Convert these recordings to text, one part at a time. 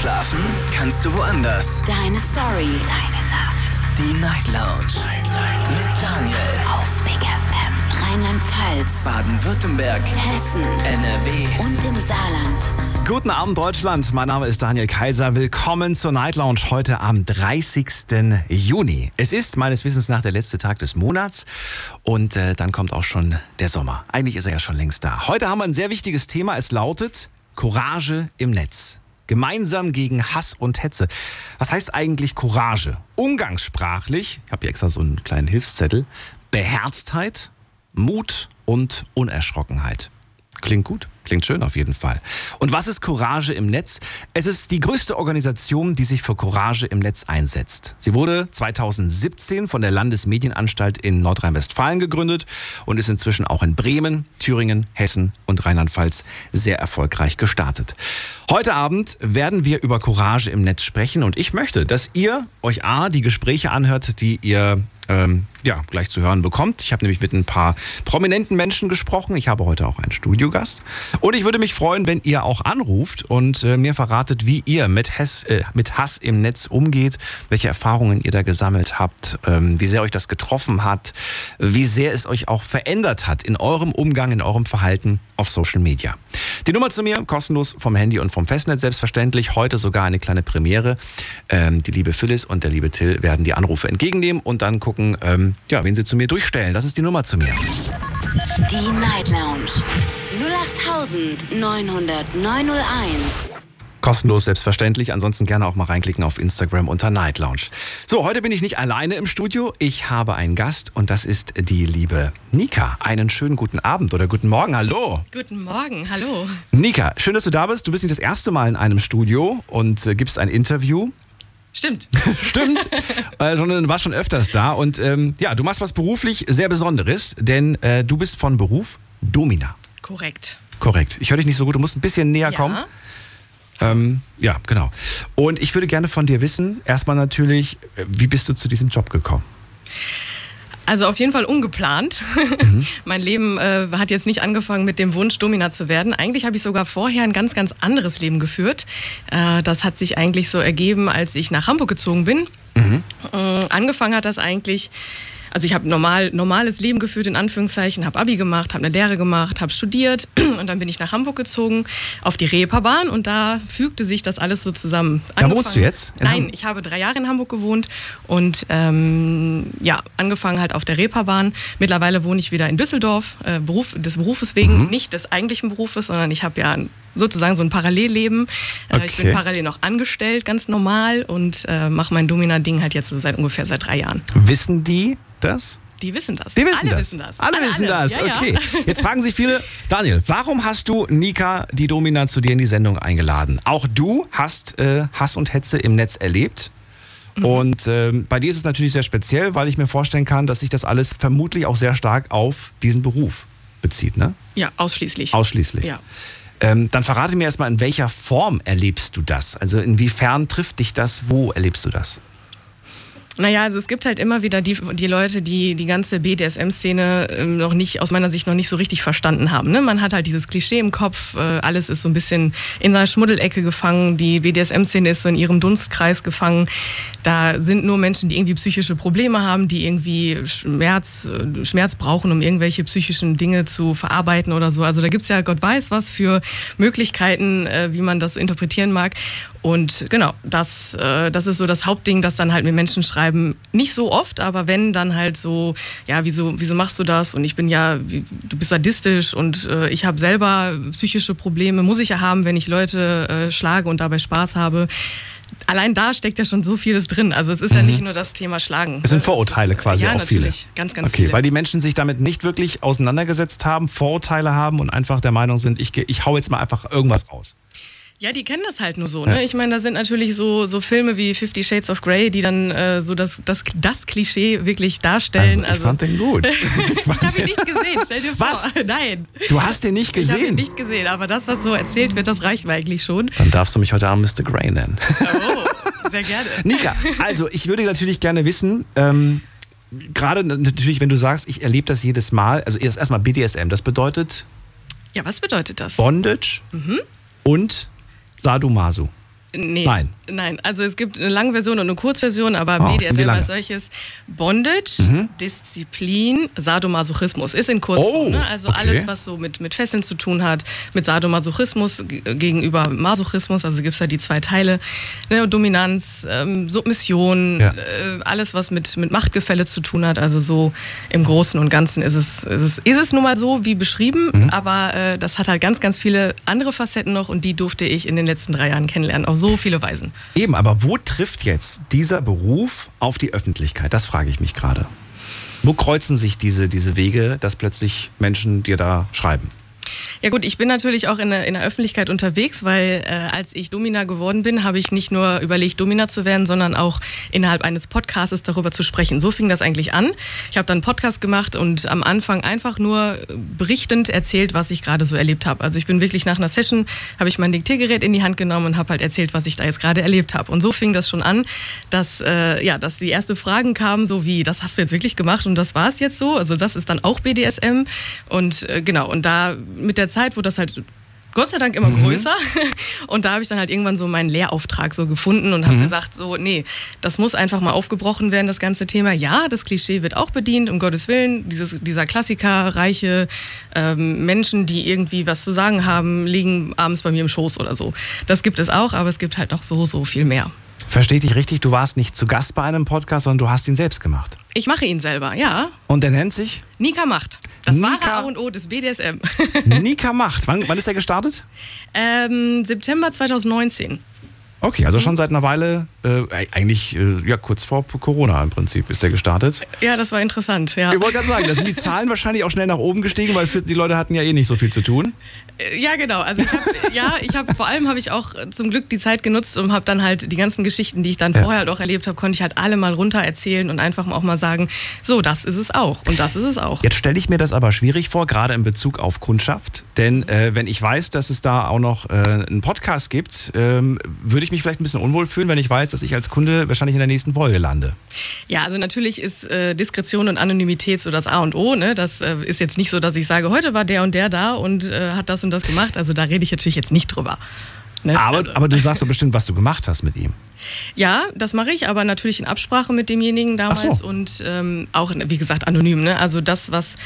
Schlafen kannst du woanders. Deine Story. Deine Nacht. Die Night Lounge. Night, Mit Daniel. Auf Big FM. Rheinland-Pfalz. Baden-Württemberg. Hessen. NRW. Und im Saarland. Guten Abend Deutschland, mein Name ist Daniel Kaiser. Willkommen zur Night Lounge heute am 30. Juni. Es ist meines Wissens nach der letzte Tag des Monats und äh, dann kommt auch schon der Sommer. Eigentlich ist er ja schon längst da. Heute haben wir ein sehr wichtiges Thema. Es lautet Courage im Netz. Gemeinsam gegen Hass und Hetze. Was heißt eigentlich Courage? Umgangssprachlich, ich habe hier extra so einen kleinen Hilfszettel, Beherztheit, Mut und Unerschrockenheit. Klingt gut, klingt schön auf jeden Fall. Und was ist Courage im Netz? Es ist die größte Organisation, die sich für Courage im Netz einsetzt. Sie wurde 2017 von der Landesmedienanstalt in Nordrhein-Westfalen gegründet und ist inzwischen auch in Bremen, Thüringen, Hessen und Rheinland-Pfalz sehr erfolgreich gestartet. Heute Abend werden wir über Courage im Netz sprechen und ich möchte, dass ihr euch A, die Gespräche anhört, die ihr ähm, ja, gleich zu hören bekommt. Ich habe nämlich mit ein paar prominenten Menschen gesprochen. Ich habe heute auch einen Studiogast. Und ich würde mich freuen, wenn ihr auch anruft und äh, mir verratet, wie ihr mit Hass, äh, mit Hass im Netz umgeht, welche Erfahrungen ihr da gesammelt habt, ähm, wie sehr euch das getroffen hat, wie sehr es euch auch verändert hat in eurem Umgang, in eurem Verhalten auf Social Media. Die Nummer zu mir, kostenlos vom Handy und vom Festnetz selbstverständlich. Heute sogar eine kleine Premiere. Ähm, die liebe Phyllis und der liebe Till werden die Anrufe entgegennehmen und dann gucken, ähm, ja, wen sie zu mir durchstellen. Das ist die Nummer zu mir. Die Night Lounge. 08901. Kostenlos selbstverständlich. Ansonsten gerne auch mal reinklicken auf Instagram unter Night Lounge. So, heute bin ich nicht alleine im Studio. Ich habe einen Gast und das ist die liebe Nika. Einen schönen guten Abend oder guten Morgen. Hallo. Guten Morgen, hallo. Nika, schön, dass du da bist. Du bist nicht das erste Mal in einem Studio und äh, gibst ein Interview. Stimmt. Stimmt. äh, sondern warst schon öfters da. Und ähm, ja, du machst was beruflich sehr Besonderes, denn äh, du bist von Beruf Domina. Korrekt. Korrekt. Ich höre dich nicht so gut. Du musst ein bisschen näher kommen. Ja. Ähm, ja, genau. Und ich würde gerne von dir wissen, erstmal natürlich, wie bist du zu diesem Job gekommen? Also auf jeden Fall ungeplant. mein Leben äh, hat jetzt nicht angefangen mit dem Wunsch, Domina zu werden. Eigentlich habe ich sogar vorher ein ganz, ganz anderes Leben geführt. Äh, das hat sich eigentlich so ergeben, als ich nach Hamburg gezogen bin. Äh, angefangen hat das eigentlich. Also ich habe normal, normales Leben geführt, in Anführungszeichen, habe Abi gemacht, habe eine Lehre gemacht, habe studiert und dann bin ich nach Hamburg gezogen auf die Reeperbahn und da fügte sich das alles so zusammen. Da wohnst Angefangen- du jetzt? In Nein, ich habe drei Jahre in Hamburg gewohnt und ähm, ja, angefangen halt auf der Reeperbahn. Mittlerweile wohne ich wieder in Düsseldorf, äh, Beruf, des Berufes wegen, Mhm. nicht des eigentlichen Berufes, sondern ich habe ja sozusagen so ein Parallelleben. Äh, Ich Okay. bin parallel noch angestellt, ganz normal und äh, mache mein Domina-Ding halt jetzt so seit ungefähr seit drei Jahren. Wissen die das? Die wissen das. Die wissen, alle das. wissen das. Alle, wissen das. Ja, ja. Okay. Jetzt fragen sich viele, Daniel, warum hast du Nika, die Domina, zu dir in die Sendung eingeladen? Auch du hast äh, Hass und Hetze im Netz erlebt. Mhm. Und ähm, bei dir ist es natürlich sehr speziell, weil ich mir vorstellen kann, dass sich das alles vermutlich auch sehr stark auf diesen Beruf bezieht, ne? Ja, ausschließlich. Ausschließlich. Ja. Ähm, dann verrate mir erstmal, in welcher Form erlebst du das? Also inwiefern trifft dich das? Wo erlebst du das? Naja, also es gibt halt immer wieder die, die Leute, die die ganze BDSM-Szene ähm, noch nicht, aus meiner Sicht noch nicht so richtig verstanden haben. Ne? Man hat halt dieses Klischee im Kopf, äh, alles ist so ein bisschen in einer Schmuddelecke gefangen, die BDSM-Szene ist so in ihrem Dunstkreis gefangen. Da sind nur Menschen, die irgendwie psychische Probleme haben, die irgendwie Schmerz, äh, Schmerz brauchen, um irgendwelche psychischen Dinge zu verarbeiten oder so. Also da gibt's ja Gott weiß was für Möglichkeiten, äh, wie man das interpretieren mag. Und genau, das, äh, das ist so das Hauptding, das dann halt mit Menschen schreiben. Nicht so oft, aber wenn, dann halt so, ja, wieso, wieso machst du das? Und ich bin ja, wie, du bist sadistisch und äh, ich habe selber psychische Probleme, muss ich ja haben, wenn ich Leute äh, schlage und dabei Spaß habe. Allein da steckt ja schon so vieles drin. Also es ist ja nicht nur das Thema Schlagen. Mhm. Es sind Vorurteile ist, quasi ja, auch viele. Ganz, ganz okay, viele. weil die Menschen sich damit nicht wirklich auseinandergesetzt haben, Vorurteile haben und einfach der Meinung sind, ich, ich hau jetzt mal einfach irgendwas raus. Ja, die kennen das halt nur so. Ja. Ne? Ich meine, da sind natürlich so, so Filme wie Fifty Shades of Grey, die dann äh, so das, das, das Klischee wirklich darstellen. Also, ich fand den gut. ich habe ihn nicht gesehen, stell dir Was? vor. Nein. Du hast den nicht Ich habe ihn gesehen. nicht gesehen, aber das, was so erzählt wird, das reicht mir eigentlich schon. Dann darfst du mich heute Abend Mr. Grey nennen. Oh, sehr gerne. Nika, also ich würde natürlich gerne wissen, ähm, gerade natürlich, wenn du sagst, ich erlebe das jedes Mal, also erst erstmal BDSM, das bedeutet Ja, was bedeutet das? Bondage Mhm. und Sadomaso. Nee. Nein. Nein, also es gibt eine Langversion und eine Kurzversion, aber Oh, BDSM lange? als solches Bondage, Disziplin, Sadomasochismus ist in Kurzform. Oh, ne? Also okay. alles, was so mit, mit Fesseln zu tun hat, mit Sadomasochismus gegenüber Masochismus, also gibt es da die zwei Teile, ne? Dominanz, ähm, Submission, Ja. äh, alles, was mit, mit Machtgefälle zu tun hat. Also so im Großen und Ganzen ist es, ist es, ist es nun mal so wie beschrieben, Mhm. aber äh, das hat halt ganz, ganz viele andere Facetten noch und die durfte ich in den letzten drei Jahren kennenlernen, auf so viele Weisen. Eben, aber wo trifft jetzt dieser Beruf auf die Öffentlichkeit? Das frage ich mich gerade. Wo kreuzen sich diese, diese Wege, dass plötzlich Menschen dir da schreiben? Ja gut, ich bin natürlich auch in der, in der Öffentlichkeit unterwegs, weil äh, als ich Domina geworden bin, habe ich nicht nur überlegt, Domina zu werden, sondern auch innerhalb eines Podcasts darüber zu sprechen. So fing das eigentlich an. Ich habe dann einen Podcast gemacht und am Anfang einfach nur berichtend erzählt, was ich gerade so erlebt habe. Also ich bin wirklich nach einer Session, habe ich mein Diktiergerät in die Hand genommen und habe halt erzählt, was ich da jetzt gerade erlebt habe. Und so fing das schon an, dass, äh, ja, dass die ersten Fragen kamen, so wie, das hast du jetzt wirklich gemacht und das war es jetzt so. Also das ist dann auch BDSM. Und äh, genau, und da mit der Zeit wurde das halt Gott sei Dank immer größer. Und da habe ich dann halt irgendwann so meinen Lehrauftrag so gefunden und habe gesagt, so, nee, das muss einfach mal aufgebrochen werden, das ganze Thema. Ja, das Klischee wird auch bedient, um Gottes Willen. Dieses, dieser Klassiker, reiche ähm, Menschen, die irgendwie was zu sagen haben, liegen abends bei mir im Schoß oder so. Das gibt es auch, aber es gibt halt noch so, so viel mehr. Verstehe ich dich richtig, du warst nicht zu Gast bei einem Podcast, sondern du hast ihn selbst gemacht. Ich mache ihn selber, ja. Und der nennt sich Nika macht. Das Nika- wahre A und O des BDSM. Nika Macht. Wann, wann ist er gestartet? ähm, September 2019. Okay, also schon seit einer Weile, äh, eigentlich äh, ja, kurz vor Corona im Prinzip ist er gestartet. Ja, das war interessant, ja. Ich wollte gerade sagen, da sind die Zahlen wahrscheinlich auch schnell nach oben gestiegen, weil die Leute hatten ja eh nicht so viel zu tun. Ja, genau. Also ich hab, ja, ich habe vor allem habe ich auch äh, zum Glück die Zeit genutzt und habe dann halt die ganzen Geschichten, die ich dann Ja. vorher halt auch erlebt habe, konnte ich halt alle mal runter erzählen und einfach auch mal sagen, so, das ist es auch und das ist es auch. Jetzt stelle ich mir das aber schwierig vor, gerade in Bezug auf Kundschaft. Denn äh, wenn ich weiß, dass es da auch noch äh, einen Podcast gibt, ähm, würde ich mich vielleicht ein bisschen unwohl fühlen, wenn ich weiß, dass ich als Kunde wahrscheinlich in der nächsten Folge lande. Ja, also natürlich ist äh, Diskretion und Anonymität so das A und O. Ne? Das äh, ist jetzt nicht so, dass ich sage, heute war der und der da und äh, hat das und das gemacht. Also da rede ich natürlich jetzt nicht drüber. Ne? Aber, also, aber du sagst doch bestimmt, was du gemacht hast mit ihm. Ja, das mache ich, aber natürlich in Absprache mit demjenigen damals so. und ähm, auch, wie gesagt, anonym. Ne? Also das, was,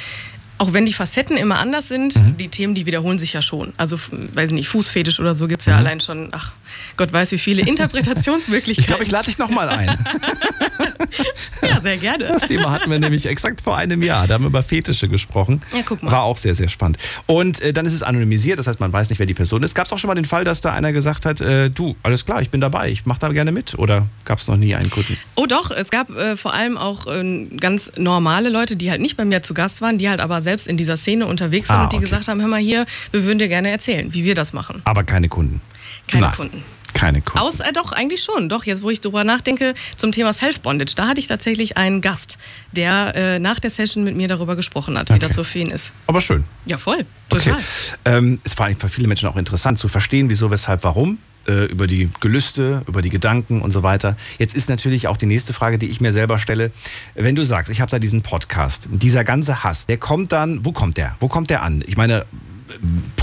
auch wenn die Facetten immer anders sind, Mhm. die Themen, die wiederholen sich ja schon. Also, weiß ich nicht, Fußfetisch oder so gibt es ja Mhm. allein schon, ach Gott weiß wie viele Interpretationsmöglichkeiten. Ich glaube, ich lade dich nochmal ein. Ja, sehr gerne. Das Thema hatten wir nämlich exakt vor einem Jahr. Da haben wir über Fetische gesprochen. Ja, guck mal. War auch sehr, sehr spannend. Und äh, dann ist es anonymisiert, das heißt, man weiß nicht, wer die Person ist. Gab es auch schon mal den Fall, dass da einer gesagt hat, äh, du, alles klar, ich bin dabei, ich mache da gerne mit? Oder gab es noch nie einen Kunden? Oh doch, es gab äh, vor allem auch äh, ganz normale Leute, die halt nicht bei mir zu Gast waren, die halt aber selbst in dieser Szene unterwegs sind Ah, und die okay. gesagt haben, hör mal hier, wir würden dir gerne erzählen, wie wir das machen. Aber keine Kunden. Keine Nein, Kunden. Keine Kunden. Aus, äh, doch, eigentlich schon. Doch, jetzt wo ich drüber nachdenke, zum Thema Self-Bondage, da hatte ich tatsächlich einen Gast, der äh, nach der Session mit mir darüber gesprochen hat, wie Okay. das so für ihn ist. Aber schön. Ja, voll. Okay. Total. Ähm, ist vor allem für viele Menschen auch interessant zu verstehen, wieso, weshalb, warum. Äh, über die Gelüste, über die Gedanken und so weiter. Jetzt ist natürlich auch die nächste Frage, die ich mir selber stelle. Wenn du sagst, ich habe da diesen Podcast, dieser ganze Hass, der kommt dann, wo kommt der? Wo kommt der an? Ich meine,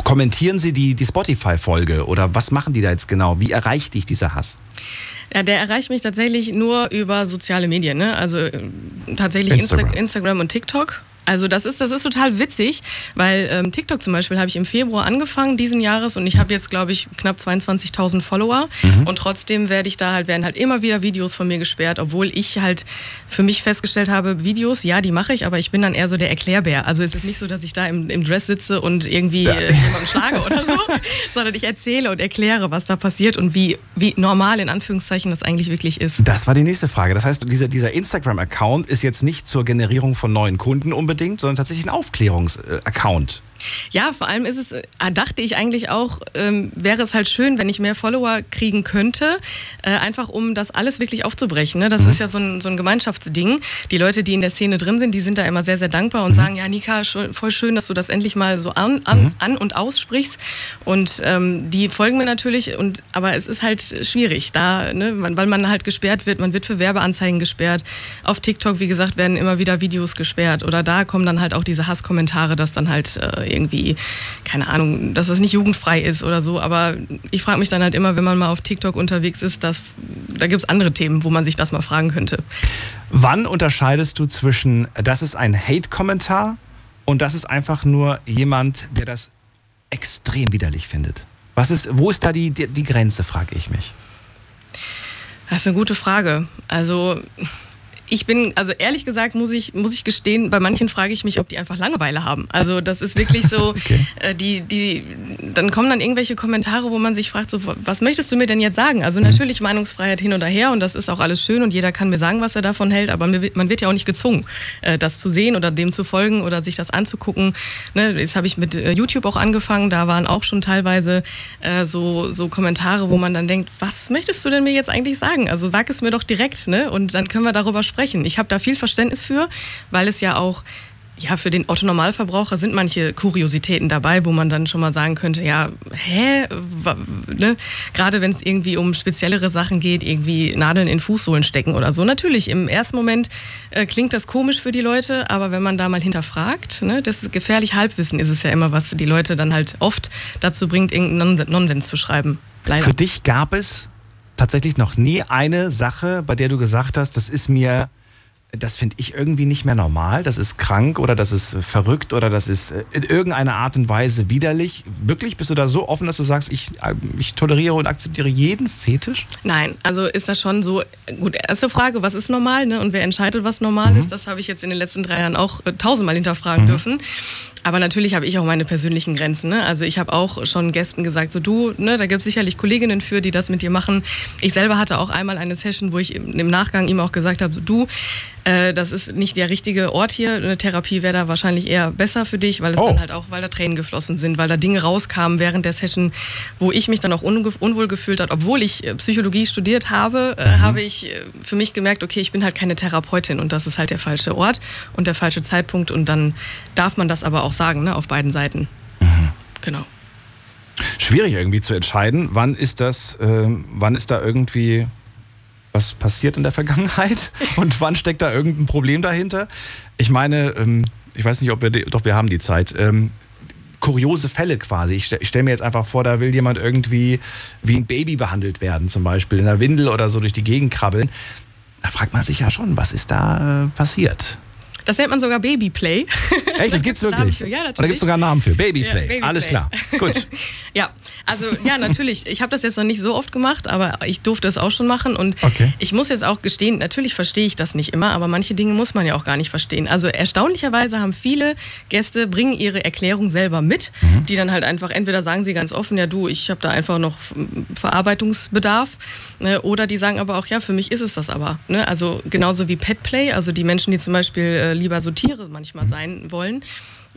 kommentieren Sie die, die Spotify-Folge oder was machen die da jetzt genau? Wie erreicht dich dieser Hass? Ja, der erreicht mich tatsächlich nur über soziale Medien, ne? Also äh, tatsächlich Instagram. Insta Instagram und TikTok. Also das ist, das ist total witzig, weil ähm, TikTok zum Beispiel habe ich im Februar angefangen diesen Jahres und ich habe jetzt, glaube ich, knapp 22.000 Follower und trotzdem werde ich da halt, werden halt immer wieder Videos von mir gesperrt, obwohl ich halt für mich festgestellt habe, Videos, ja, die mache ich, aber ich bin dann eher so der Erklärbär. Also es ist nicht so, dass ich da im, im Dress sitze und irgendwie äh, jemanden schlage oder so, sondern ich erzähle und erkläre, was da passiert und wie, wie normal in Anführungszeichen das eigentlich wirklich ist. Das war die nächste Frage. Das heißt, dieser, dieser Instagram-Account ist jetzt nicht zur Generierung von neuen Kunden unbedingt, sondern tatsächlich ein Aufklärungs-Account. Ja, vor allem ist es, äh, dachte ich eigentlich auch, ähm, wäre es halt schön, wenn ich mehr Follower kriegen könnte, äh, einfach um das alles wirklich aufzubrechen. Ne? Das ist ja so ein, so ein Gemeinschaftsding. Die Leute, die in der Szene drin sind, die sind da immer sehr, sehr dankbar und sagen, ja, Nika, voll schön, dass du das endlich mal so an, an, an und aussprichst. Und ähm, die folgen mir natürlich, und, aber es ist halt schwierig, da, ne? weil man halt gesperrt wird, man wird für Werbeanzeigen gesperrt. Auf TikTok, wie gesagt, werden immer wieder Videos gesperrt. Oder da kommen dann halt auch diese Hasskommentare, dass dann halt äh, irgendwie, keine Ahnung, dass das nicht jugendfrei ist oder so. Aber ich frage mich dann halt immer, wenn man mal auf TikTok unterwegs ist, dass, da gibt es andere Themen, wo man sich das mal fragen könnte. Wann unterscheidest du zwischen, das ist ein Hate-Kommentar und das ist einfach nur jemand, der das extrem widerlich findet? Was ist, wo ist da die, die, die Grenze, frage ich mich. Das ist eine gute Frage. Also ich bin, also ehrlich gesagt, muss ich, muss ich gestehen, bei manchen frage ich mich, ob die einfach Langeweile haben. Also das ist wirklich so, okay. äh, die, die, dann kommen dann irgendwelche Kommentare, wo man sich fragt, so, was möchtest du mir denn jetzt sagen? Also mhm. natürlich Meinungsfreiheit hin und her und das ist auch alles schön und jeder kann mir sagen, was er davon hält, aber man wird ja auch nicht gezwungen, äh, das zu sehen oder dem zu folgen oder sich das anzugucken. Ne, jetzt habe ich mit äh, YouTube auch angefangen, da waren auch schon teilweise äh, so, so Kommentare, wo man dann denkt, was möchtest du denn mir jetzt eigentlich sagen? Also sag es mir doch direkt, ne? Und dann können wir darüber sprechen sprechen. Ich habe da viel Verständnis für, weil es ja auch ja, für den Otto-Normalverbraucher sind manche Kuriositäten dabei, wo man dann schon mal sagen könnte, ja, hä? Ne? Gerade wenn es irgendwie um speziellere Sachen geht, irgendwie Nadeln in Fußsohlen stecken oder so. Natürlich, im ersten Moment äh, klingt das komisch für die Leute, aber wenn man da mal hinterfragt, ne, das ist gefährlich Halbwissen ist es ja immer, was die Leute dann halt oft dazu bringt, irgendeinen Nonsens zu schreiben. Leider. Für dich gab es tatsächlich noch nie eine Sache, bei der du gesagt hast, das ist mir das finde ich irgendwie nicht mehr normal. Das ist krank oder das ist verrückt oder das ist äh, in irgendeiner Art und Weise widerlich. Wirklich? Bist du da so offen, dass du sagst, ich, äh, ich toleriere und akzeptiere jeden Fetisch? Nein, also ist das schon so. Gut, erste Frage, was ist normal ne? und wer entscheidet, was normal mhm. ist? Das habe ich jetzt in den letzten drei Jahren auch äh, tausendmal hinterfragen mhm. dürfen. Aber natürlich habe ich auch meine persönlichen Grenzen. Ne? Also ich habe auch schon Gästen gesagt, so du, ne, da gibt es sicherlich Kolleginnen für, die das mit dir machen. Ich selber hatte auch einmal eine Session, wo ich im Nachgang ihm auch gesagt habe, so, du, äh, das ist nicht der richtige Ort hier. Eine Therapie wäre da wahrscheinlich eher besser für dich, weil es oh. dann halt auch, weil da Tränen geflossen sind, weil da Dinge rauskamen während der Session, wo ich mich dann auch unwohl gefühlt habe. Obwohl ich äh, Psychologie studiert habe, äh, mhm. habe ich für mich gemerkt, okay, ich bin halt keine Therapeutin und das ist halt der falsche Ort und der falsche Zeitpunkt und dann darf man das aber auch sagen, ne, auf beiden Seiten. Mhm. Genau. Schwierig irgendwie zu entscheiden, wann ist das, äh, wann ist da irgendwie was passiert in der Vergangenheit und wann steckt da irgendein Problem dahinter. Ich meine, ähm, ich weiß nicht, ob wir, doch wir haben die Zeit. Ähm, kuriose Fälle quasi. Ich stelle stell mir jetzt einfach vor, da will jemand irgendwie wie ein Baby behandelt werden, zum Beispiel in der Windel oder so durch die Gegend krabbeln. Da fragt man sich ja schon, was ist da äh, passiert? Das nennt man sogar Babyplay. Echt, das gibt's wirklich? Ja, natürlich. Da gibt es sogar einen Namen für. Babyplay. Ja, Baby Alles klar. Gut. ja, also ja, natürlich. Ich habe das jetzt noch nicht so oft gemacht, aber ich durfte es auch schon machen. Und okay. ich muss jetzt auch gestehen, natürlich verstehe ich das nicht immer, aber manche Dinge muss man ja auch gar nicht verstehen. Also erstaunlicherweise haben viele Gäste, bringen ihre Erklärung selber mit, mhm. die dann halt einfach, entweder sagen sie ganz offen, ja du, ich habe da einfach noch Verarbeitungsbedarf. Ne, oder die sagen aber auch, ja, für mich ist es das aber. Ne? Also genauso wie Petplay, also die Menschen, die zum Beispiel äh, lieber so Tiere manchmal sein wollen.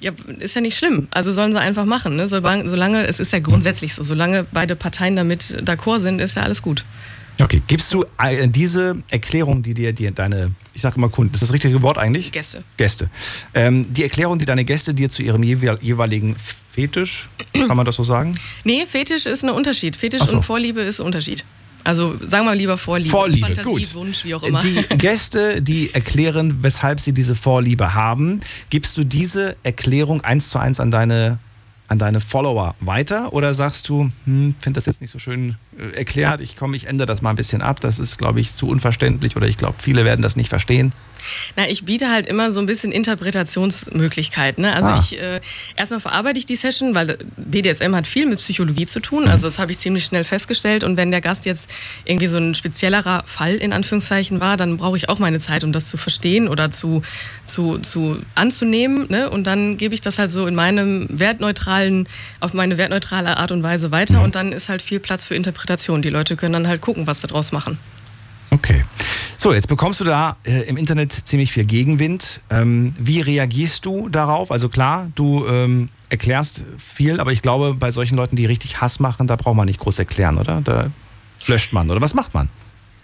Ja, ist ja nicht schlimm. Also sollen sie einfach machen. Ne? Solange, solange, es ist ja grundsätzlich so, solange beide Parteien damit d'accord sind, ist ja alles gut. Okay, gibst du äh, diese Erklärung, die dir, dir deine, ich sage immer Kunden, ist das richtige Wort eigentlich? Gäste. Gäste. Ähm, die Erklärung, die deine Gäste dir zu ihrem jeweiligen Fetisch, kann man das so sagen? Nee, Fetisch ist ein Unterschied. Fetisch so. und Vorliebe ist ein Unterschied. Also sagen wir lieber Vorliebe. Vorliebe, Fantasie, gut. Wunsch, wie auch immer. Die Gäste, die erklären, weshalb sie diese Vorliebe haben, gibst du diese Erklärung eins zu eins an deine, an deine Follower weiter oder sagst du, hm, finde das jetzt nicht so schön äh, erklärt, ich komme, ich ändere das mal ein bisschen ab, das ist, glaube ich, zu unverständlich oder ich glaube, viele werden das nicht verstehen? Na, ich biete halt immer so ein bisschen Interpretationsmöglichkeiten. Ne? Also ah. ich äh, erstmal verarbeite ich die Session, weil BDSM hat viel mit Psychologie zu tun. Also das habe ich ziemlich schnell festgestellt. Und wenn der Gast jetzt irgendwie so ein speziellerer Fall in Anführungszeichen war, dann brauche ich auch meine Zeit, um das zu verstehen oder zu, zu, zu anzunehmen. Ne? Und dann gebe ich das halt so in meinem wertneutralen, auf meine wertneutrale Art und Weise weiter. Mhm. Und dann ist halt viel Platz für Interpretation. Die Leute können dann halt gucken, was sie daraus machen. Okay. So, jetzt bekommst du da äh, im Internet ziemlich viel Gegenwind. Ähm, wie reagierst du darauf? Also klar, du ähm, erklärst viel, aber ich glaube, bei solchen Leuten, die richtig Hass machen, da braucht man nicht groß erklären, oder? Da löscht man, oder was macht man?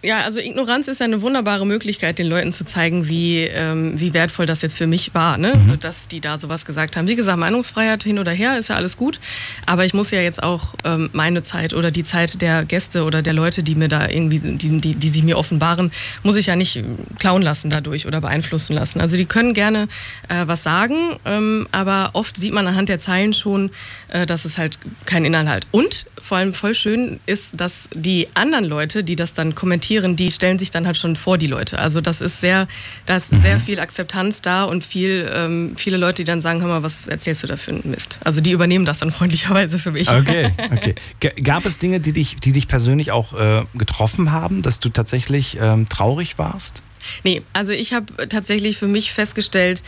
Ja, also Ignoranz ist ja eine wunderbare Möglichkeit, den Leuten zu zeigen, wie, ähm, wie wertvoll das jetzt für mich war, ne? Mhm. dass die da sowas gesagt haben. Wie gesagt, Meinungsfreiheit hin oder her ist ja alles gut, aber ich muss ja jetzt auch ähm, meine Zeit oder die Zeit der Gäste oder der Leute, die mir da irgendwie, die, die, die sich mir offenbaren, muss ich ja nicht klauen lassen dadurch oder beeinflussen lassen. Also die können gerne äh, was sagen, ähm, aber oft sieht man anhand der Zeilen schon, äh, dass es halt keinen Inhalt hat. Und vor allem voll schön ist, dass die anderen Leute, die das dann kommentieren, die stellen sich dann halt schon vor die Leute. Also das ist sehr, da ist sehr viel Akzeptanz da und viel, ähm, viele Leute, die dann sagen, hör mal, was erzählst du da für einen Mist? Also die übernehmen das dann freundlicherweise für mich. Okay, okay. G gab es Dinge, die dich, die dich persönlich auch äh, getroffen haben, dass du tatsächlich ähm, traurig warst? Nee, also ich habe tatsächlich für mich festgestellt,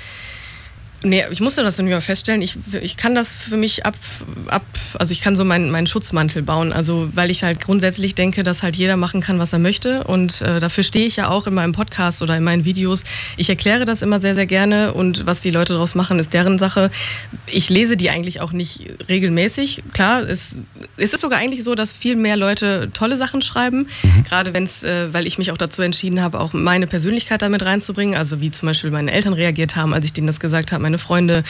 Nee, ich musste das nicht mal feststellen. Ich, ich kann das für mich ab, ab also ich kann so meinen, meinen Schutzmantel bauen. Also weil ich halt grundsätzlich denke, dass halt jeder machen kann, was er möchte. Und äh, dafür stehe ich ja auch in meinem Podcast oder in meinen Videos. Ich erkläre das immer sehr, sehr gerne und was die Leute daraus machen, ist deren Sache. Ich lese die eigentlich auch nicht regelmäßig. Klar, es, es ist sogar eigentlich so, dass viel mehr Leute tolle Sachen schreiben. Gerade wenn es, äh, weil ich mich auch dazu entschieden habe, auch meine Persönlichkeit damit reinzubringen. Also wie zum Beispiel meine Eltern reagiert haben, als ich denen das gesagt habe, meine Freunde.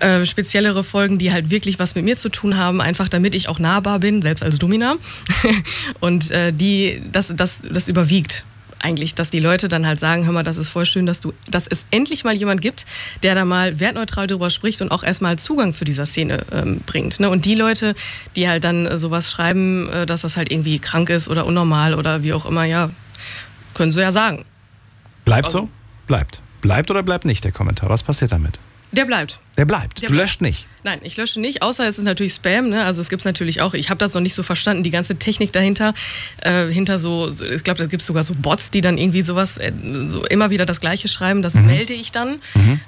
Äh, speziellere Folgen, die halt wirklich was mit mir zu tun haben, einfach damit ich auch nahbar bin, selbst als Domina. Und äh, die, das, das, das überwiegt eigentlich, dass die Leute dann halt sagen, hör mal, das ist voll schön, dass du, dass es endlich mal jemand gibt, der da mal wertneutral drüber spricht und auch erstmal Zugang zu dieser Szene ähm, bringt. Ne? Und die Leute, die halt dann äh, sowas schreiben, äh, dass das halt irgendwie krank ist oder unnormal oder wie auch immer, ja, können sie ja sagen. Bleibt so? Bleibt. Bleibt oder bleibt nicht der Kommentar? Was passiert damit? Der bleibt. Der bleibt. Der du löscht nicht. Nein, ich lösche nicht, außer es ist natürlich Spam. Ne? Also es gibt es natürlich auch. Ich habe das noch nicht so verstanden, die ganze Technik dahinter. Äh, hinter so, ich glaube, da gibt es sogar so Bots, die dann irgendwie sowas, äh, so immer wieder das Gleiche schreiben. Das melde ich dann.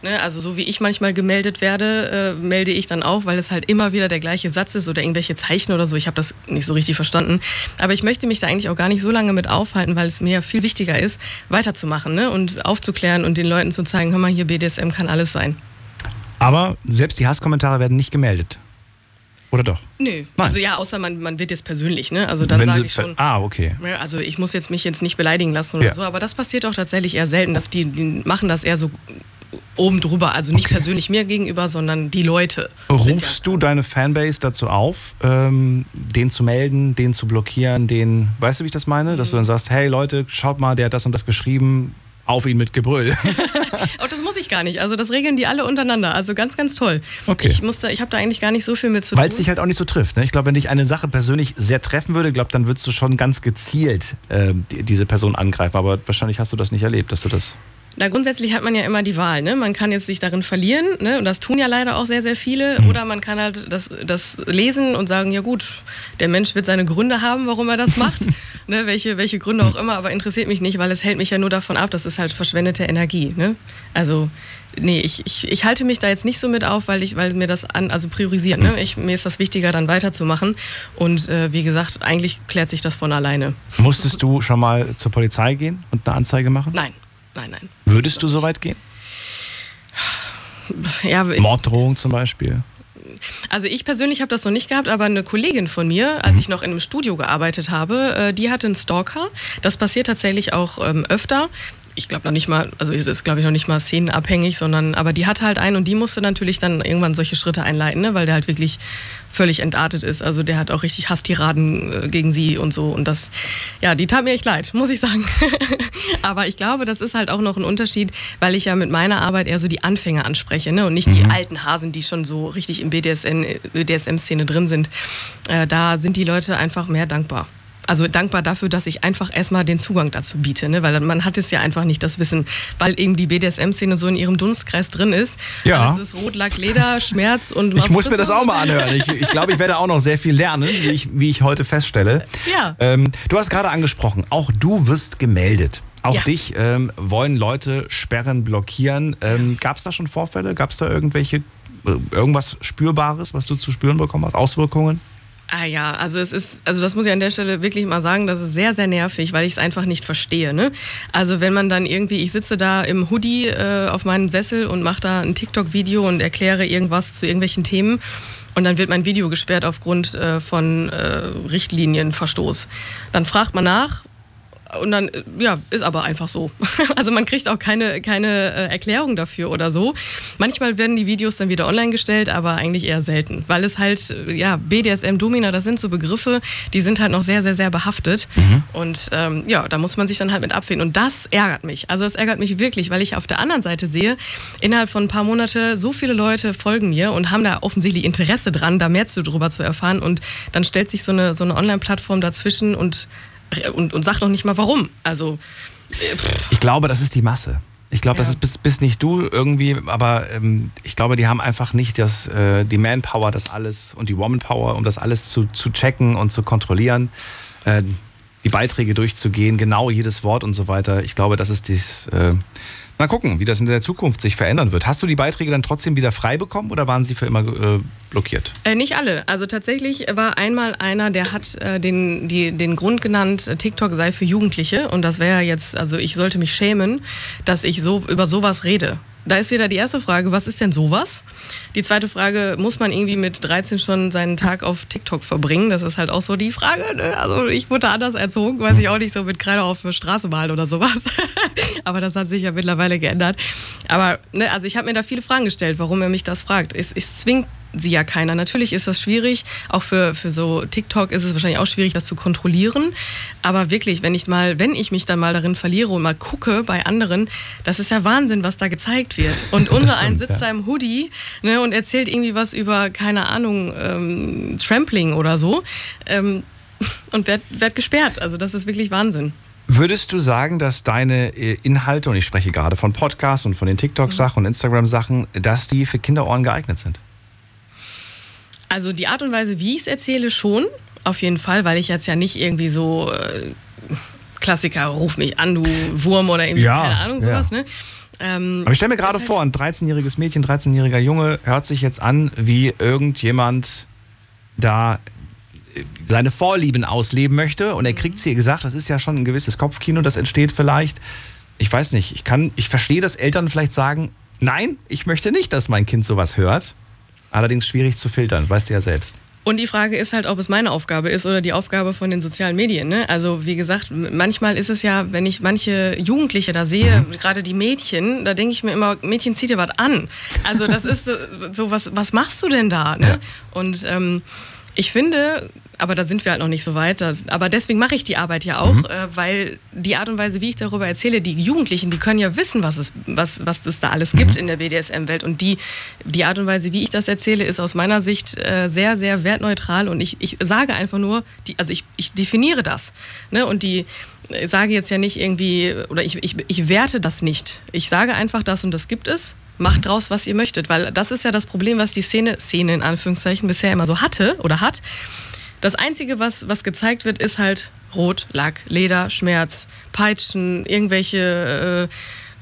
Ne? Also so wie ich manchmal gemeldet werde, äh, melde ich dann auch, weil es halt immer wieder der gleiche Satz ist oder irgendwelche Zeichen oder so. Ich habe das nicht so richtig verstanden. Aber ich möchte mich da eigentlich auch gar nicht so lange mit aufhalten, weil es mir viel wichtiger ist, weiterzumachen ne? und aufzuklären und den Leuten zu zeigen, hör mal, hier BDSM kann alles sein. Aber selbst die Hasskommentare werden nicht gemeldet. Oder doch? Nö. Nein. Also ja, außer man, man wird jetzt persönlich, ne? Also da Wenn sage ich schon. Ah, okay. Ja, Also ich muss jetzt mich jetzt nicht beleidigen lassen oder Ja. so, aber das passiert auch tatsächlich eher selten, dass die, die machen das eher so oben drüber, also nicht Okay. persönlich mir gegenüber, sondern die Leute. Rufst du deine Fanbase dazu auf, ähm, den zu melden, den zu blockieren, den, weißt du, wie ich das meine? Dass du dann sagst, hey Leute, schaut mal, der hat das und das geschrieben, auf ihn mit Gebrüll. Oh, das muss ich gar nicht. Also das regeln die alle untereinander. Also ganz, ganz toll. Okay. Ich muss da, ich habe da eigentlich gar nicht so viel mit zu Weil es tun. dich halt auch nicht so trifft. Ne? Ich glaube, wenn dich eine Sache persönlich sehr treffen würde, glaub, dann würdest du schon ganz gezielt ähm, die, diese Person angreifen. Aber wahrscheinlich hast du das nicht erlebt, dass du das. Na, grundsätzlich hat man ja immer die Wahl. Ne? Man kann jetzt sich darin verlieren, ne? und das tun ja leider auch sehr, sehr viele. Mhm. Oder man kann halt das, das lesen und sagen, ja gut, der Mensch wird seine Gründe haben, warum er das macht. ne? welche, welche Gründe auch immer, aber interessiert mich nicht, weil es hält mich ja nur davon ab, das ist halt verschwendete Energie. Ne? Also, nee, ich, ich, ich halte mich da jetzt nicht so mit auf, weil, ich, weil mir das an, also priorisiert. Ne? Ich, mir ist das wichtiger, dann weiterzumachen. Und äh, wie gesagt, eigentlich klärt sich das von alleine. Musstest du schon mal zur Polizei gehen und eine Anzeige machen? Nein, nein, nein. Würdest du so weit gehen? Ja, Morddrohung zum Beispiel? Also ich persönlich habe das noch nicht gehabt, aber eine Kollegin von mir, als ich noch in einem Studio gearbeitet habe, äh, die hatte einen Stalker. Das passiert tatsächlich auch ähm, öfter. Ich glaube noch nicht mal, also es ist glaube ich noch nicht mal szenenabhängig, sondern aber die hatte halt einen und die musste natürlich dann irgendwann solche Schritte einleiten, ne, weil der halt wirklich völlig entartet ist. Also der hat auch richtig Hasstiraden äh, gegen sie und so und das, ja, die tat mir echt leid, muss ich sagen. aber ich glaube, das ist halt auch noch ein Unterschied, weil ich ja mit meiner Arbeit eher so die Anfänger anspreche ne, und nicht die alten Hasen, die schon so richtig im BDSM, BDSM-Szene drin sind. Äh, da sind die Leute einfach mehr dankbar. Also dankbar dafür, dass ich einfach erstmal den Zugang dazu biete, ne? weil man hat es ja einfach nicht das Wissen, weil eben die BDSM-Szene so in ihrem Dunstkreis drin ist. Ja. Alles ist Rot, Lack, Leder, Schmerz und Ich muss mir das auch mal anhören. Ich, ich glaube, ich werde auch noch sehr viel lernen, wie ich, wie ich heute feststelle. Ja. Ähm, du hast gerade angesprochen, auch du wirst gemeldet. Auch Ja. dich ähm, wollen Leute sperren, blockieren. Ähm, Gab es da schon Vorfälle? Gab es da irgendwelche, äh, irgendwas Spürbares, was du zu spüren bekommen hast? Auswirkungen? Ah ja, also es ist, also das muss ich an der Stelle wirklich mal sagen, das ist sehr, sehr nervig, weil ich es einfach nicht verstehe. Ne? Also wenn man dann irgendwie, ich sitze da im Hoodie äh, auf meinem Sessel und mache da ein TikTok-Video und erkläre irgendwas zu irgendwelchen Themen und dann wird mein Video gesperrt aufgrund äh, von äh, Richtlinienverstoß. Dann fragt man nach, Und dann, äh, ja, ist aber einfach so. Also man kriegt auch keine, keine äh, Erklärung dafür oder so. Manchmal werden die Videos dann wieder online gestellt, aber eigentlich eher selten. Weil es halt, äh, ja, BDSM, Domina, das sind so Begriffe, die sind halt noch sehr, sehr, sehr behaftet. Mhm. Und ähm, ja, da muss man sich dann halt mit abfinden. Und das ärgert mich. Also das ärgert mich wirklich, weil ich auf der anderen Seite sehe, innerhalb von ein paar Monate so viele Leute folgen mir und haben da offensichtlich Interesse dran, da mehr zu, drüber zu erfahren. Und dann stellt sich so eine, so eine Online-Plattform dazwischen und und, und sagt noch nicht mal warum. Also. Ich glaube, das ist die Masse. Ich glaube, ja. das ist bis, bis nicht du irgendwie, aber ähm, ich glaube, die haben einfach nicht das, äh, die Manpower, das alles und die Womanpower, um das alles zu, zu checken und zu kontrollieren, äh, die Beiträge durchzugehen, genau jedes Wort und so weiter. Ich glaube, das ist dies. Äh, Mal gucken, wie das in der Zukunft sich verändern wird. Hast du die Beiträge dann trotzdem wieder frei bekommen oder waren sie für immer äh, blockiert? Äh, nicht alle. Also tatsächlich war einmal einer, der hat äh, den, die, den Grund genannt, äh, TikTok sei für Jugendliche. Und das wäre jetzt, also ich sollte mich schämen, dass ich so über sowas rede da ist wieder die erste Frage, was ist denn sowas? Die zweite Frage, muss man irgendwie mit 13 schon seinen Tag auf TikTok verbringen? Das ist halt auch so die Frage. Ne? Also ich wurde anders erzogen, weiß ich auch nicht so mit Kreide auf der Straße malen oder sowas. Aber das hat sich ja mittlerweile geändert. Aber ne, also ich habe mir da viele Fragen gestellt, warum er mich das fragt. Es, es zwingt sie ja keiner. Natürlich ist das schwierig. Auch für, für so TikTok ist es wahrscheinlich auch schwierig, das zu kontrollieren. Aber wirklich, wenn ich mal, wenn ich mich dann mal darin verliere und mal gucke bei anderen, das ist ja Wahnsinn, was da gezeigt wird. Und unser ein sitzt ja. da im Hoodie ne, und erzählt irgendwie was über, keine Ahnung, ähm, Trampling oder so. Ähm, und wird, wird gesperrt. Also das ist wirklich Wahnsinn. Würdest du sagen, dass deine äh, Inhalte, und ich spreche gerade von Podcasts und von den TikTok-Sachen mhm. und Instagram-Sachen, dass die für Kinderohren geeignet sind? Also die Art und Weise, wie ich es erzähle, schon, auf jeden Fall, weil ich jetzt ja nicht irgendwie so äh, Klassiker, ruf mich an, du Wurm oder irgendwie, ja, keine Ahnung, sowas, ja. ne? Ähm, Aber ich stelle mir gerade vor, ein 13-jähriges Mädchen, 13-jähriger Junge hört sich jetzt an, wie irgendjemand da äh, seine Vorlieben ausleben möchte und er kriegt mhm. sie gesagt, das ist ja schon ein gewisses Kopfkino, das entsteht vielleicht. Ich weiß nicht, ich kann, ich verstehe, dass Eltern vielleicht sagen, nein, ich möchte nicht, dass mein Kind sowas hört. Allerdings schwierig zu filtern, weißt du ja selbst. Und die Frage ist halt, ob es meine Aufgabe ist oder die Aufgabe von den sozialen Medien. Ne? Also wie gesagt, manchmal ist es ja, wenn ich manche Jugendliche da sehe, mhm. gerade die Mädchen, da denke ich mir immer, Mädchen, zieh dir was an. Also das ist so, was, was machst du denn da? Ne? Ja. Und ähm, ich finde, aber da sind wir halt noch nicht so weit. Aber deswegen mache ich die Arbeit ja auch, mhm. äh, weil die Art und Weise, wie ich darüber erzähle, die Jugendlichen, die können ja wissen, was es, was, was es da alles mhm. gibt in der BDSM-Welt. Und die, die Art und Weise, wie ich das erzähle, ist aus meiner Sicht äh, sehr, sehr wertneutral. Und ich, ich sage einfach nur, die, also ich, ich definiere das. Ne? Und die ich sage jetzt ja nicht irgendwie, oder ich, ich, ich werte das nicht. Ich sage einfach das und das gibt es. Macht draus, was ihr möchtet, weil das ist ja das Problem, was die Szene, Szene in Anführungszeichen bisher immer so hatte oder hat das Einzige, was, was gezeigt wird, ist halt Rot, Lack, Leder, Schmerz, Peitschen, irgendwelche äh,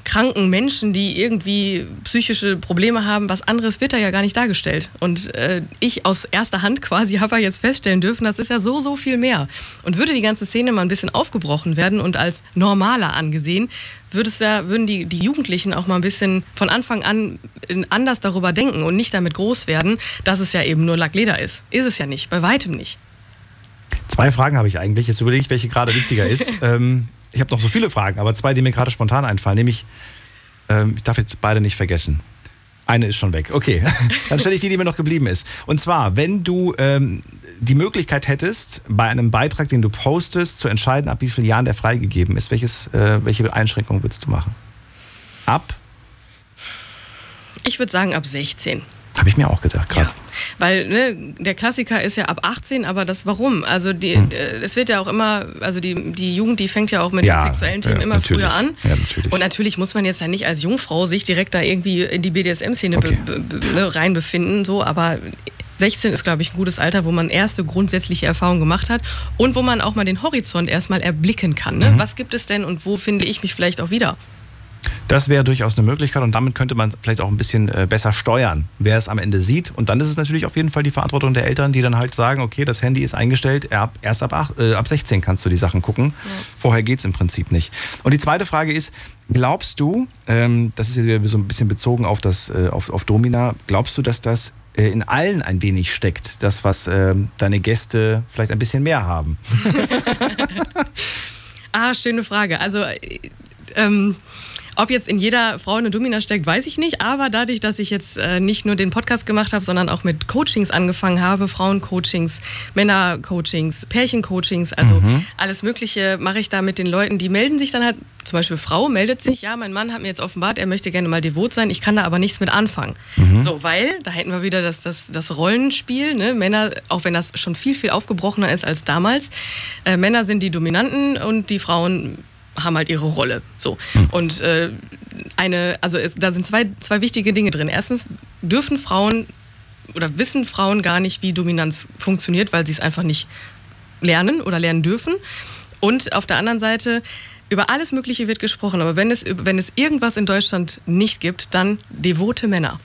kranken Menschen, die irgendwie psychische Probleme haben. Was anderes wird da ja gar nicht dargestellt. Und äh, ich aus erster Hand quasi habe ja jetzt feststellen dürfen, das ist ja so, so viel mehr. Und würde die ganze Szene mal ein bisschen aufgebrochen werden und als normaler angesehen, würdest ja, würden die, die Jugendlichen auch mal ein bisschen von Anfang an anders darüber denken und nicht damit groß werden, dass es ja eben nur Lackleder ist. Ist es ja nicht, bei weitem nicht. Zwei Fragen habe ich eigentlich. Jetzt überlege ich, welche gerade wichtiger ist. ähm, ich habe noch so viele Fragen, aber zwei, die mir gerade spontan einfallen. Nämlich, ähm, ich darf jetzt beide nicht vergessen. Eine ist schon weg. Okay, dann stelle ich die, die mir noch geblieben ist. Und zwar, wenn du ähm, die Möglichkeit hättest, bei einem Beitrag, den du postest, zu entscheiden, ab wie vielen Jahren der freigegeben ist, welches, äh, welche Einschränkungen würdest du machen? Ab? Ich würde sagen ab 16. Habe ich mir auch gedacht, gerade. Ja, weil ne, der Klassiker ist ja ab 18, aber das warum? Also die, hm. es wird ja auch immer, also die, die Jugend, die fängt ja auch mit ja, den sexuellen Themen ja, immer natürlich. früher an. Ja, natürlich. Und natürlich muss man jetzt ja nicht als Jungfrau sich direkt da irgendwie in die BDSM-Szene okay. ne, reinbefinden, so, aber 16 ist, glaube ich, ein gutes Alter, wo man erste grundsätzliche Erfahrungen gemacht hat und wo man auch mal den Horizont erstmal erblicken kann. Ne? Mhm. Was gibt es denn und wo finde ich mich vielleicht auch wieder? Das wäre durchaus eine Möglichkeit und damit könnte man vielleicht auch ein bisschen äh, besser steuern, wer es am Ende sieht. Und dann ist es natürlich auf jeden Fall die Verantwortung der Eltern, die dann halt sagen, okay, das Handy ist eingestellt, erst ab, 8, äh, ab 16 kannst du die Sachen gucken. Ja. Vorher geht es im Prinzip nicht. Und die zweite Frage ist, glaubst du, ähm, das ist jetzt so ein bisschen bezogen auf, das, äh, auf, auf Domina, glaubst du, dass das äh, in allen ein wenig steckt, das, was äh, deine Gäste vielleicht ein bisschen mehr haben? Ah, schöne Frage. Also, äh, ähm, ob jetzt in jeder Frau eine Domina steckt, weiß ich nicht. Aber dadurch, dass ich jetzt äh, nicht nur den Podcast gemacht habe, sondern auch mit Coachings angefangen habe, Frauencoachings, Männercoachings, Pärchencoachings, also Mhm. alles Mögliche mache ich da mit den Leuten. Die melden sich dann halt, zum Beispiel Frau meldet sich, ja, mein Mann hat mir jetzt offenbart, er möchte gerne mal devot sein, ich kann da aber nichts mit anfangen. Mhm. So, weil, da hätten wir wieder das, das, das Rollenspiel, ne? Männer, auch wenn das schon viel, viel aufgebrochener ist als damals, äh, Männer sind die Dominanten und die Frauen haben halt ihre Rolle. So. Und äh, eine, also es, da sind zwei, zwei wichtige Dinge drin. Erstens dürfen Frauen oder wissen Frauen gar nicht, wie Dominanz funktioniert, weil sie es einfach nicht lernen oder lernen dürfen. Und auf der anderen Seite, über alles Mögliche wird gesprochen, aber wenn es, wenn es irgendwas in Deutschland nicht gibt, dann devote Männer.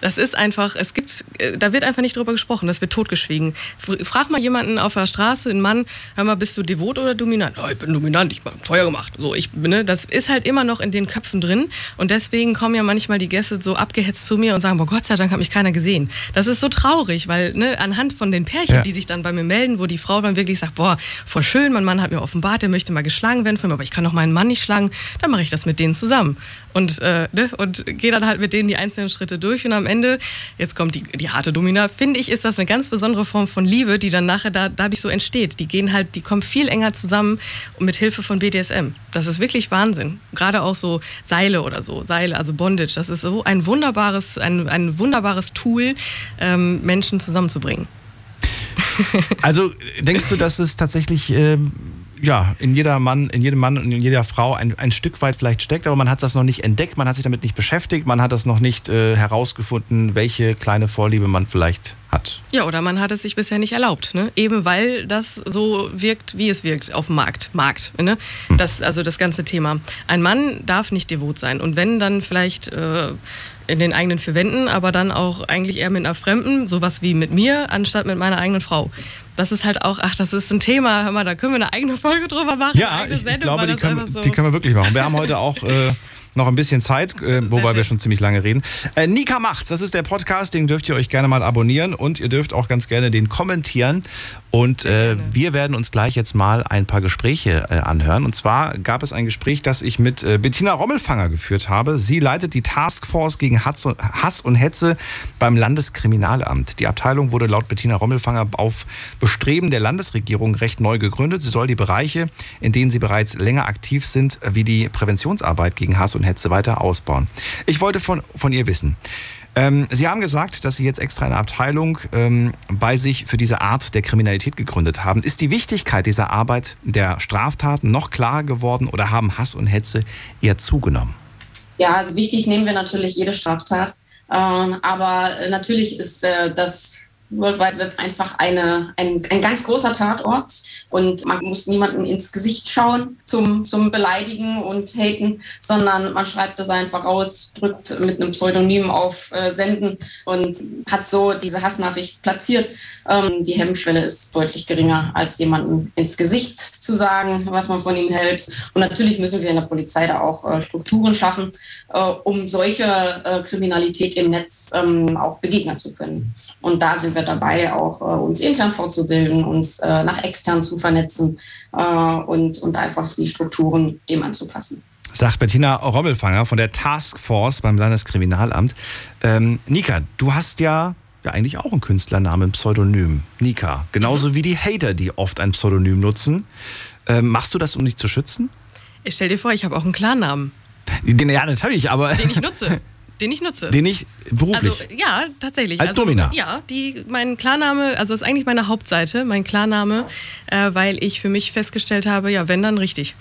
Das ist einfach, es gibt, äh, da wird einfach nicht drüber gesprochen, das wird totgeschwiegen. Fr- Frag mal jemanden auf der Straße, einen Mann, hör mal, bist du devot oder dominant? Oh, ich bin dominant, ich habe Feuer gemacht. So, ich, ne, das ist halt immer noch in den Köpfen drin und deswegen kommen ja manchmal die Gäste so abgehetzt zu mir und sagen, boah, Gott sei Dank hat mich keiner gesehen. Das ist so traurig, weil ne, anhand von den Pärchen, Ja. die sich dann bei mir melden, wo die Frau dann wirklich sagt, boah, voll schön, mein Mann hat mir offenbart, er möchte mal geschlagen werden von mir, aber ich kann doch meinen Mann nicht schlagen, dann mache ich das mit denen zusammen und, äh, ne, und gehe dann halt mit denen die einzelnen Schritte durch und am Ende, jetzt kommt die, die harte Domina, finde ich, ist das eine ganz besondere Form von Liebe, die dann nachher da, dadurch so entsteht. Die gehen halt, die kommen viel enger zusammen mit Hilfe von BDSM. Das ist wirklich Wahnsinn. Gerade auch so Seile oder so, Seile, also Bondage, das ist so ein wunderbares, ein, ein wunderbares Tool, ähm, Menschen zusammenzubringen. Also denkst du, dass es tatsächlich ähm, ja, in, jeder Mann, in jedem Mann und in jeder Frau ein, ein Stück weit vielleicht steckt, aber man hat das noch nicht entdeckt, man hat sich damit nicht beschäftigt, man hat das noch nicht äh, herausgefunden, welche kleine Vorliebe man vielleicht hat. Ja, oder man hat es sich bisher nicht erlaubt, ne? eben weil das so wirkt, wie es wirkt auf dem Markt. Markt ne? das, also das ganze Thema. Ein Mann darf nicht devot sein und wenn, dann vielleicht äh, in den eigenen vier Wänden, aber dann auch eigentlich eher mit einer Fremden, sowas wie mit mir, anstatt mit meiner eigenen Frau. Das ist halt auch, ach, das ist ein Thema, hör mal, da können wir eine eigene Folge drüber machen. Ja, ich, ich Sendung, glaube, weil die können, so- die können wir wirklich machen. Wir haben heute auch äh, noch ein bisschen Zeit, äh, wobei wir schon ziemlich lange reden. Äh, Nika macht's, das ist der Podcast, den dürft ihr euch gerne mal abonnieren und ihr dürft auch ganz gerne den kommentieren. Und äh, wir werden uns gleich jetzt mal ein paar Gespräche äh, anhören. Und zwar gab es ein Gespräch, das ich mit äh, Bettina Rommelfanger geführt habe. Sie leitet die Taskforce gegen Hass und, Hass und Hetze beim Landeskriminalamt. Die Abteilung wurde laut Bettina Rommelfanger auf Bestreben der Landesregierung recht neu gegründet. Sie soll die Bereiche, in denen sie bereits länger aktiv sind, wie die Präventionsarbeit gegen Hass und Hetze weiter ausbauen. Ich wollte von, von ihr wissen. Ähm, Sie haben gesagt, dass Sie jetzt extra eine Abteilung ähm, bei sich für diese Art der Kriminalität gegründet haben. Ist die Wichtigkeit dieser Arbeit der Straftaten noch klarer geworden oder haben Hass und Hetze eher zugenommen? Ja, also wichtig nehmen wir natürlich jede Straftat. Ähm, aber natürlich ist äh, das World Wide Web einfach eine, ein, ein ganz großer Tatort und man muss niemandem ins Gesicht schauen zum, zum Beleidigen und Haten, sondern man schreibt das einfach raus, drückt mit einem Pseudonym auf äh, Senden und hat so diese Hassnachricht platziert. Ähm, die Hemmschwelle ist deutlich geringer, als jemandem ins Gesicht zu sagen, was man von ihm hält. Und natürlich müssen wir in der Polizei da auch äh, Strukturen schaffen, äh, um solcher äh, Kriminalität im Netz ähm, auch begegnen zu können. Und da sind wir dabei, auch äh, uns intern fortzubilden, uns äh, nach extern zu vernetzen äh, und, und einfach die Strukturen dem anzupassen. Sagt Bettina Rommelfanger von der Taskforce beim Landeskriminalamt. Ähm, Nika, du hast ja, ja eigentlich auch einen Künstlernamen, Pseudonym. Nika. Genauso wie die Hater, die oft ein Pseudonym nutzen. Ähm, machst du das, um dich zu schützen? Ich stell dir vor, ich habe auch einen Klarnamen, Den, ja, natürlich, aber den ich nutze. den ich nutze. den ich beruflich. Also ja, tatsächlich. Als also, Domina? Ja, die, mein Klarname, also ist eigentlich meine Hauptseite, mein Klarname, äh, weil ich für mich festgestellt habe, ja, wenn dann richtig.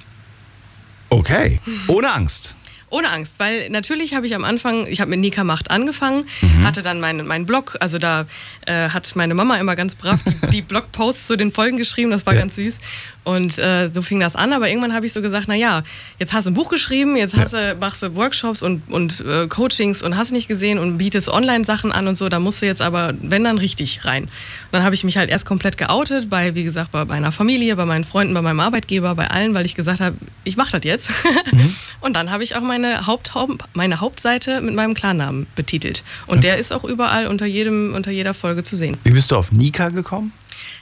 okay. Ohne Angst. Ohne Angst, weil natürlich habe ich am Anfang, ich habe mit Nika Macht angefangen, Mhm. hatte dann meinen meinen Blog, also da äh, hat meine Mama immer ganz brav die, die Blogposts zu den Folgen geschrieben, das war Ja. ganz süß. Und äh, so fing das an, aber irgendwann habe ich so gesagt, naja, jetzt hast du ein Buch geschrieben, jetzt hast du, machst du Workshops und, und äh, Coachings und hast nicht gesehen und bietest Online-Sachen an und so, da musst du jetzt aber, wenn dann richtig rein. Und dann habe ich mich halt erst komplett geoutet, bei, wie gesagt, bei meiner Familie, bei meinen Freunden, bei meinem Arbeitgeber, bei allen, weil ich gesagt habe, ich mache das jetzt. Und dann habe ich auch meine, Haupt, meine Hauptseite mit meinem Klarnamen betitelt. Und der ist auch überall unter, jedem, unter jeder Folge zu sehen. Wie bist du auf Nika gekommen?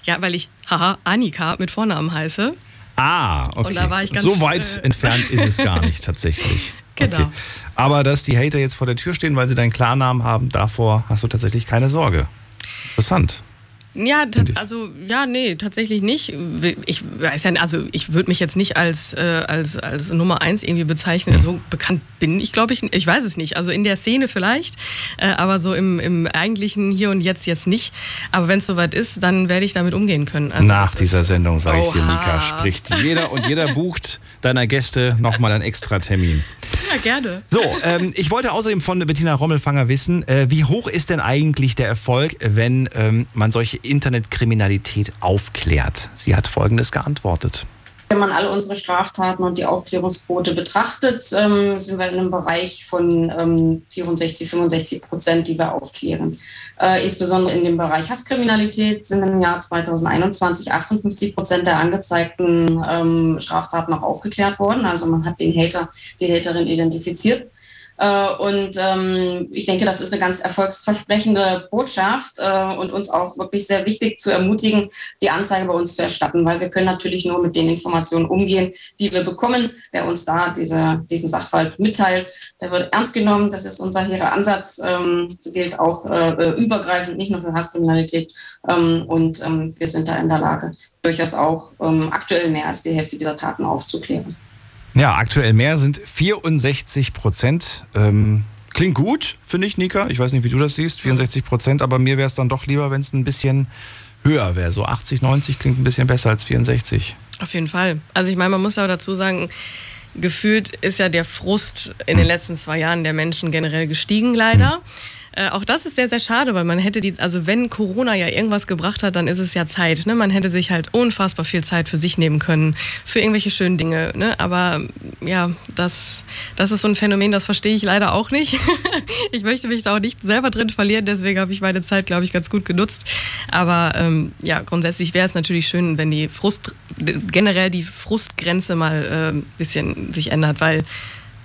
Ja, weil ich, haha, Annika mit Vornamen heiße. Ah, okay. Und da war ich ganz, so weit äh, entfernt ist es gar nicht tatsächlich. Genau. Okay. Aber dass die Hater jetzt vor der Tür stehen, weil sie deinen Klarnamen haben, davor hast du tatsächlich keine Sorge. Interessant. Ja, also ja, nee, tatsächlich nicht. Ich weiß ja, also ich würde mich jetzt nicht als, äh, als, als Nummer eins irgendwie bezeichnen. So bekannt bin ich, glaube ich, ich weiß es nicht. Also in der Szene vielleicht, äh, aber so im, im eigentlichen Hier und Jetzt jetzt nicht. Aber wenn es soweit ist, dann werde ich damit umgehen können. Also Nach dieser Sendung, sage ich dir. Mika, spricht jeder und jeder bucht deiner Gäste nochmal einen extra Termin. Ja, gerne. So, ähm, ich wollte außerdem von Bettina Rommelfanger wissen, äh, wie hoch ist denn eigentlich der Erfolg, wenn ähm, man solche Internetkriminalität aufklärt? Sie hat Folgendes geantwortet. Wenn man alle unsere Straftaten und die Aufklärungsquote betrachtet, ähm, sind wir in einem Bereich von ähm, 64, 65 Prozent, die wir aufklären. Äh, insbesondere in dem Bereich Hasskriminalität sind im Jahr 2021 58 Prozent der angezeigten ähm, Straftaten auch aufgeklärt worden. Also man hat den Hater, die Haterin identifiziert. Äh, Und ähm, ich denke, das ist eine ganz erfolgsversprechende Botschaft äh, und uns auch wirklich sehr wichtig zu ermutigen, die Anzeige bei uns zu erstatten, weil wir können natürlich nur mit den Informationen umgehen, die wir bekommen. Wer uns da diese, diesen Sachverhalt mitteilt, der wird ernst genommen. Das ist unser hehrer Ansatz. Ähm, gilt auch äh, übergreifend, nicht nur für Hasskriminalität. Ähm, und ähm, wir sind da in der Lage, durchaus auch ähm, aktuell mehr als die Hälfte dieser Taten aufzuklären. Ja, aktuell mehr sind 64 Prozent. Ähm, klingt gut, finde ich, Nika. Ich weiß nicht, wie du das siehst, 64 Prozent, aber mir wäre es dann doch lieber, wenn es ein bisschen höher wäre. So 80, 90 klingt ein bisschen besser als 64. Auf jeden Fall. Also ich meine, man muss ja auch dazu sagen, gefühlt ist ja der Frust in den letzten zwei Jahren der Menschen generell gestiegen, leider. Äh, auch das ist sehr, sehr schade, weil man hätte die, also wenn Corona ja irgendwas gebracht hat, dann ist es ja Zeit. Ne? Man hätte sich halt unfassbar viel Zeit für sich nehmen können, für irgendwelche schönen Dinge. Ne? Aber ja, das, das ist so ein Phänomen, das verstehe ich leider auch nicht. ich möchte mich da auch nicht selber drin verlieren, deswegen habe ich meine Zeit, glaube ich, ganz gut genutzt. Aber ähm, ja, grundsätzlich wäre es natürlich schön, wenn die Frust, generell die Frustgrenze mal äh, ein bisschen sich ändert, weil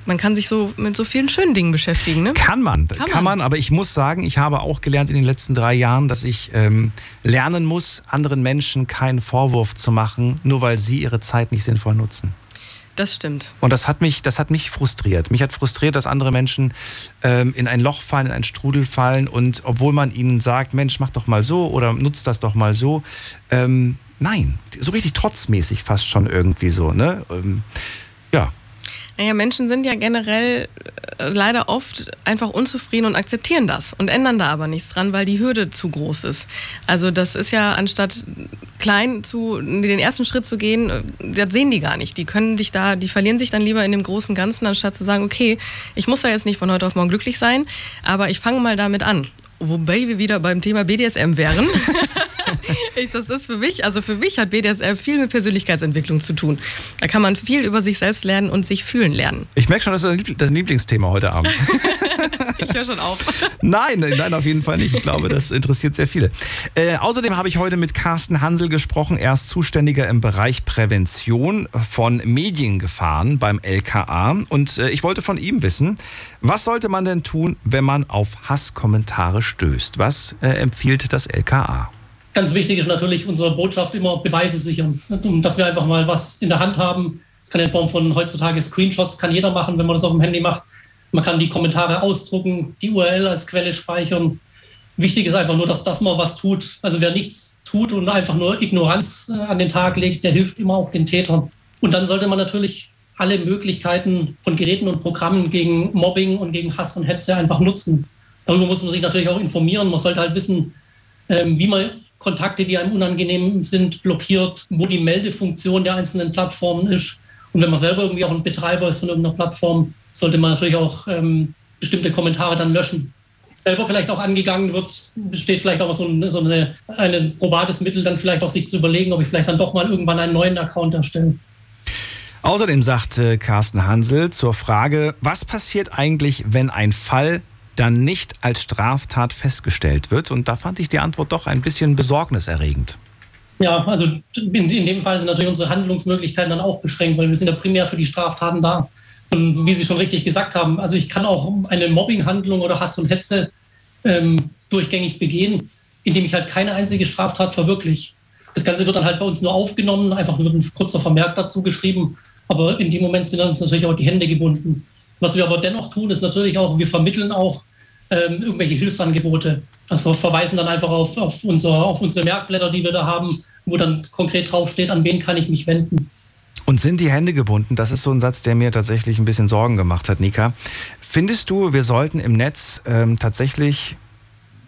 man kann sich so mit so vielen schönen Dingen beschäftigen. Ne? Kann man, kann, Kann man. man. aber ich muss sagen, ich habe auch gelernt in den letzten drei Jahren, dass ich ähm, lernen muss, anderen Menschen keinen Vorwurf zu machen, nur weil sie ihre Zeit nicht sinnvoll nutzen. Das stimmt. Und das hat mich, das hat mich frustriert. Mich hat frustriert, dass andere Menschen ähm, in ein Loch fallen, in einen Strudel fallen und obwohl man ihnen sagt, Mensch, mach doch mal so oder nutzt das doch mal so, ähm, nein, so richtig trotzmäßig fast schon irgendwie so, ne? Ähm, ja, Naja, Menschen sind ja generell äh, leider oft einfach unzufrieden und akzeptieren das und ändern da aber nichts dran, weil die Hürde zu groß ist. Also das ist ja, anstatt klein zu den ersten Schritt zu gehen, äh, das sehen die gar nicht. Die können dich da, die verlieren sich dann lieber in dem großen Ganzen, anstatt zu sagen, okay, ich muss da jetzt nicht von heute auf morgen glücklich sein, aber ich fange mal damit an. Wobei wir wieder beim Thema BDSM wären. Ich, das ist für mich, also für mich hat BDSM viel mit Persönlichkeitsentwicklung zu tun. Da kann man viel über sich selbst lernen und sich fühlen lernen. ich merke schon, das ist dein Lieblingsthema heute Abend. Ich höre schon auf. Nein, nein, auf jeden Fall nicht. Ich glaube, das interessiert sehr viele. Äh, außerdem habe ich heute mit Carsten Hansel gesprochen. Er ist Zuständiger im Bereich Prävention von Mediengefahren beim LKA. Und äh, ich wollte von ihm wissen, was sollte man denn tun, wenn man auf Hasskommentare stößt? Was äh, empfiehlt das LKA? Ganz wichtig ist natürlich unsere Botschaft immer Beweise sichern. Dass wir einfach mal was in der Hand haben. Das kann in Form von heutzutage Screenshots, kann jeder machen, wenn man das auf dem Handy macht. Man kann die Kommentare ausdrucken, die URL als Quelle speichern. Wichtig ist einfach nur, dass, dass man was tut. Also wer nichts tut und einfach nur Ignoranz äh, an den Tag legt, der hilft immer auch den Tätern. Und dann sollte man natürlich alle Möglichkeiten von Geräten und Programmen gegen Mobbing und gegen Hass und Hetze einfach nutzen. Darüber muss man sich natürlich auch informieren. Man sollte halt wissen, ähm, wie man Kontakte, die einem unangenehm sind, blockiert, wo die Meldefunktion der einzelnen Plattformen ist. Und wenn man selber irgendwie auch ein Betreiber ist von irgendeiner Plattform, sollte man natürlich auch ähm, bestimmte Kommentare dann löschen. Selber vielleicht auch angegangen wird, besteht vielleicht auch so, ein, so eine, ein probates Mittel, dann vielleicht auch sich zu überlegen, ob ich vielleicht dann doch mal irgendwann einen neuen Account erstelle. Außerdem sagte Carsten Hansel zur Frage, was passiert eigentlich, wenn ein Fall dann nicht als Straftat festgestellt wird? Und da fand ich die Antwort doch ein bisschen besorgniserregend. Ja, also in, in dem Fall sind natürlich unsere Handlungsmöglichkeiten dann auch beschränkt, weil wir sind ja primär für die Straftaten da. Und wie Sie schon richtig gesagt haben, also ich kann auch eine Mobbinghandlung oder Hass und Hetze ähm, durchgängig begehen, indem ich halt keine einzige Straftat verwirkliche. Das Ganze wird dann halt bei uns nur aufgenommen, einfach wird ein kurzer Vermerk dazu geschrieben. Aber in dem Moment sind uns natürlich auch die Hände gebunden. Was wir aber dennoch tun, ist natürlich auch, wir vermitteln auch ähm, irgendwelche Hilfsangebote. Also wir verweisen dann einfach auf, auf, unser, auf unsere Merkblätter, die wir da haben, wo dann konkret draufsteht, an wen kann ich mich wenden. Und sind die Hände gebunden? Das ist so ein Satz, der mir tatsächlich ein bisschen Sorgen gemacht hat, Nika. Findest du, wir sollten im Netz ähm, tatsächlich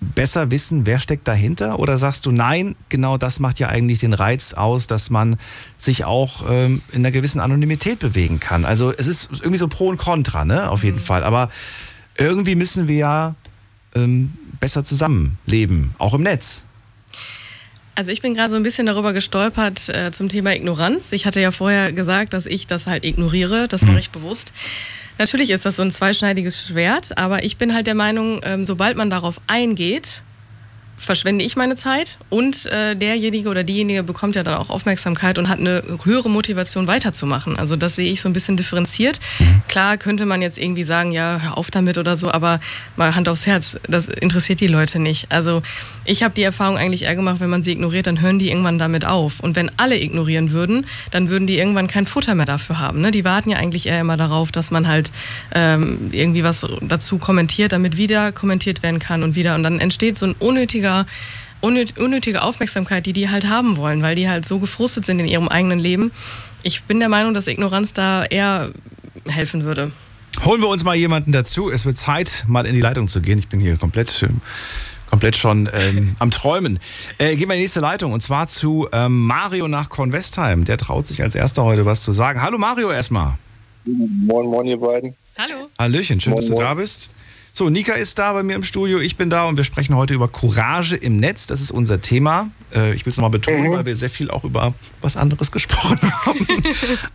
besser wissen, wer steckt dahinter? Oder sagst du, nein, genau das macht ja eigentlich den Reiz aus, dass man sich auch ähm, in einer gewissen Anonymität bewegen kann? Also es ist irgendwie so Pro und Contra, ne? Auf jeden mhm. Fall. Aber irgendwie müssen wir ja ähm, besser zusammenleben, auch im Netz. Also ich bin gerade so ein bisschen darüber gestolpert äh, zum Thema Ignoranz. Ich hatte ja vorher gesagt, dass ich das halt ignoriere. Das mache mhm. ich bewusst. Natürlich ist das so ein zweischneidiges Schwert, aber ich bin halt der Meinung, ähm, sobald man darauf eingeht, verschwende ich meine Zeit und äh, derjenige oder diejenige bekommt ja dann auch Aufmerksamkeit und hat eine höhere Motivation weiterzumachen. Also das sehe ich so ein bisschen differenziert. Mhm. Klar könnte man jetzt irgendwie sagen, ja, hör auf damit oder so, aber mal Hand aufs Herz, das interessiert die Leute nicht. Also ich habe die Erfahrung eigentlich eher gemacht, wenn man sie ignoriert, dann hören die irgendwann damit auf. Und wenn alle ignorieren würden, dann würden die irgendwann kein Futter mehr dafür haben. Ne? Die warten ja eigentlich eher immer darauf, dass man halt ähm, irgendwie was dazu kommentiert, damit wieder kommentiert werden kann und wieder. Und dann entsteht so ein unnötiger unnötige Aufmerksamkeit, die die halt haben wollen, weil die halt so gefrustet sind in ihrem eigenen Leben. Ich bin der Meinung, dass Ignoranz da eher helfen würde. Holen wir uns mal jemanden dazu. Es wird Zeit, mal in die Leitung zu gehen. Ich bin hier komplett, äh, komplett schon ähm, am Träumen. Äh, gehen wir in die nächste Leitung und zwar zu ähm, Mario nach Kornwestheim. Der traut sich als erster heute was zu sagen. Hallo Mario erstmal. Moin, moin, ihr beiden. Hallo. Hallöchen, schön, moin, dass du moin. da bist. So, Nika ist da bei mir im Studio, ich bin da und wir sprechen heute über Courage im Netz. Das ist unser Thema. Äh, ich will es nochmal betonen, mhm. weil wir sehr viel auch über was anderes gesprochen haben.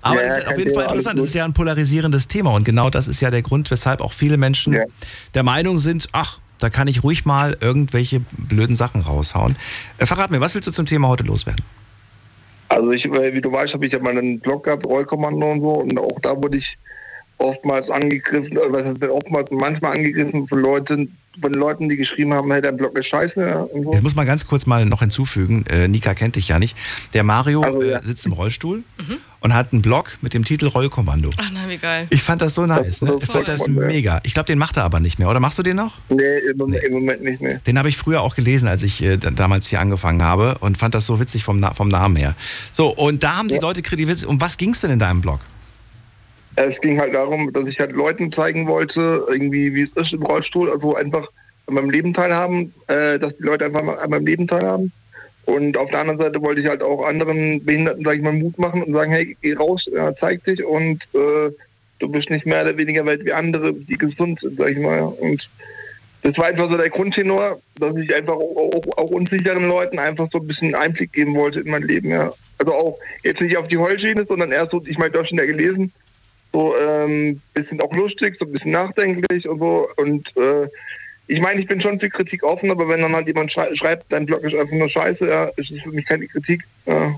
Aber es ja, ist auf jeden Fall interessant. Es ist ja ein polarisierendes Thema und genau das ist ja der Grund, weshalb auch viele Menschen ja. der Meinung sind, ach, da kann ich ruhig mal irgendwelche blöden Sachen raushauen. Äh, verrat mir, was willst du zum Thema heute loswerden? Also ich, wie du weißt, habe ich ja mal einen Blog gehabt, Rollkommando und so und auch da wurde ich oftmals angegriffen, äh, was ist oftmals manchmal angegriffen von Leuten, von Leuten, die geschrieben haben, hey, dein Blog ist scheiße. So. Jetzt muss man ganz kurz mal noch hinzufügen, äh, Nika kennt dich ja nicht. Der Mario also, ja. äh, sitzt im Rollstuhl mhm. Und hat einen Blog mit dem Titel Rollkommando. Ach nein, wie geil. Ich fand das so nice. Das, ne? Ich fand das mega. Ich glaube, den macht er aber nicht mehr, oder machst du den noch? Nee, im Moment, nee. Im Moment nicht mehr. Den habe ich früher auch gelesen, als ich äh, damals hier angefangen habe und fand das so witzig vom, vom Namen her. So, und da haben die ja. Leute kritisiert, um was ging es denn in deinem Blog? Es ging halt darum, dass ich halt Leuten zeigen wollte, irgendwie, wie es ist im Rollstuhl, also einfach an meinem Leben teilhaben, äh, dass die Leute einfach an meinem Leben teilhaben. Und auf der anderen Seite wollte ich halt auch anderen Behinderten, sage ich mal, Mut machen und sagen, hey, geh raus, ja, zeig dich und äh, du bist nicht mehr oder weniger weit wie andere, die gesund sind, sag ich mal. Und das war einfach so der Grundtenor, dass ich einfach auch, auch, auch, unsicheren Leuten einfach so ein bisschen Einblick geben wollte in mein Leben, ja. Also auch jetzt nicht auf die Heulschiene, sondern eher so, ich meine, du hast schon ja gelesen, so ähm, bisschen auch lustig, so ein bisschen nachdenklich und so. Und äh, ich meine, ich bin schon für Kritik offen, aber wenn dann halt jemand schrei schreibt, dein Blog ist einfach nur scheiße, ja, ist es für mich keine Kritik. Ja.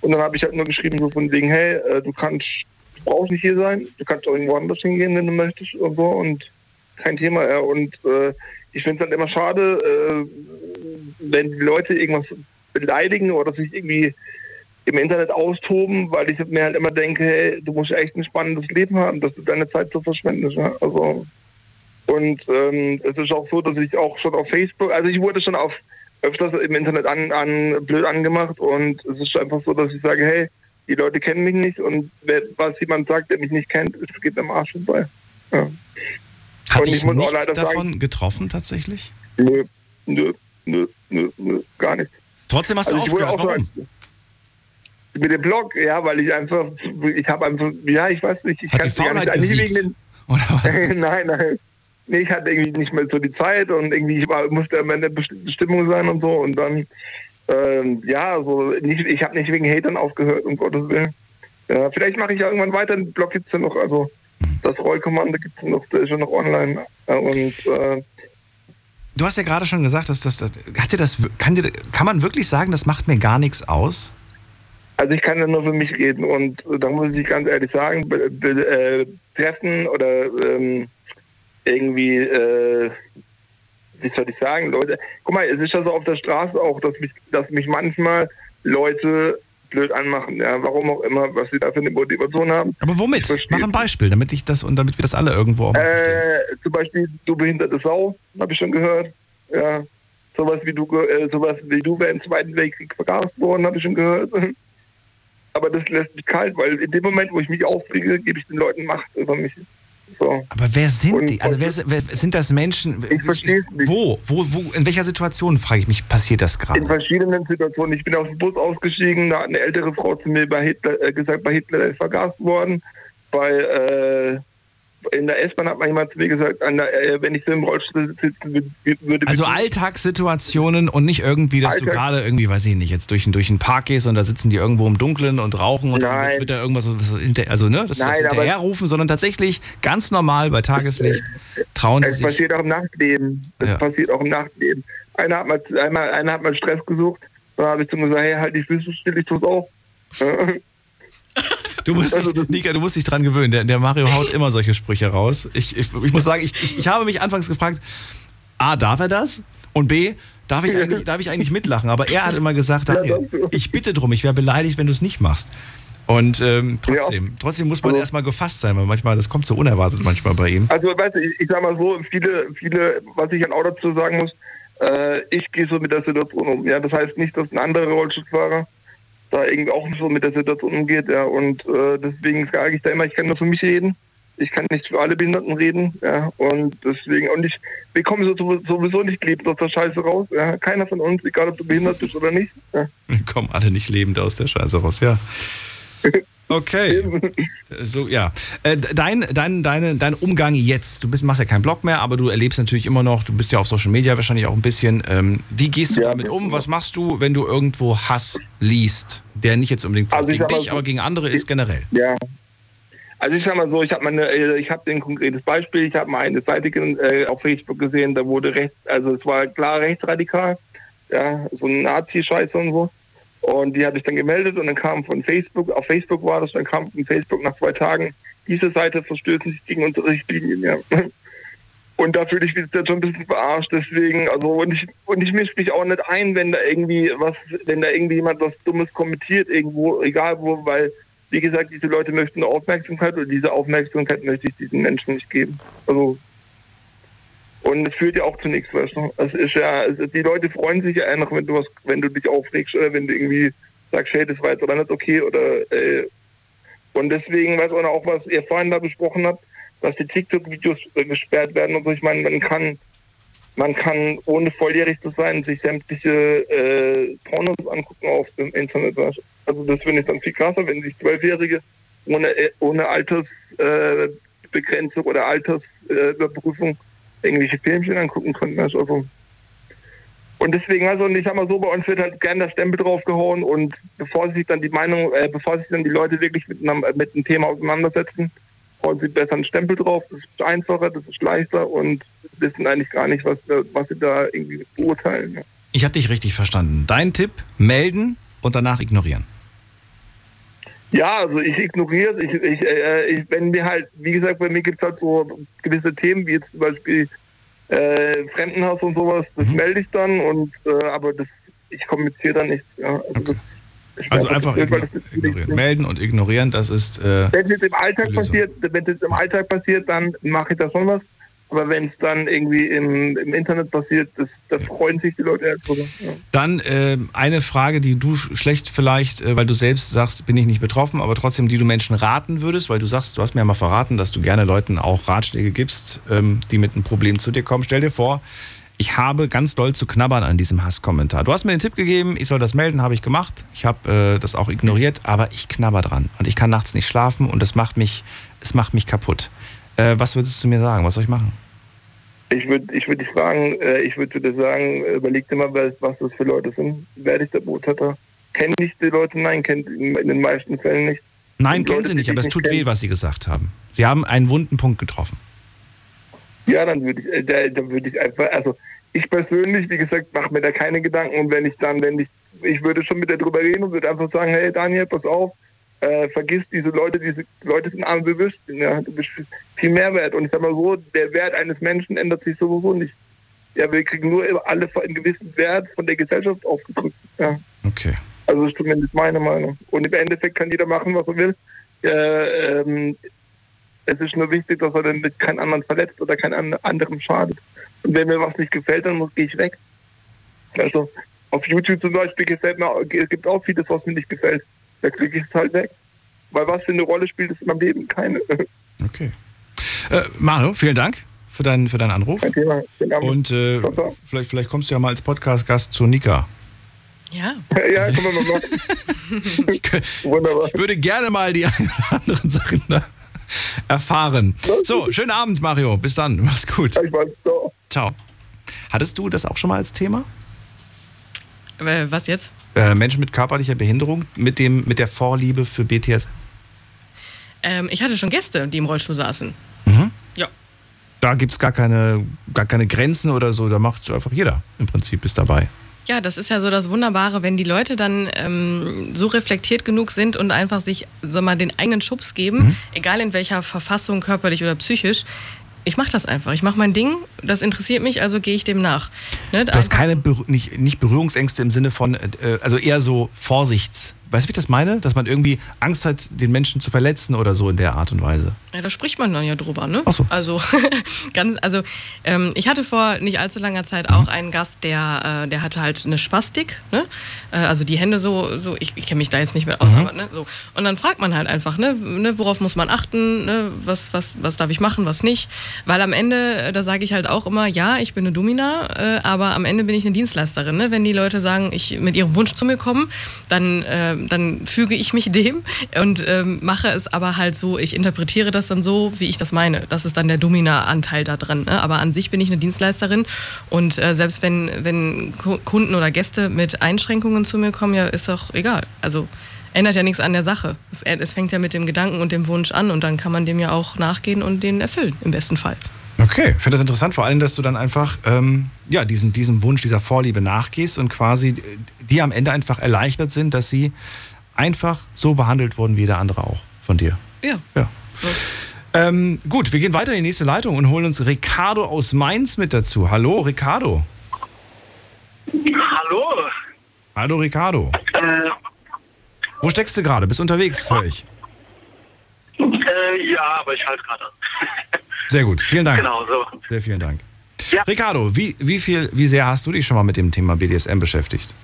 Und dann habe ich halt nur geschrieben, so von wegen, hey, äh, du kannst, du brauchst nicht hier sein, du kannst auch irgendwo anders hingehen, wenn du möchtest und so und kein Thema. Ja. Und äh, ich finde es halt immer schade, äh, wenn die Leute irgendwas beleidigen oder sich irgendwie im Internet austoben, weil ich mir halt immer denke, hey, du musst echt ein spannendes Leben haben, dass du deine Zeit so verschwendest. Ja? Also und ähm, es ist auch so, dass ich auch schon auf Facebook, also ich wurde schon auf öfters im Internet an, an blöd angemacht und es ist einfach so, dass ich sage, hey, die Leute kennen mich nicht und wer, was jemand sagt, der mich nicht kennt, es geht am Arsch vorbei. Ja. Hat dich nichts davon sagen, getroffen tatsächlich? Nö, nö, nö, nö, nö, gar nichts. Trotzdem hast du also aufgehört, warum? Sagen, mit dem Blog, ja, weil ich einfach, ich habe einfach, ja, ich weiß nicht, ich kann es gar nicht, nicht wegen den, nein, nein, nee, ich hatte irgendwie nicht mehr so die Zeit und irgendwie ich war, musste immer in der Stimmung sein und so und dann, ähm, ja, so, nicht, ich habe nicht wegen Hatern aufgehört, um Gottes Willen. Ja, vielleicht mache ich ja irgendwann weiter, den Blog gibt es ja noch, also das Rollkommando gibt es noch, der ist ja noch online und, äh, Du hast ja gerade schon gesagt, dass das, hat dir das, kann, dir, kann man wirklich sagen, das macht mir gar nichts aus? Also ich kann ja nur für mich reden und da muss ich ganz ehrlich sagen, be, be, äh, treffen oder ähm, irgendwie, äh, wie soll ich sagen, Leute, guck mal, es ist ja so auf der Straße auch, dass mich, dass mich manchmal Leute blöd anmachen, ja, warum auch immer, was sie da für eine Motivation haben. Aber womit? Mach ein Beispiel, damit ich das und damit wir das alle irgendwo auch. Äh, zum Beispiel du behinderte Sau, habe ich schon gehört. Ja, sowas wie du, äh, sowas wie du wäre im Zweiten Weltkrieg vergast worden, habe ich schon gehört. Aber das lässt mich kalt, weil in dem Moment, wo ich mich aufrege, gebe ich den Leuten Macht über mich. So. Aber wer sind Und- die? Also wer, wer sind das Menschen? Ich versteh's nicht. Wo? Wo, wo? In welcher Situation, frage ich mich, passiert das In gerade? verschiedenen Situationen. Ich bin aus dem Bus ausgestiegen, da hat eine ältere Frau zu mir bei Hitler äh, gesagt, bei Hitler ist vergast worden. Bei äh, in der S-Bahn hat mal jemand zu mir gesagt, der, äh, wenn ich so im Rollstuhl sitzen würde, Also Alltagssituationen und nicht irgendwie, dass du Alltag- gerade irgendwie, weiß ich nicht, jetzt durch, einen- durch einen Park gehst und da sitzen die irgendwo im Dunkeln und rauchen und dann Nein. wird da irgendwas, also ne, das, das Nein, hinterherrufen, sondern tatsächlich ganz normal bei Tageslicht trauen die sich. passiert auch im Nachtleben. Es Ja. passiert auch im Nachtleben. Einer hat mal, einmal, einer hat mal Stress gesucht. Dann habe ich zu ihm gesagt, hey, halt die Füße still, ich tu's auch. Du musst, Also dich, Nika, du musst dich dran gewöhnen. Der, der Mario haut immer solche Sprüche raus. Ich, ich, ich muss sagen, ich, ich, ich habe mich anfangs gefragt, A, darf er das? Und B, darf ich eigentlich, darf ich eigentlich mitlachen? Aber er hat immer gesagt, Ja, Daniel, ich bitte drum, ich wäre beleidigt, wenn du es nicht machst. Und ähm, trotzdem, trotzdem muss man Also- erstmal gefasst sein, weil manchmal, das kommt so unerwartet manchmal bei ihm. Also, weißt du, ich, ich sag mal so, viele, viele, was ich an auch dazu sagen muss, äh, ich gehe so mit der Situation um. Ja, das heißt nicht, dass ein anderer Rollstuhlfahrer da irgendwie auch so mit der Situation umgeht. Ja, und äh, deswegen sage ich da immer, ich kann nur für mich reden. Ich kann nicht für alle Behinderten reden. Ja, und deswegen, und ich, wir kommen so- sowieso nicht lebend aus der Scheiße raus. Ja, keiner von uns, egal ob du behindert bist oder nicht. Ja. Wir kommen alle nicht lebend aus der Scheiße raus, ja. Okay. So, ja. Äh, dein, dein, deine, dein Umgang jetzt, du bist, machst ja keinen Blog mehr, aber du erlebst natürlich immer noch, du bist ja auf Social Media wahrscheinlich auch ein bisschen. Ähm, wie gehst du Ja, damit um? Was machst du, wenn du irgendwo Hass liest, der nicht jetzt unbedingt Also gegen dich, so- aber gegen andere ist generell? Ja. Also ich sag mal so, ich habe meine, äh, ich habe ein konkretes Beispiel. Ich habe mal eine Seite äh, auf Facebook gesehen, da wurde rechts, also es war klar rechtsradikal, ja, so ein Nazi-Scheiße und so. Und die habe ich dann gemeldet und dann kam von Facebook, auf Facebook war das, dann kam von Facebook nach zwei Tagen, diese Seite verstößt nicht gegen unsere Richtlinien. Ja. Und da fühle ich mich jetzt schon ein bisschen verarscht. Deswegen, also und ich und ich mische mich auch nicht ein, wenn da irgendwie was, wenn da irgendwie jemand was Dummes kommentiert irgendwo, egal wo, weil wie gesagt, diese Leute möchten Aufmerksamkeit und diese Aufmerksamkeit möchte ich diesen Menschen nicht geben. Also und es führt ja auch zu nichts, weißt du. Es ist ja, also die Leute freuen sich ja einfach, wenn du was, wenn du dich aufregst oder wenn du irgendwie sagst, hey, das war jetzt oder nicht okay oder äh, und deswegen weiß auch noch, was ihr vorhin da besprochen habt, dass die TikTok-Videos äh, gesperrt werden und so. Ich meine, man kann, man kann ohne volljährig zu sein sich sämtliche äh, Pornos angucken auf dem Internet. weißt du. Also das finde ich dann viel krasser, wenn sich Zwölfjährige ohne, äh, ohne Altersbegrenzung äh, oder Altersüberprüfung irgendwelche Filmchen angucken du. Also und deswegen, also, und ich sag mal so, bei uns wird halt gern der Stempel draufgehauen und bevor sich dann die Meinung, äh, bevor sich dann die Leute wirklich mit, einem- mit dem Thema auseinandersetzen, hauen sie besser einen Stempel drauf. Das ist einfacher, das ist leichter und wissen eigentlich gar nicht, was, was sie da irgendwie beurteilen. Ich habe dich richtig verstanden. Dein Tipp, melden und danach ignorieren. Ja, also ich ignoriere es. Ich, ich, äh, ich, wenn mir halt, wie gesagt, bei mir gibt es halt so gewisse Themen, wie jetzt zum Beispiel äh, Fremdenhaus und sowas, das Mhm. melde ich dann und äh, aber das, ich kommuniziere dann nichts. Ja. Also, das ist mir Also einfach blöd, weil igno- das ignorieren. Melden und ignorieren, das ist. Äh, Wenn es jetzt im Alltag passiert, wenn es jetzt im Alltag passiert, dann mache ich da schon was. Aber wenn es dann irgendwie im, im Internet passiert, das, da freuen sich die Leute erst drüber. Ja. Dann äh, eine Frage, die du sch- schlecht vielleicht, äh, weil du selbst sagst, bin ich nicht betroffen, aber trotzdem, die du Menschen raten würdest, weil du sagst, du hast mir ja mal verraten, dass du gerne Leuten auch Ratschläge gibst, ähm, die mit einem Problem zu dir kommen. Stell dir vor, ich habe ganz doll zu knabbern an diesem Hasskommentar. Du hast mir den Tipp gegeben, ich soll das melden, habe ich gemacht. Ich habe äh, das auch ignoriert, aber ich knabber dran und ich kann nachts nicht schlafen und es macht mich, es macht mich kaputt. Äh, was würdest du mir sagen? Was soll ich machen? Ich würde ich würd dich fragen, äh, ich würde dir sagen, überleg dir mal, wer- was das für Leute sind. Werde ich der Bootsetter? Kenne ich die Leute? Nein, kennt in den meisten Fällen nicht. Nein, kennen sie nicht, aber dich es tut weh, kennen. was sie gesagt haben. Sie haben einen wunden Punkt getroffen. Ja, dann würde ich, äh, da, da würde ich einfach, also ich persönlich, wie gesagt, mache mir da keine Gedanken und wenn ich dann, wenn ich, ich würde schon mit dir drüber reden und würde einfach sagen, hey Daniel, pass auf, äh, vergiss diese Leute, diese Leute sind arme Bewussten, ja, du bist viel mehr wert und ich sag mal so, der Wert eines Menschen ändert sich sowieso nicht. Ja, wir kriegen nur alle einen gewissen Wert von der Gesellschaft aufgedrückt. Ja. Okay. Also das ist zumindest meine Meinung. Und im Endeffekt kann jeder machen, was er will. Äh, ähm, es ist nur wichtig, dass er dann mit keinen anderen verletzt oder keinen anderen schadet. Und wenn mir was nicht gefällt, dann gehe ich weg. Also auf YouTube zum Beispiel gefällt mir, gibt auch vieles, was mir nicht gefällt. Da klicke ich es halt weg. Weil was für eine Rolle spielt es in meinem Leben? Keine. Okay. Äh, Mario, vielen Dank für deinen, für deinen Anruf. Kein Thema. Und äh, Ciao, ciao. vielleicht, vielleicht kommst du ja mal als Podcast-Gast zu Nika. Ja. Ja, können wir mal machen. Ich Wunderbar. würde gerne mal die anderen Sachen da erfahren. So, schönen Abend, Mario. Bis dann. Mach's gut. Ich weiß, ciao. Ciao. Hattest du das auch schon mal als Thema? Äh, Was jetzt? Äh, Menschen mit körperlicher Behinderung mit, dem, mit der Vorliebe für BTS? Ähm, ich hatte schon Gäste, die im Rollstuhl saßen. Mhm. Ja. Da gibt es gar keine, gar keine Grenzen oder so. Da macht einfach jeder im Prinzip ist dabei. Ja, das ist ja so das Wunderbare, wenn die Leute dann ähm, so reflektiert genug sind und einfach sich sag mal, den eigenen Schubs geben, Mhm. egal in welcher Verfassung, körperlich oder psychisch. Ich mache das einfach. Ich mache mein Ding, das interessiert mich, also gehe ich dem nach. Ne? Du hast keine Berü nicht, nicht Berührungsängste im Sinne von, äh, also eher so Vorsichts. Weißt du, wie ich das meine? Dass man irgendwie Angst hat, den Menschen zu verletzen oder so in der Art und Weise. Ja, da spricht man dann ja drüber, ne? Ach so. Also, ganz, also ähm, ich hatte vor nicht allzu langer Zeit Mhm. auch einen Gast, der, äh, der hatte halt eine Spastik, ne? Äh, also die Hände so, so ich, ich kenne mich da jetzt nicht mehr aus, Mhm. aber ne, so. Und dann fragt man halt einfach, ne, ne worauf muss man achten, ne, was, was, was darf ich machen, was nicht. Weil am Ende, äh, da sage ich halt auch immer, ja, ich bin eine Domina, äh, aber am Ende bin ich eine Dienstleisterin. Ne? Wenn die Leute sagen, ich mit ihrem Wunsch zu mir kommen, dann, äh, dann füge ich mich dem und ähm, mache es aber halt so, ich interpretiere das dann so, wie ich das meine. Das ist dann der Domina-Anteil da drin. Ne? Aber an sich bin ich eine Dienstleisterin und äh, selbst wenn, wenn Ku- Kunden oder Gäste mit Einschränkungen zu mir kommen, ja, ist doch egal. Also ändert ja nichts an der Sache. Es, es fängt ja mit dem Gedanken und dem Wunsch an und dann kann man dem ja auch nachgehen und den erfüllen, im besten Fall. Okay, ich finde das interessant, vor allem, dass du dann einfach ähm, ja, diesen, diesem Wunsch, dieser Vorliebe nachgehst und quasi äh, die am Ende einfach erleichtert sind, dass sie einfach so behandelt wurden wie jeder andere auch von dir. Ja. Ja. Ähm, gut, wir gehen weiter in die nächste Leitung und holen uns Ricardo aus Mainz mit dazu. Hallo, Ricardo. Hallo. Hallo, Ricardo. Äh, Wo steckst du gerade? Bist unterwegs, höre ich. äh, ja, aber ich halte gerade an. Sehr gut, vielen Dank. Genau so. Sehr vielen Dank. Ja. Ricardo, wie, wie, viel, wie sehr hast du dich schon mal mit dem Thema BDSM beschäftigt?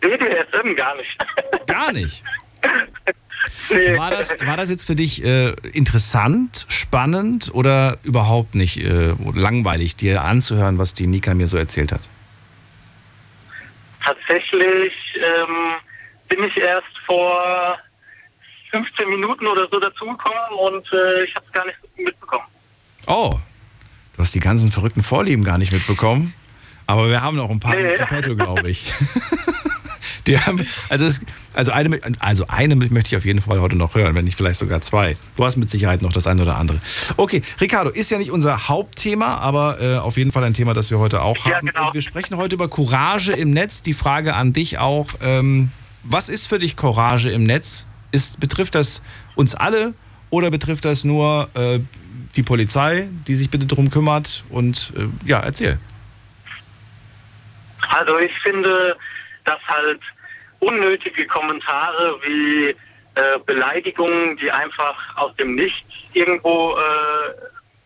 BDSM gar nicht. Gar nicht. nee. War das, war das jetzt für dich äh, interessant, spannend oder überhaupt nicht äh, langweilig, dir anzuhören, was die Nika mir so erzählt hat? Tatsächlich ähm, bin ich erst vor 15 Minuten oder so dazugekommen und äh, ich habe es gar nicht mitbekommen. Oh, du hast die ganzen verrückten Vorlieben gar nicht mitbekommen. Aber wir haben noch ein paar Nee. Petto, glaube ich. Die haben, also, es, also, eine, also eine möchte ich auf jeden Fall heute noch hören, wenn nicht vielleicht sogar zwei. Du hast mit Sicherheit noch das eine oder andere. Okay, Ricardo, ist ja nicht unser Hauptthema, aber äh, auf jeden Fall ein Thema, das wir heute auch Ja, haben. genau. Und wir sprechen heute über Courage im Netz. Die Frage an dich auch, ähm, was ist für dich Courage im Netz? Ist, betrifft das uns alle oder betrifft das nur äh, die Polizei, die sich bitte darum kümmert? Und äh, ja, erzähl. Also ich finde, dass halt unnötige Kommentare wie äh, Beleidigungen, die einfach aus dem Nichts irgendwo äh,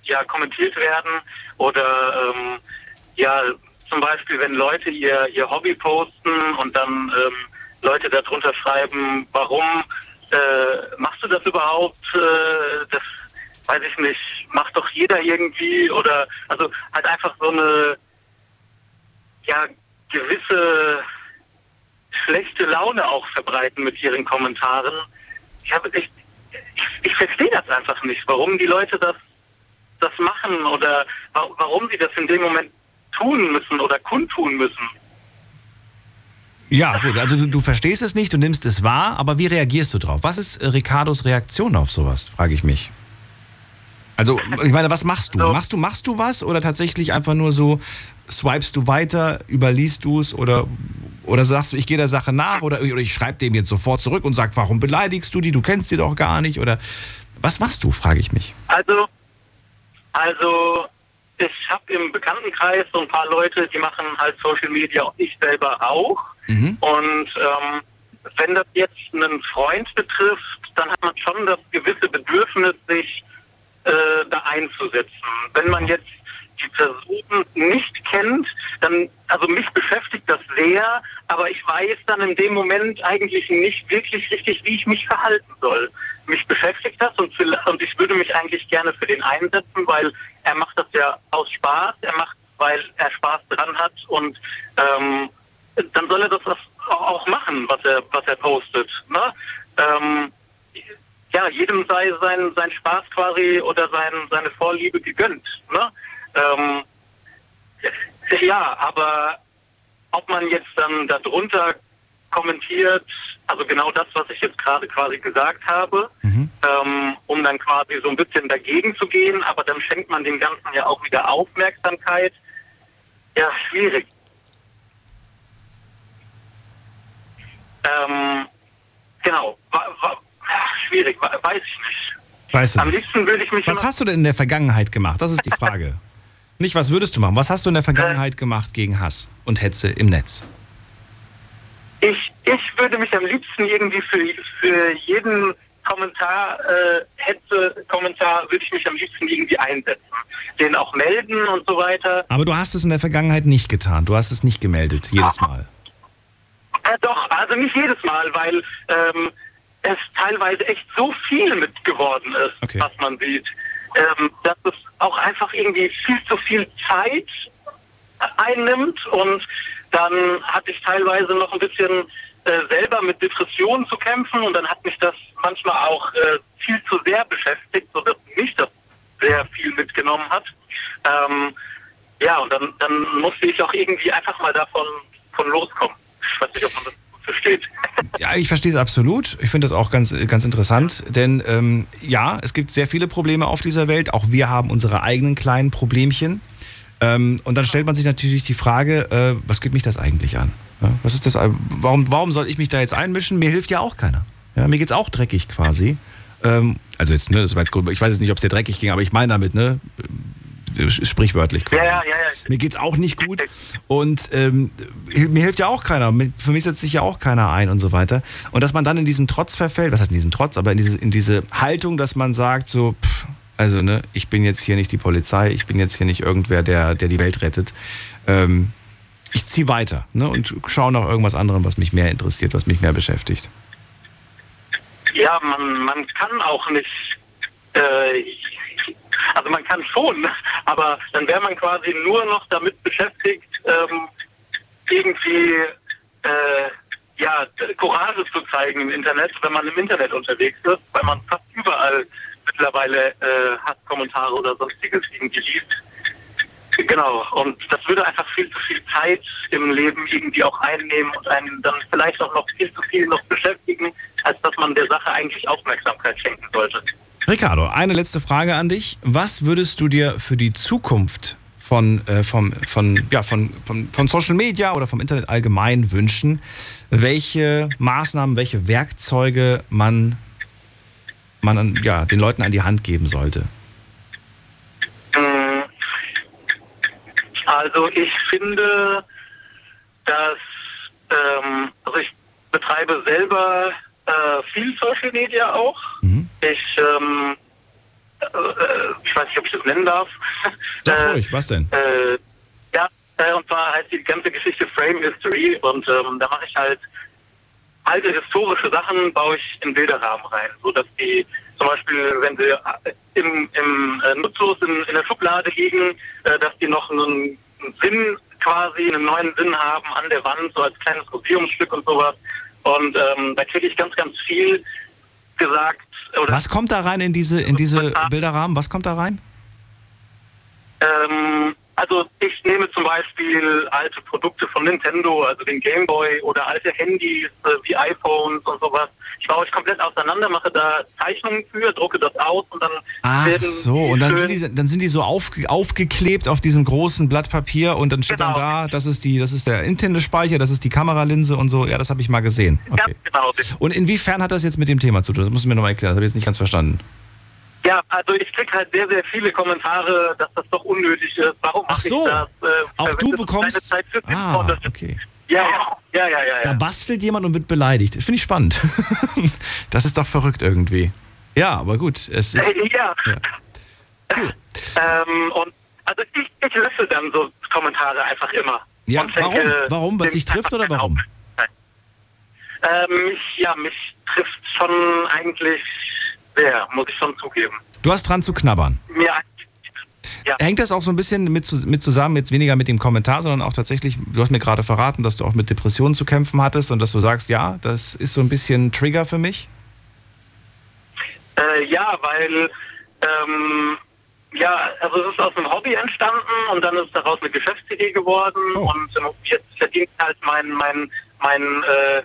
ja, kommentiert werden oder ähm, ja zum Beispiel, wenn Leute ihr, ihr Hobby posten und dann ähm, Leute darunter schreiben, warum äh, machst du das überhaupt? Äh, das weiß ich nicht, macht doch jeder irgendwie oder also halt einfach so eine ja gewisse schlechte Laune auch verbreiten mit ihren Kommentaren. Ich habe ich, ich, ich verstehe das einfach nicht, warum die Leute das das machen oder wa- warum sie das in dem Moment tun müssen oder kundtun müssen. Ja, gut, also du, du verstehst es nicht, du nimmst es wahr, aber wie reagierst du drauf? Was ist äh, Ricardos Reaktion auf sowas, frage ich mich. Also, ich meine, was machst du? Machst du, machst du was oder tatsächlich einfach nur so, swipest du weiter, überliest du es oder, oder sagst du, ich gehe der Sache nach oder, oder ich schreibe dem jetzt sofort zurück und sag, warum beleidigst du die? Du kennst die doch gar nicht oder was machst du, frage ich mich. Also, also ich habe im Bekanntenkreis so ein paar Leute, die machen halt Social Media und ich selber auch. Mhm. Und ähm, wenn das jetzt einen Freund betrifft, dann hat man schon das gewisse Bedürfnis, sich äh, da einzusetzen. Wenn man jetzt die Person nicht kennt, dann, also mich beschäftigt das sehr, aber ich weiß dann in dem Moment eigentlich nicht wirklich richtig, wie ich mich verhalten soll. Mich beschäftigt das und, und ich würde mich eigentlich gerne für den einsetzen, weil er macht das ja aus Spaß, er macht, weil er Spaß dran hat und ähm, dann soll er das auch machen, was er, was er postet. Ne? Ähm, ja, jedem sei sein, sein Spaß quasi oder sein, seine Vorliebe gegönnt. Ne? Ähm, ja, aber ob man jetzt dann darunter kommentiert, also genau das, was ich jetzt gerade quasi gesagt habe, Mhm. Ähm, um dann quasi so ein bisschen dagegen zu gehen, aber dann schenkt man dem Ganzen ja auch wieder Aufmerksamkeit. Ja, schwierig. Ähm, genau, wa, wa, schwierig, weiß ich nicht. Weißt du Am liebsten würde ich mich Was hast du denn in der Vergangenheit gemacht? Das ist die Frage. Nicht, was würdest du machen? Was hast du in der Äh. Vergangenheit gemacht gegen Hass und Hetze im Netz? Ich, ich würde mich am liebsten irgendwie für, für jeden Kommentar, äh, Hetze, Kommentar, würde ich mich am liebsten irgendwie einsetzen. Den auch melden und so weiter. Aber du hast es in der Vergangenheit nicht getan. Du hast es nicht gemeldet, jedes Mal. Äh, doch, also nicht jedes Mal, weil ähm, es teilweise echt so viel mit geworden ist, Okay. was man sieht, ähm, dass es auch einfach irgendwie viel zu viel Zeit einnimmt und dann hatte ich teilweise noch ein bisschen äh, selber mit Depressionen zu kämpfen und dann hat mich das manchmal auch äh, viel zu sehr beschäftigt, sodass mich das sehr viel mitgenommen hat. Ähm, ja, und dann, dann musste ich auch irgendwie einfach mal davon von loskommen. Ich weiß nicht, ob man das versteht. Ja, ich verstehe es absolut. Ich finde das auch ganz, ganz interessant, denn ähm, ja, es gibt sehr viele Probleme auf dieser Welt. Auch wir haben unsere eigenen kleinen Problemchen. Ähm, und dann stellt man sich natürlich die Frage, äh, was geht mich das eigentlich an? Ja, was ist das? Warum, warum soll ich mich da jetzt einmischen? Mir hilft ja auch keiner. Ja, mir geht's auch dreckig quasi. Ähm, also jetzt, ne, das war jetzt gut. Ich weiß jetzt nicht, ob es dir dreckig ging, aber ich meine damit, ne, äh, sprichwörtlich quasi. Ja, ja, ja, ja. Mir geht's auch nicht gut und ähm, mir hilft ja auch keiner. Für mich setzt sich ja auch keiner ein und so weiter. Und dass man dann in diesen Trotz verfällt, was heißt in diesen Trotz, aber in diese, in diese Haltung, dass man sagt so, pff, also ne, ich bin jetzt hier nicht die Polizei, ich bin jetzt hier nicht irgendwer, der, der die Welt rettet. Ähm, ich ziehe weiter ne, und schaue nach irgendwas anderem, was mich mehr interessiert, was mich mehr beschäftigt. Ja, man, man kann auch nicht, äh, also man kann schon, aber dann wäre man quasi nur noch damit beschäftigt, ähm, irgendwie äh, ja, Courage zu zeigen im Internet, wenn man im Internet unterwegs ist, weil man fast überall mittlerweile äh, Hasskommentare oder sonstiges irgendwie liest. Genau, und das würde einfach viel zu viel Zeit im Leben irgendwie auch einnehmen und einen dann vielleicht auch noch viel zu viel noch beschäftigen, als dass man der Sache eigentlich Aufmerksamkeit schenken sollte. Ricardo, eine letzte Frage an dich. Was würdest du dir für die Zukunft von, äh, vom, von, ja, von, von, von Social Media oder vom Internet allgemein wünschen? Welche Maßnahmen, welche Werkzeuge man, man an, ja, den Leuten an die Hand geben sollte? Also ich finde, dass ähm, also ich betreibe selber äh, viel Social Media auch. Mhm. Ich ähm, äh, ich weiß nicht, ob ich das nennen darf. Sag Äh, ruhig, was denn? äh, ja, äh, und zwar heißt die ganze Geschichte Frame History und ähm, da mache ich halt alte historische Sachen baue ich in Bilderrahmen rein, so dass die zum Beispiel, wenn sie im, im äh, nutzlos in, in der Schublade liegen, äh, dass die noch einen Sinn quasi, einen neuen Sinn haben an der Wand, so als kleines Museumsstück und sowas. Und ähm, da kriege ich ganz, ganz viel gesagt. Oder Was kommt da rein in diese, in diese Bilderrahmen? Was kommt da rein? Ähm, also ich nehme zum Beispiel alte Produkte von Nintendo, also den Game Boy oder alte Handys äh, wie iPhones und sowas. Ich baue ich komplett auseinander, mache da Zeichnungen für, drucke das aus und dann Ach werden so, und dann sind die, dann sind die so aufge, aufgeklebt auf diesem großen Blatt Papier und dann steht Genau. dann da, das ist, die, das ist der Nintendo-Speicher, das ist die Kameralinse und so. Ja, das habe ich mal gesehen. Okay. Ganz genau. Und inwiefern hat das jetzt mit dem Thema zu tun? Das du mir nochmal erklären, das habe ich jetzt nicht ganz verstanden. Ja, also ich krieg halt sehr, sehr viele Kommentare, dass das doch unnötig ist. Warum Ach so. ich das? Äh, Auch du bekommst- Zeit für Ah, okay. Ja, ja, ja, ja, ja. Da bastelt jemand und wird beleidigt. Finde ich spannend. das ist doch verrückt irgendwie. Ja, aber gut. Es ist, ja. Ja. Ähm, und also ich, ich lösche dann so Kommentare einfach immer. Ja, denke, warum? Warum? Weil dem dich trifft oder warum? Ähm, ja, mich trifft schon eigentlich sehr, muss ich schon zugeben. du hast dran zu knabbern. Mir ja. Hängt das auch so ein bisschen mit, mit zusammen, jetzt weniger mit dem Kommentar, sondern auch tatsächlich, du hast mir gerade verraten, dass du auch mit Depressionen zu kämpfen hattest und dass du sagst, ja, das ist so ein bisschen Trigger für mich? Äh, ja, weil ähm, ja, also es ist aus einem Hobby entstanden und dann ist daraus eine Geschäftsidee geworden Oh. und jetzt verdiene ich halt mein, mein, mein, äh,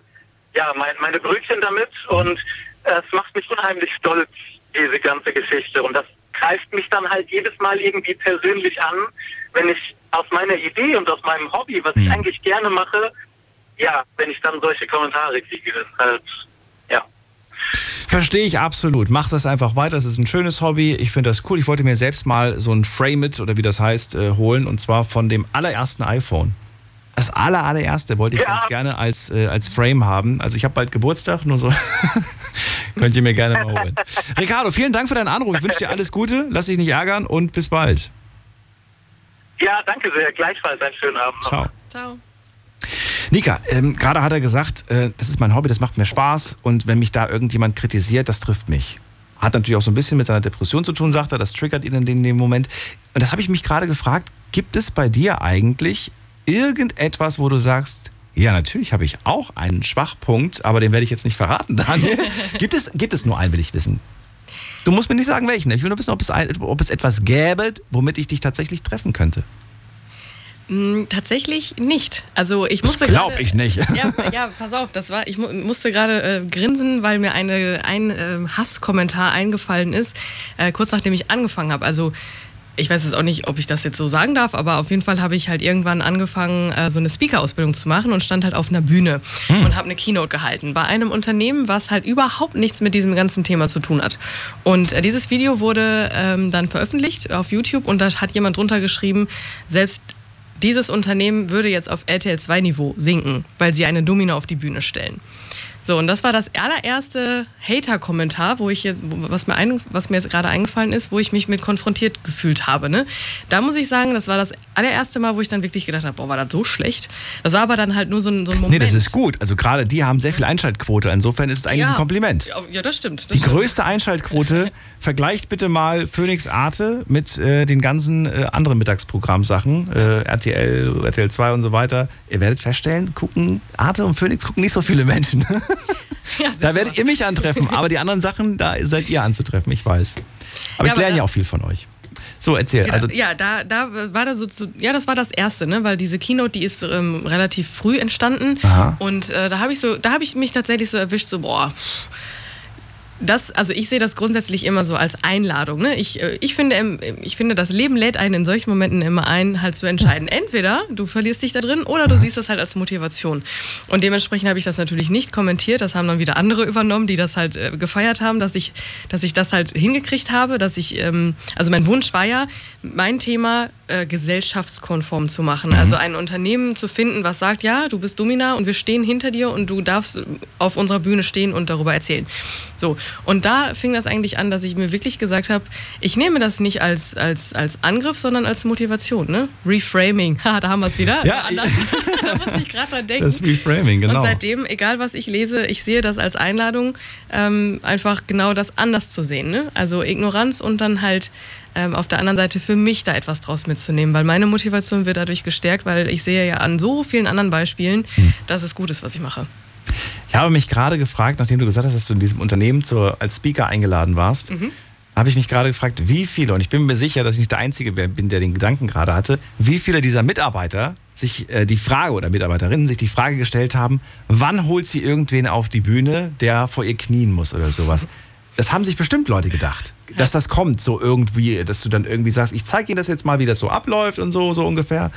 ja, mein, meine Brötchen damit und es macht mich unheimlich stolz, diese ganze Geschichte und das greift mich dann halt jedes Mal irgendwie persönlich an, wenn ich aus meiner Idee und aus meinem Hobby, was ich Hm. eigentlich gerne mache, ja, wenn ich dann solche Kommentare kriege, das ist halt, ja. Verstehe ich absolut. Mach das einfach weiter. Es ist ein schönes Hobby. Ich finde das cool. Ich wollte mir selbst mal so ein Frame It oder wie das heißt äh, holen und zwar von dem allerersten iPhone. Das aller, allererste wollte ich Ja. ganz gerne als, äh, als Frame haben. Also ich habe bald Geburtstag, nur so. Könnt ihr mir gerne mal holen. Ricardo, vielen Dank für deinen Anruf. Ich wünsche dir alles Gute. Lass dich nicht ärgern und bis bald. Ja, danke sehr. Gleichfalls einen schönen Abend. Ciao. Ciao. Nika, ähm, gerade hat er gesagt, äh, das ist mein Hobby, das macht mir Spaß und wenn mich da irgendjemand kritisiert, das trifft mich. Hat natürlich auch so ein bisschen mit seiner Depression zu tun, sagt er, das triggert ihn in dem, dem Moment. Und das habe ich mich gerade gefragt, gibt es bei dir eigentlich irgendetwas, wo du sagst, ja, natürlich habe ich auch einen Schwachpunkt, aber den werde ich jetzt nicht verraten, Daniel. gibt, es, gibt es nur einen, will ich wissen. Du musst mir nicht sagen, welchen. Ich will nur wissen, ob es, ein, ob es etwas gäbe, womit ich dich tatsächlich treffen könnte. Mm, Tatsächlich nicht. Also ich Das musste glaube gerade- ich nicht. Ja, ja, pass auf, das war, ich mu musste gerade äh, grinsen, weil mir eine, ein äh, Hasskommentar eingefallen ist, äh, kurz nachdem ich angefangen habe. Also ich weiß jetzt auch nicht, ob ich das jetzt so sagen darf, aber auf jeden Fall habe ich halt irgendwann angefangen, äh, so eine Speaker-Ausbildung zu machen und stand halt auf einer Bühne und habe eine Keynote gehalten bei einem Unternehmen, was halt überhaupt nichts mit diesem ganzen Thema zu tun hat. Und äh, dieses Video wurde ähm, dann veröffentlicht auf YouTube und da hat jemand drunter geschrieben, selbst dieses Unternehmen würde jetzt auf RTL 2 Niveau sinken, weil sie eine Domino auf die Bühne stellen. So, und das war das allererste Hater-Kommentar, wo ich jetzt, was mir, ein, was mir jetzt gerade eingefallen ist, wo ich mich mit konfrontiert gefühlt habe. Ne? Da muss ich sagen, das war das allererste Mal, wo ich dann wirklich gedacht habe, boah, war das so schlecht? Das war aber dann halt nur so ein, so ein Moment. Nee, das ist gut. Also gerade die haben sehr viel Einschaltquote. Insofern ist es eigentlich ein Kompliment. Ja, ja, das stimmt. Das Die stimmt. größte Einschaltquote, vergleicht bitte mal Phoenix Arte mit äh, den ganzen äh, anderen Mittagsprogrammsachen, äh, RTL, RTL 2 und so weiter. Ihr werdet feststellen, gucken, Arte und Phoenix gucken nicht so viele Menschen. Ja, da werdet ihr mich antreffen, aber die anderen Sachen, da seid ihr anzutreffen, ich weiß. Aber Ja, ich lerne ja auch viel von euch. So, erzähl. Ja, Also, ja, da, da war das so zu, ja, das war das erste, ne, weil diese Keynote, die ist ähm, relativ früh entstanden Aha. und äh, da habe ich so, da habe ich mich tatsächlich so erwischt, so boah. Das, also ich sehe das grundsätzlich immer so als Einladung. Ne? Ich, äh, ich, finde, ähm, ich finde, das Leben lädt einen in solchen Momenten immer ein, halt zu entscheiden. Entweder du verlierst dich da drin oder du siehst das halt als Motivation. Und dementsprechend habe ich das natürlich nicht kommentiert. Das haben dann wieder andere übernommen, die das halt äh, gefeiert haben, dass ich, dass ich das halt hingekriegt habe, dass ich, ähm, also mein Wunsch war ja, mein Thema äh, gesellschaftskonform zu machen. Also ein Unternehmen zu finden, was sagt, ja, du bist Domina und wir stehen hinter dir und du darfst auf unserer Bühne stehen und darüber erzählen. So, und da fing das eigentlich an, dass ich mir wirklich gesagt habe, ich nehme das nicht als, als, als Angriff, sondern als Motivation. Ne? Reframing, ha, da haben wir es wieder. Ja, Anders. da muss ich gerade dran denken. das Reframing, genau. Und seitdem, egal was ich lese, ich sehe das als Einladung, ähm, einfach genau das anders zu sehen. Ne? Also Ignoranz und dann halt ähm, auf der anderen Seite für mich da etwas draus mitzunehmen, weil meine Motivation wird dadurch gestärkt, weil ich sehe ja an so vielen anderen Beispielen, Hm. dass es gut ist, was ich mache. Ich habe mich gerade gefragt, nachdem du gesagt hast, dass du in diesem Unternehmen zur, als Speaker eingeladen warst, Mhm. habe ich mich gerade gefragt, wie viele, und ich bin mir sicher, dass ich nicht der Einzige bin, der den Gedanken gerade hatte, wie viele dieser Mitarbeiter sich äh, die Frage oder Mitarbeiterinnen sich die Frage gestellt haben, wann holt sie irgendwen auf die Bühne, der vor ihr knien muss oder sowas. Das haben sich bestimmt Leute gedacht, dass das kommt, so irgendwie, dass du dann irgendwie sagst, ich zeige Ihnen das jetzt mal, wie das so abläuft und so, so ungefähr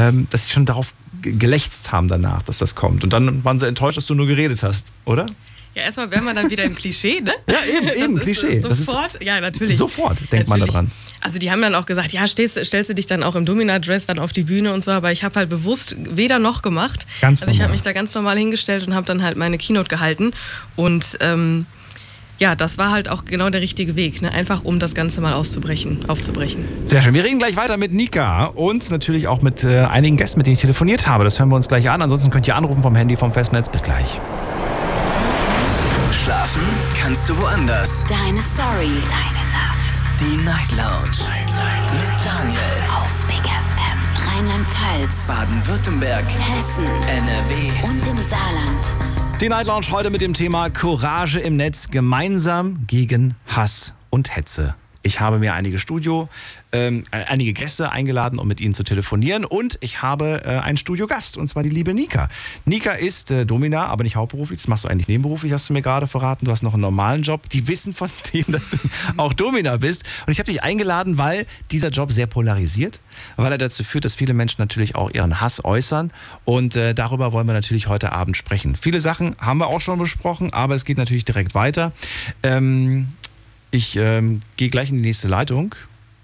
ähm, dass sie schon darauf ge- gelächzt haben danach, dass das kommt. Und dann waren sie enttäuscht, dass du nur geredet hast, oder? Ja, erstmal wären wir dann wieder im Klischee, ne? Ja, eben, Das eben, Klischee. Das ist- Sofort, ja, natürlich. Sofort denkt man Natürlich. daran. Also die haben dann auch gesagt, ja, stehst, stellst du dich dann auch im Domina-Dress dann auf die Bühne und so, aber ich habe halt bewusst weder noch gemacht. Ganz also ich habe normal. mich da ganz normal hingestellt und habe dann halt meine Keynote gehalten und ähm, ja, das war halt auch genau der richtige Weg, ne? einfach um das Ganze mal auszubrechen, aufzubrechen. Sehr schön. Wir reden gleich weiter mit Nika und natürlich auch mit äh, einigen Gästen, mit denen ich telefoniert habe. Das hören wir uns gleich an. Ansonsten könnt ihr anrufen vom Handy, vom Festnetz. Bis gleich. Schlafen kannst du woanders. Deine Story. Deine Nacht. Die Night Lounge. Mit Daniel. Auf Big FM. Rheinland-Pfalz. Baden-Württemberg. Hessen. NRW. Und im Saarland. Die Night Lounge heute mit dem Thema Courage im Netz gemeinsam gegen Hass und Hetze. Ich habe mir einige Studio, ähm, äh, einige Gäste eingeladen, um mit ihnen zu telefonieren. Und ich habe äh, einen Studiogast, und zwar die liebe Nika. Nika ist äh, Domina, aber nicht hauptberuflich. Das machst du eigentlich nebenberuflich, hast du mir gerade verraten. Du hast noch einen normalen Job. Die wissen von dem, dass du auch Domina bist. Und ich habe dich eingeladen, weil dieser Job sehr polarisiert, weil er dazu führt, dass viele Menschen natürlich auch ihren Hass äußern. Und äh, darüber wollen wir natürlich heute Abend sprechen. Viele Sachen haben wir auch schon besprochen, aber es geht natürlich direkt weiter. Ähm, ich ähm, gehe gleich in die nächste Leitung.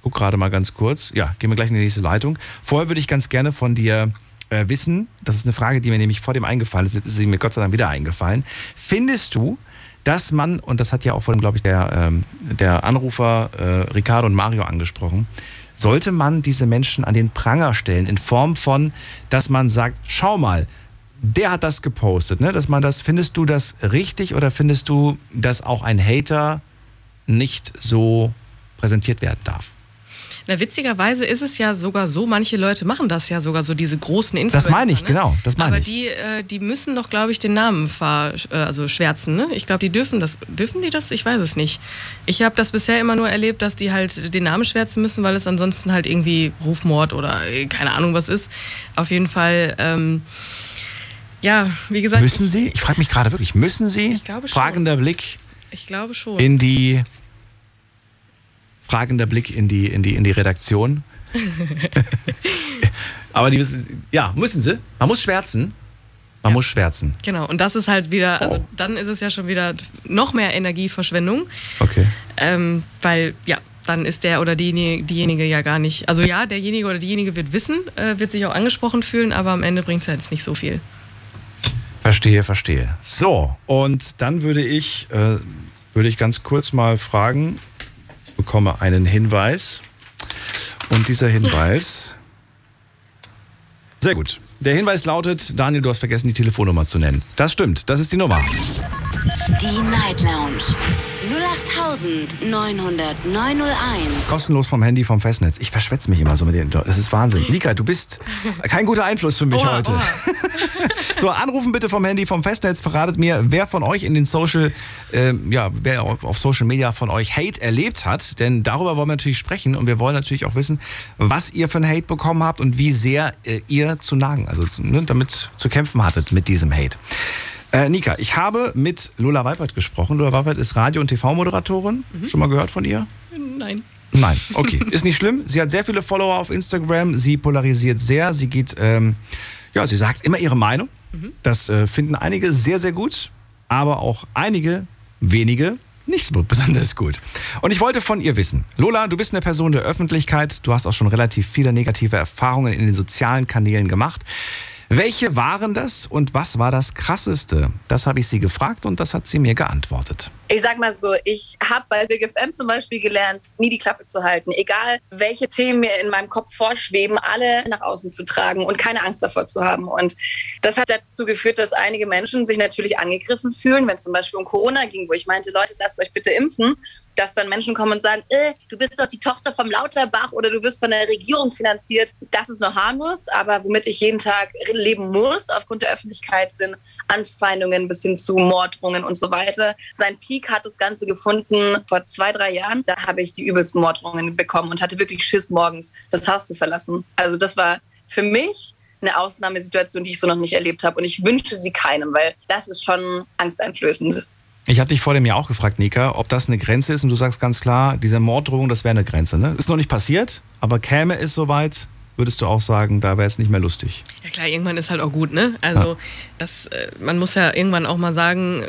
Guck gerade mal ganz kurz. Ja, gehen wir gleich in die nächste Leitung. Vorher würde ich ganz gerne von dir äh, wissen, das ist eine Frage, die mir nämlich vor dem eingefallen ist, jetzt ist sie mir Gott sei Dank wieder eingefallen. Findest du, dass man, und das hat ja auch vorhin, glaube ich, der, ähm, der Anrufer äh, Ricardo und Mario angesprochen, sollte man diese Menschen an den Pranger stellen in Form von, dass man sagt, schau mal, der hat das gepostet, ne? Dass man das, findest du das richtig oder findest du, dass auch ein Hater nicht so präsentiert werden darf? Na, witzigerweise ist es ja sogar so, manche Leute machen das ja sogar so, diese großen Influencer. Das meine ich, ne? genau, das meine Aber ich. die, äh, die müssen doch, glaube ich, den Namen ver, äh, also schwärzen. Ne? Ich glaube, die dürfen das. Dürfen die das? Ich weiß es nicht. Ich habe das bisher immer nur erlebt, dass die halt den Namen schwärzen müssen, weil es ansonsten halt irgendwie Rufmord oder äh, keine Ahnung was ist. Auf jeden Fall, ähm, ja, wie gesagt. Müssen sie? Ich frage mich gerade wirklich, müssen sie? Ich glaube schon. Fragender Blick Ich glaube schon. in die fragender Blick in die in die in die Redaktion. Aber die wissen, ja, müssen sie. Man muss schwärzen. Man muss schwärzen. Genau, und das ist halt wieder, also Oh. dann ist es ja schon wieder noch mehr Energieverschwendung, Okay. ähm, weil ja, dann ist der oder diejenige, diejenige ja gar nicht, also ja, derjenige oder diejenige wird wissen, äh, wird sich auch angesprochen fühlen, aber am Ende bringt es halt jetzt nicht so viel. Verstehe, verstehe. So, und dann würde ich, äh, würde ich ganz kurz mal fragen, ich bekomme einen Hinweis. Und dieser Hinweis. Sehr gut. Der Hinweis lautet, Daniel, du hast vergessen, die Telefonnummer zu nennen. Das stimmt, das ist die Nummer. Die Night Lounge. 08901. Kostenlos vom Handy, vom Festnetz. Ich verschwätze mich immer so mit den. Das ist Wahnsinn. Lika, du bist kein guter Einfluss für mich Oha, heute. oha. So, anrufen bitte vom Handy, vom Festnetz. Verratet mir, wer von euch in den Social, ähm, ja, wer auf Social Media von euch Hate erlebt hat. Denn darüber wollen wir natürlich sprechen und wir wollen natürlich auch wissen, was ihr für ein Hate bekommen habt und wie sehr äh, ihr zu nagen, also ne, damit zu kämpfen hattet mit diesem Hate. Äh, Nika, ich habe mit Lola Weipert gesprochen. Lola Weipert ist Radio- und TV-Moderatorin. Schon mal gehört von ihr? Nein. Nein, okay. Ist nicht schlimm. Sie hat sehr viele Follower auf Instagram. Sie polarisiert sehr. Sie geht, ähm, ja, sie sagt immer ihre Meinung. Das äh, finden einige sehr, sehr gut. Aber auch einige, wenige, nicht so besonders gut. Und ich wollte von ihr wissen. Lola, du bist eine Person der Öffentlichkeit. Du hast auch schon relativ viele negative Erfahrungen in den sozialen Kanälen gemacht. Welche waren das und was war das Krasseste? Das habe ich sie gefragt und das hat sie mir geantwortet. Ich sag mal so, ich habe bei Big FM zum Beispiel gelernt, nie die Klappe zu halten. Egal, welche Themen mir in meinem Kopf vorschweben, alle nach außen zu tragen und keine Angst davor zu haben. Und das hat dazu geführt, dass einige Menschen sich natürlich angegriffen fühlen, wenn es zum Beispiel um Corona ging, wo ich meinte, Leute, lasst euch bitte impfen, dass dann Menschen kommen und sagen, äh, du bist doch die Tochter vom Lauterbach oder du wirst von der Regierung finanziert. Das ist noch harmlos, aber womit ich jeden Tag leben muss aufgrund der Öffentlichkeit sind Anfeindungen bis hin zu Morddrohungen und so weiter. Sein Peak hat das Ganze gefunden vor zwei, drei Jahren. Da habe ich die übelsten Morddrohungen bekommen und hatte wirklich Schiss, morgens das Haus zu verlassen. Also das war für mich eine Ausnahmesituation, die ich so noch nicht erlebt habe. Und ich wünsche sie keinem, weil das ist schon angsteinflößend. Ich hatte dich vor dem Jahr auch gefragt, Nika, ob das eine Grenze ist und du sagst ganz klar, diese Morddrohung, das wäre eine Grenze. Ne? Ist noch nicht passiert, aber käme es soweit, würdest du auch sagen, da wäre es nicht mehr lustig. Ja klar, irgendwann ist halt auch gut, ne? Also das, äh, man muss ja irgendwann auch mal sagen,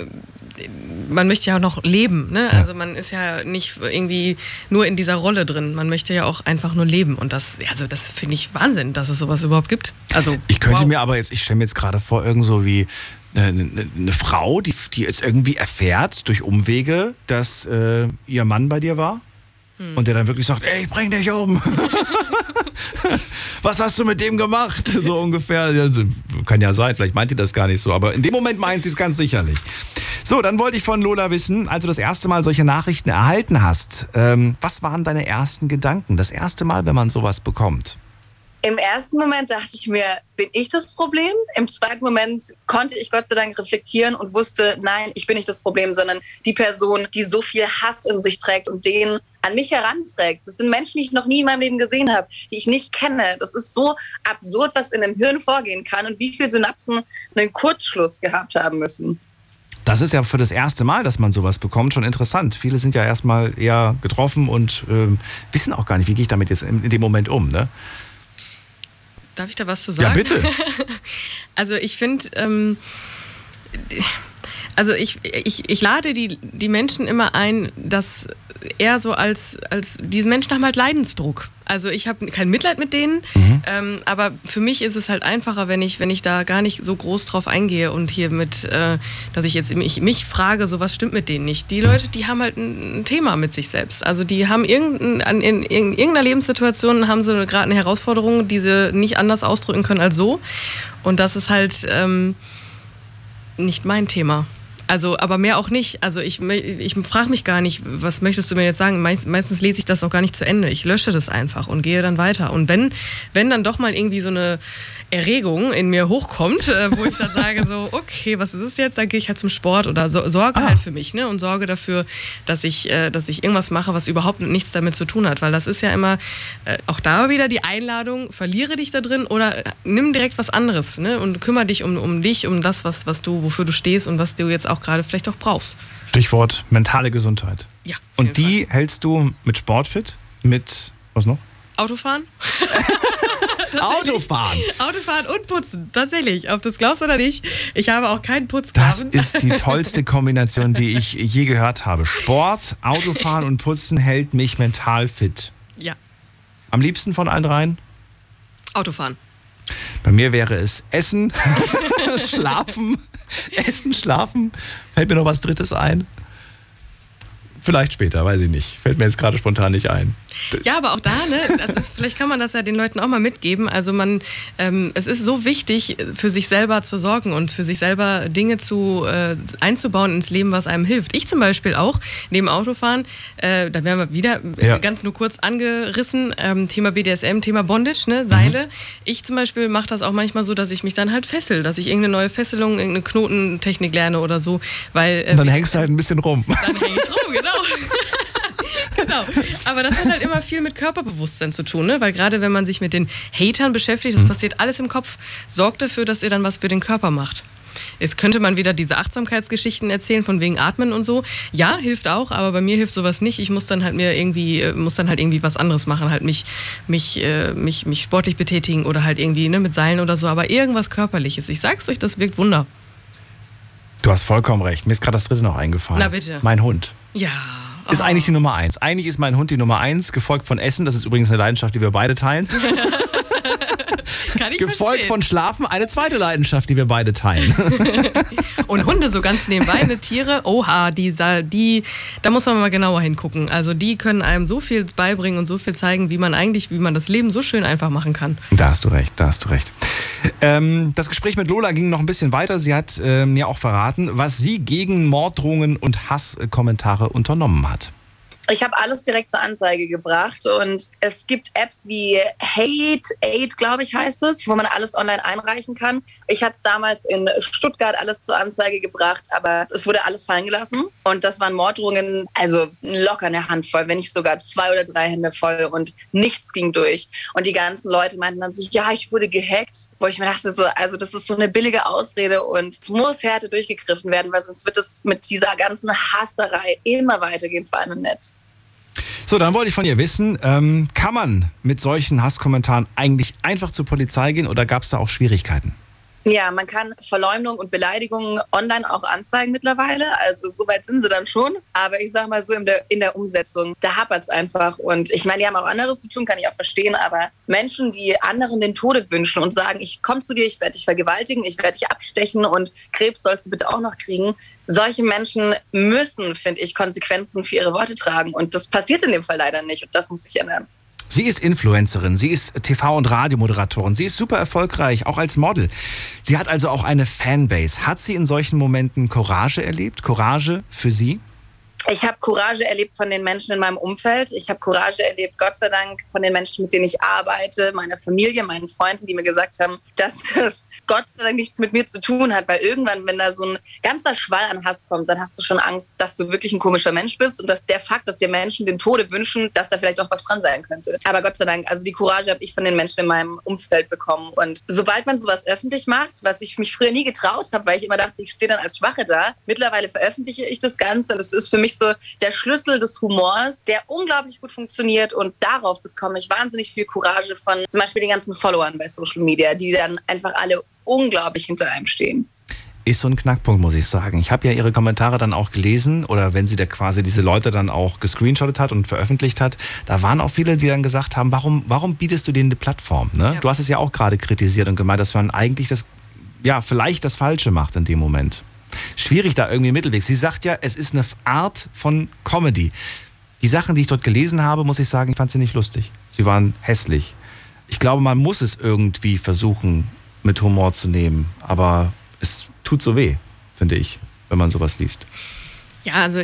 man möchte ja auch noch leben. Ne? Also man ist ja nicht irgendwie nur in dieser Rolle drin. Man möchte ja auch einfach nur leben. Und das, also das finde ich Wahnsinn, dass es sowas überhaupt gibt. Also Ich könnte wow. mir aber jetzt, ich stelle mir jetzt gerade vor, irgend so wie eine, eine, eine Frau, die, die jetzt irgendwie erfährt durch Umwege, dass äh, ihr Mann bei dir war Hm. und der dann wirklich sagt, ey, ich bring dich um. Was hast du mit dem gemacht? So ungefähr. Kann ja sein, vielleicht meint ihr das gar nicht so, aber in dem Moment meint sie es ganz sicherlich. So, dann wollte ich von Lola wissen, als du das erste Mal solche Nachrichten erhalten hast, ähm, was waren deine ersten Gedanken? Das erste Mal, wenn man sowas bekommt. Im ersten Moment dachte ich mir, bin ich das Problem? Im zweiten Moment konnte ich Gott sei Dank reflektieren und wusste, nein, ich bin nicht das Problem, sondern die Person, die so viel Hass in sich trägt und den an mich heranträgt. Das sind Menschen, die ich noch nie in meinem Leben gesehen habe, die ich nicht kenne. Das ist so absurd, was in dem Hirn vorgehen kann und wie viele Synapsen einen Kurzschluss gehabt haben müssen. Das ist ja für das erste Mal, dass man sowas bekommt, schon interessant. Viele sind ja erstmal eher getroffen und ähm, wissen auch gar nicht, wie gehe ich damit jetzt in, in dem Moment um. Ne? Darf ich da was zu Ja, sagen? bitte. Also ich finde, ähm, also ich, ich, ich lade die, die Menschen immer ein, dass eher so als, als diese Menschen haben halt Leidensdruck. Also ich habe kein Mitleid mit denen, ähm, aber für mich ist es halt einfacher, wenn ich, wenn ich da gar nicht so groß drauf eingehe und hier mit, äh, dass ich jetzt mich, mich frage, so was stimmt mit denen nicht. Die Leute, die haben halt ein, ein Thema mit sich selbst. Also die haben irgendein, an, in, in irgendeiner Lebenssituation haben sie gerade eine Herausforderung, die sie nicht anders ausdrücken können als so. Und das ist halt ähm, nicht mein Thema. Also, aber mehr auch nicht. Also ich, ich frage mich gar nicht, was möchtest du mir jetzt sagen? Meist, meistens lese ich das auch gar nicht zu Ende. Ich lösche das einfach und gehe dann weiter. Und wenn, wenn dann doch mal irgendwie so eine Erregung in mir hochkommt, äh, wo ich dann sage so, okay, was ist es jetzt? Dann gehe ich halt zum Sport oder so, sorge halt für mich, ne? Und sorge dafür, dass ich, äh, dass ich irgendwas mache, was überhaupt nichts damit zu tun hat. Weil das ist ja immer äh, auch da wieder die Einladung, verliere dich da drin oder nimm direkt was anderes, ne? Und kümmere dich um, um dich, um das, was, was du, wofür du stehst und was du jetzt auch gerade vielleicht auch brauchst. Stichwort mentale Gesundheit. Ja. Und die hältst du mit Sportfit? Mit, was noch? Fall. Autofahren? Autofahren. Autofahren und Putzen, tatsächlich. Ob du es glaubst oder nicht, ich habe auch keinen Das Putzgraben. ist die tollste Kombination, die ich je gehört habe. Sport, Autofahren und Putzen hält mich mental fit. Ja, Am liebsten von allen dreien? Autofahren. Bei mir wäre es Essen, Schlafen, Essen, Schlafen. Fällt mir noch was Drittes ein? Vielleicht später, weiß ich nicht. Fällt mir jetzt gerade spontan nicht ein. Ja, aber auch da, ne, das ist, vielleicht kann man das ja den Leuten auch mal mitgeben. Also man, ähm, es ist so wichtig, für sich selber zu sorgen und für sich selber Dinge zu äh, einzubauen ins Leben, was einem hilft. Ich zum Beispiel auch neben Autofahren, äh, da werden wir wieder äh, Ja. ganz nur kurz angerissen, ähm, Thema BDSM, Thema Bondage, ne, Seile. Ich zum Beispiel mache das auch manchmal so, dass ich mich dann halt fessel, dass ich irgendeine neue Fesselung, irgendeine Knotentechnik lerne oder so, weil äh, Und dann hängst du halt ein bisschen rum. dann hänge ich rum, genau. genau. Aber das hat halt immer viel mit Körperbewusstsein zu tun, ne? weil gerade wenn man sich mit den Hatern beschäftigt, das passiert alles im Kopf, sorgt dafür, dass ihr dann was für den Körper macht. Jetzt könnte man wieder diese Achtsamkeitsgeschichten erzählen, von wegen Atmen und so. Ja, hilft auch, aber bei mir hilft sowas nicht. Ich muss dann halt mir irgendwie, äh, muss dann halt irgendwie was anderes machen, halt mich, mich, äh, mich, mich sportlich betätigen oder halt irgendwie ne, mit Seilen oder so, aber irgendwas Körperliches. Ich sag's euch, das wirkt Wunder. Du hast vollkommen recht. Mir ist gerade das dritte noch eingefallen. Na bitte. Mein Hund. Ja. Ist eigentlich die Nummer eins. Eigentlich ist mein Hund die Nummer eins, gefolgt von Essen. Das ist übrigens eine Leidenschaft, die wir beide teilen. Kann ich gefolgt verstehen. von Schlafen, eine zweite Leidenschaft, die wir beide teilen. Und Hunde so ganz nebenbei, ne Tiere, oha, die, die, da muss man mal genauer hingucken. Also die können einem so viel beibringen und so viel zeigen, wie man eigentlich, wie man das Leben so schön einfach machen kann. Da hast du recht, da hast du recht. Ähm, das Gespräch mit Lola ging noch ein bisschen weiter. Sie hat äh, mir auch verraten, was sie gegen Morddrohungen und Hasskommentare unternommen hat. Ich habe alles direkt zur Anzeige gebracht und es gibt Apps wie Hate Aid, glaube ich, heißt es, wo man alles online einreichen kann. Ich hatte es damals in Stuttgart alles zur Anzeige gebracht, aber es wurde alles fallen gelassen und das waren Morddrohungen, also locker eine Handvoll, wenn nicht sogar zwei oder drei Hände voll und nichts ging durch. Und die ganzen Leute meinten dann so, ja, ich wurde gehackt, wo ich mir dachte, so, also das ist so eine billige Ausrede und es muss härter durchgegriffen werden, weil sonst wird es mit dieser ganzen Hasserei immer weitergehen, vor allem im Netz. So, dann wollte ich von ihr wissen, ähm, kann man mit solchen Hasskommentaren eigentlich einfach zur Polizei gehen oder gab es da auch Schwierigkeiten? Ja, man kann Verleumdung und Beleidigungen online auch anzeigen mittlerweile. Also so weit sind sie dann schon. Aber ich sage mal so in der, in der Umsetzung, da hapert es einfach. Und ich meine, die haben auch anderes zu tun, kann ich auch verstehen. Aber Menschen, die anderen den Tode wünschen und sagen, ich komme zu dir, ich werde dich vergewaltigen, ich werde dich abstechen und Krebs sollst du bitte auch noch kriegen. Solche Menschen müssen, finde ich, Konsequenzen für ihre Worte tragen. Und das passiert in dem Fall leider nicht. Und das muss sich ändern. Sie ist Influencerin, sie ist TV- und Radiomoderatorin, sie ist super erfolgreich, auch als Model. Sie hat also auch eine Fanbase. Hat sie in solchen Momenten Courage erlebt? Courage für Sie? Ich habe Courage erlebt von den Menschen in meinem Umfeld. Ich habe Courage erlebt, Gott sei Dank, von den Menschen, mit denen ich arbeite, meiner Familie, meinen Freunden, die mir gesagt haben, dass das Gott sei Dank nichts mit mir zu tun hat, weil irgendwann, wenn da so ein ganzer Schwall an Hass kommt, dann hast du schon Angst, dass du wirklich ein komischer Mensch bist und dass der Fakt, dass dir Menschen den Tode wünschen, dass da vielleicht auch was dran sein könnte. Aber Gott sei Dank, also die Courage habe ich von den Menschen in meinem Umfeld bekommen. Und sobald man sowas öffentlich macht, was ich mich früher nie getraut habe, weil ich immer dachte, ich stehe dann als Schwache da, mittlerweile veröffentliche ich das Ganze und es ist für mich so der Schlüssel des Humors, der unglaublich gut funktioniert und darauf bekomme ich wahnsinnig viel Courage von zum Beispiel den ganzen Followern bei Social Media, die dann einfach alle unglaublich hinter einem stehen. Ist so ein Knackpunkt, muss ich sagen. Ich habe ja Ihre Kommentare dann auch gelesen oder wenn sie da quasi diese Leute dann auch gescreenshottet hat und veröffentlicht hat, da waren auch viele, die dann gesagt haben, warum, warum bietest du denen eine Plattform? Ne? Ja. Du hast es ja auch gerade kritisiert und gemeint, dass man eigentlich das, ja, vielleicht das Falsche macht in dem Moment. Schwierig da irgendwie Mittelweg. Sie sagt ja, es ist eine Art von Comedy. Die Sachen, die ich dort gelesen habe, muss ich sagen, ich fand sie nicht lustig. Sie waren hässlich. Ich glaube, man muss es irgendwie versuchen, mit Humor zu nehmen. Aber es tut so weh, finde ich, wenn man sowas liest. Ja, also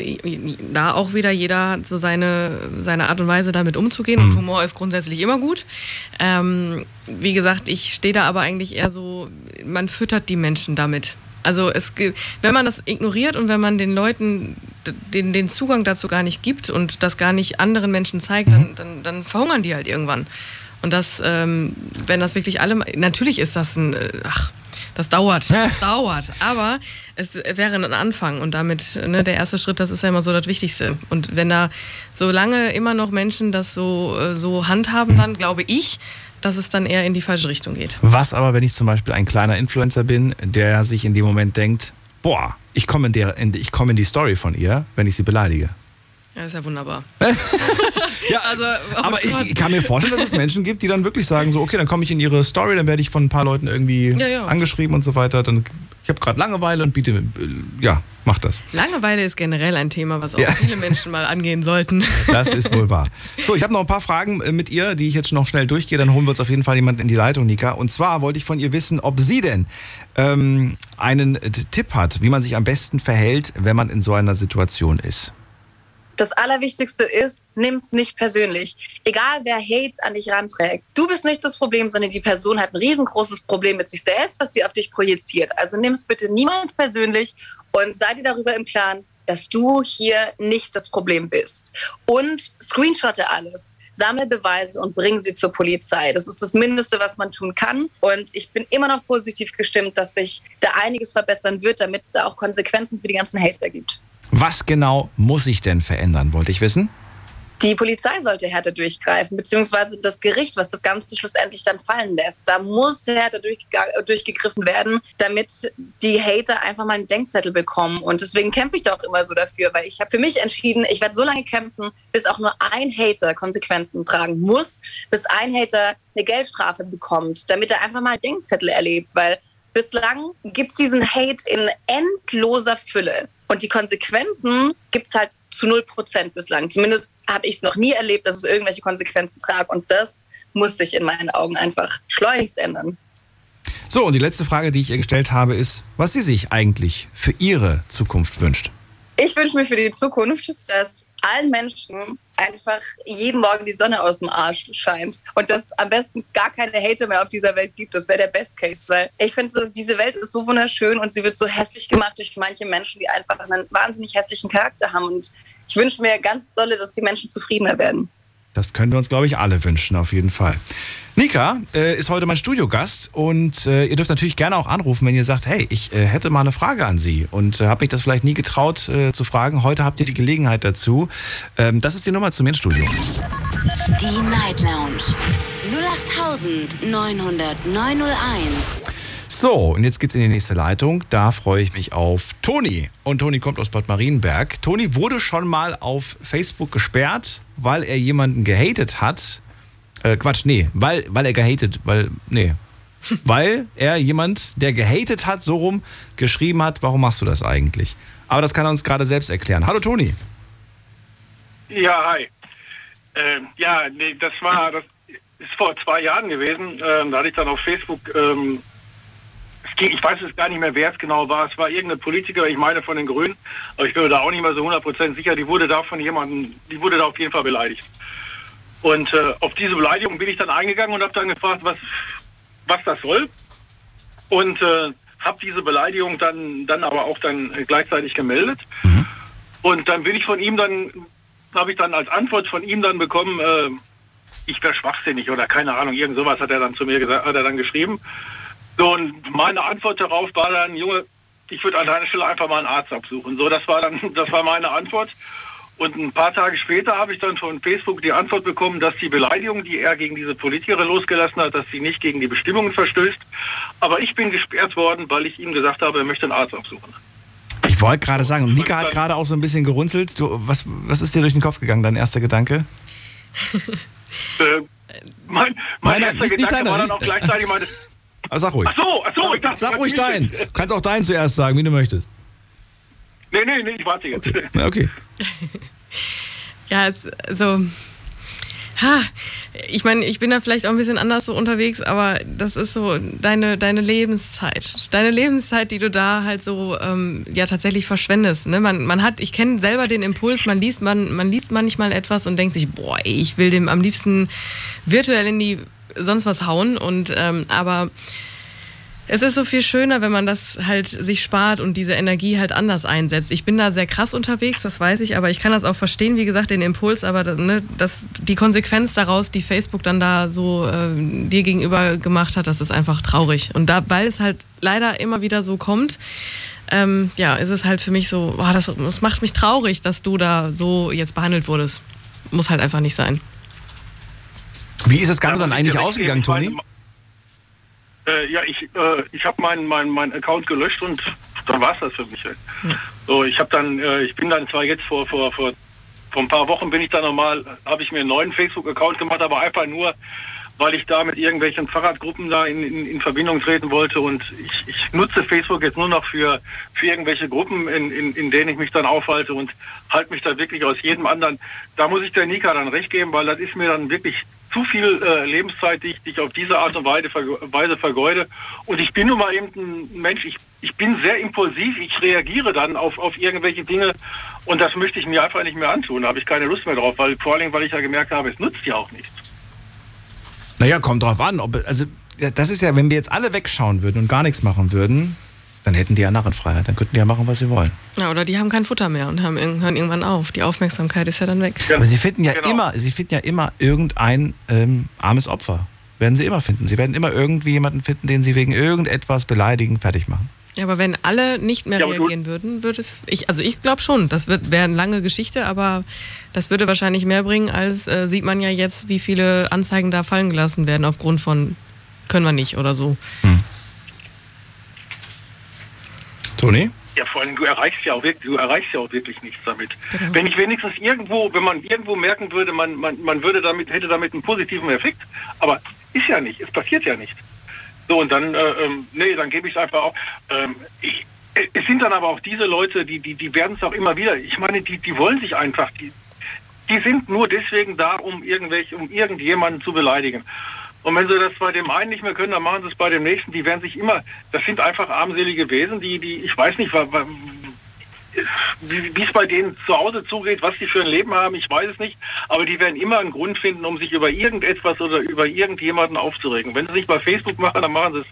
da auch wieder jeder hat so seine, seine Art und Weise damit umzugehen und mhm. Humor ist grundsätzlich immer gut. Ähm, wie gesagt, ich stehe da aber eigentlich eher so, man füttert die Menschen damit. Also es, wenn man das ignoriert und wenn man den Leuten den, den Zugang dazu gar nicht gibt und das gar nicht anderen Menschen zeigt, mhm. dann, dann, dann verhungern die halt irgendwann. Und das, ähm, wenn das wirklich alle, natürlich ist das ein, äh, ach, das dauert, das dauert. Aber es wäre ein Anfang und damit ne, der erste Schritt, das ist ja immer so das Wichtigste. Und wenn da so lange immer noch Menschen das so, äh, so handhaben, dann glaube ich, dass es dann eher in die falsche Richtung geht. Was aber, wenn ich zum Beispiel ein kleiner Influencer bin, der sich in dem Moment denkt, boah, ich komme in, in, komm in die Story von ihr, wenn ich sie beleidige. Ja, ist ja wunderbar. ja, also, oh aber ich, ich, kann mir vorstellen, dass es Menschen gibt, die dann wirklich sagen, so, okay, dann komme ich in ihre Story, dann werde ich von ein paar Leuten irgendwie ja, ja. angeschrieben und so weiter. Dann, ich habe gerade Langeweile und biete, ja, mach das. Langeweile ist generell ein Thema, was auch ja. viele Menschen mal angehen sollten. Das ist wohl wahr. So, ich habe noch ein paar Fragen äh, mit ihr, die ich jetzt noch schnell durchgehe. Dann holen wir uns auf jeden Fall jemanden in die Leitung, Nika. Und zwar wollte ich von ihr wissen, ob sie denn ähm, einen Tipp hat, wie man sich am besten verhält, wenn man in so einer Situation ist. Das Allerwichtigste ist, nimm es nicht persönlich. Egal wer Hate an dich ranträgt. Du bist nicht das Problem, sondern die Person hat ein riesengroßes Problem mit sich selbst, was sie auf dich projiziert. Also nimm es bitte niemals persönlich und sei dir darüber im Klaren, dass du hier nicht das Problem bist. Und screenshotte alles sammle Beweise und bring sie zur Polizei. Das ist das Mindeste, was man tun kann. Und ich bin immer noch positiv gestimmt, dass sich da einiges verbessern wird, damit es da auch Konsequenzen für die ganzen Hater gibt. Was genau muss sich denn verändern, wollte ich wissen? Die Polizei sollte härter durchgreifen, beziehungsweise das Gericht, was das Ganze schlussendlich dann fallen lässt. Da muss härter durchgegriffen werden, damit die Hater einfach mal einen Denkzettel bekommen. Und deswegen kämpfe ich da auch immer so dafür, weil ich habe für mich entschieden, ich werde so lange kämpfen, bis auch nur ein Hater Konsequenzen tragen muss, bis ein Hater eine Geldstrafe bekommt, damit er einfach mal einen Denkzettel erlebt, weil bislang gibt es diesen Hate in endloser Fülle. Und die Konsequenzen gibt es halt zu 0 Prozent bislang. Zumindest habe ich es noch nie erlebt, dass es irgendwelche Konsequenzen tragt. Und das muss sich in meinen Augen einfach schleunigst ändern. So, und die letzte Frage, die ich ihr gestellt habe, ist, was sie sich eigentlich für ihre Zukunft wünscht. Ich wünsche mir für die Zukunft, dass allen Menschen einfach jeden Morgen die Sonne aus dem Arsch scheint und dass am besten gar keine Hater mehr auf dieser Welt gibt. Das wäre der Best Case, weil ich finde, diese Welt ist so wunderschön und sie wird so hässlich gemacht durch manche Menschen, die einfach einen wahnsinnig hässlichen Charakter haben. Und ich wünsche mir ganz dolle, dass die Menschen zufriedener werden. Das können wir uns, glaube ich, alle wünschen, auf jeden Fall. Nika äh, ist heute mein Studiogast und äh, ihr dürft natürlich gerne auch anrufen, wenn ihr sagt, hey, ich äh, hätte mal eine Frage an Sie und äh, habe mich das vielleicht nie getraut äh, zu fragen. Heute habt ihr die Gelegenheit dazu. Ähm, das ist die Nummer zu mir ins Studio. Die Night Lounge 08901. So, und jetzt geht's in die nächste Leitung. Da freue ich mich auf Toni. Und Toni kommt aus Bad Marienberg. Toni wurde schon mal auf Facebook gesperrt, weil er jemanden gehatet hat. Äh, Quatsch, nee, weil, weil er gehatet, weil, nee. weil er jemand, der gehatet hat, so rum geschrieben hat, warum machst du das eigentlich? Aber das kann er uns gerade selbst erklären. Hallo Toni. Ja, hi. Ähm, ja, nee, das war, das ist vor zwei Jahren gewesen. Ähm, da hatte ich dann auf Facebook, ähm, ich weiß jetzt gar nicht mehr, wer es genau war. Es war irgendeine Politiker, ich meine von den Grünen, aber ich bin mir da auch nicht mehr so 100% sicher. Die wurde da von jemandem, die wurde da auf jeden Fall beleidigt. Und äh, auf diese Beleidigung bin ich dann eingegangen und habe dann gefragt, was, was das soll. Und äh, habe diese Beleidigung dann, dann aber auch dann gleichzeitig gemeldet. Und dann bin ich von ihm dann, habe ich dann als Antwort von ihm dann bekommen, äh, ich wäre schwachsinnig oder keine Ahnung, irgend sowas hat er dann zu mir gesagt, hat er dann geschrieben. So, und meine Antwort darauf war dann, Junge, ich würde an deiner Stelle einfach mal einen Arzt absuchen. So, das war dann, das war meine Antwort. Und ein paar Tage später habe ich dann von Facebook die Antwort bekommen, dass die Beleidigung, die er gegen diese Politikerin losgelassen hat, dass sie nicht gegen die Bestimmungen verstößt. Aber ich bin gesperrt worden, weil ich ihm gesagt habe, er möchte einen Arzt aufsuchen. Ich wollte gerade sagen, und Nika hat gerade auch so ein bisschen gerunzelt. Du, was, was ist dir durch den Kopf gegangen, dein erster Gedanke? Äh, mein mein Meiner- erster nicht- nicht Gedanke deiner, war dann nicht- auch gleichzeitig meine... Ah, sag ruhig. Ach so, ach so, ich dachte, Sag ruhig deinen. Du kannst auch deinen zuerst sagen, wie du möchtest. Nee, nee, nee, ich warte jetzt. Na, okay. Ja, es, also, ha, ich meine, ich bin da vielleicht auch ein bisschen anders so unterwegs, aber das ist so deine, deine Lebenszeit. Deine Lebenszeit, die du da halt so ähm, ja tatsächlich verschwendest. Ne? Man, man hat, ich kenne selber den Impuls, man liest, man, man liest manchmal etwas und denkt sich, boah, ey, ich will dem am liebsten virtuell in die sonst was hauen. Und ähm, aber es ist so viel schöner, wenn man das halt sich spart und diese Energie halt anders einsetzt. Ich bin da sehr krass unterwegs, das weiß ich, aber ich kann das auch verstehen, wie gesagt, den Impuls, aber ne, das, die Konsequenz daraus, die Facebook dann da so äh, dir gegenüber gemacht hat, das ist einfach traurig. Und da, weil es halt leider immer wieder so kommt, ähm, ja, ist es halt für mich so, boah, das, das macht mich traurig, dass du da so jetzt behandelt wurdest. Muss halt einfach nicht sein. Wie ist das Ganze Da dann eigentlich ausgegangen, Toni? meine, Äh, ja, ich, äh, ich habe meinen mein, mein Account gelöscht und dann war es das für mich. So, ich habe dann, äh, ich bin dann zwar jetzt vor, vor, vor, vor ein paar Wochen bin ich dann nochmal, habe ich mir einen neuen Facebook-Account gemacht, aber einfach nur, weil ich da mit irgendwelchen Fahrradgruppen da in, in, in Verbindung treten wollte und ich, ich nutze Facebook jetzt nur noch für, für irgendwelche Gruppen, in, in, in denen ich mich dann aufhalte und halte mich da wirklich aus jedem anderen. Da muss ich der Nika dann recht geben, weil das ist mir dann wirklich zu viel äh, Lebenszeit, die ich, die ich auf diese Art und Weise, verge- Weise vergeude. Und ich bin nun mal eben ein Mensch, ich, ich bin sehr impulsiv, ich reagiere dann auf, auf irgendwelche Dinge und das möchte ich mir einfach nicht mehr antun. Da habe ich keine Lust mehr drauf, weil vor allem, weil ich ja gemerkt habe, es nützt ja auch nichts. Naja, kommt drauf an. Ob, also, das ist ja, wenn wir jetzt alle wegschauen würden und gar nichts machen würden, dann hätten die ja Narrenfreiheit. Dann könnten die ja machen, was sie wollen. Ja, oder die haben kein Futter mehr und haben, hören irgendwann auf. Die Aufmerksamkeit ist ja dann weg. Aber sie finden ja Genau. immer, sie finden ja immer irgendein ähm, armes Opfer. Werden sie immer finden. Sie werden immer irgendwie jemanden finden, den sie wegen irgendetwas beleidigen, fertig machen. Ja, aber wenn alle nicht mehr Ja, reagieren würden, würde es. Ich, also ich glaube schon, das wäre eine lange Geschichte, aber das würde wahrscheinlich mehr bringen, als äh, sieht man ja jetzt, wie viele Anzeigen da fallen gelassen werden aufgrund von können wir nicht oder so. Toni? Ja, vor allem, du erreichst ja auch wirklich, du erreichst ja auch wirklich nichts damit. Genau. Wenn ich wenigstens irgendwo, wenn man irgendwo merken würde, man, man, man würde damit, hätte damit einen positiven Effekt, aber ist ja nicht, es passiert ja nicht. So, und dann, äh, ähm, nee, dann gebe ich es einfach auf. Ähm, ich, äh, es sind dann aber auch diese Leute, die, die, die werden es auch immer wieder. Ich meine, die, die wollen sich einfach, die, die sind nur deswegen da, um irgendwelche, um irgendjemanden zu beleidigen. Und wenn sie das bei dem einen nicht mehr können, dann machen sie es bei dem nächsten. Die werden sich immer, das sind einfach armselige Wesen, die, die, ich weiß nicht, wie es bei denen zu Hause zugeht, was die für ein Leben haben, ich weiß es nicht. Aber die werden immer einen Grund finden, um sich über irgendetwas oder über irgendjemanden aufzuregen. Wenn sie es nicht bei Facebook machen, dann machen sie es,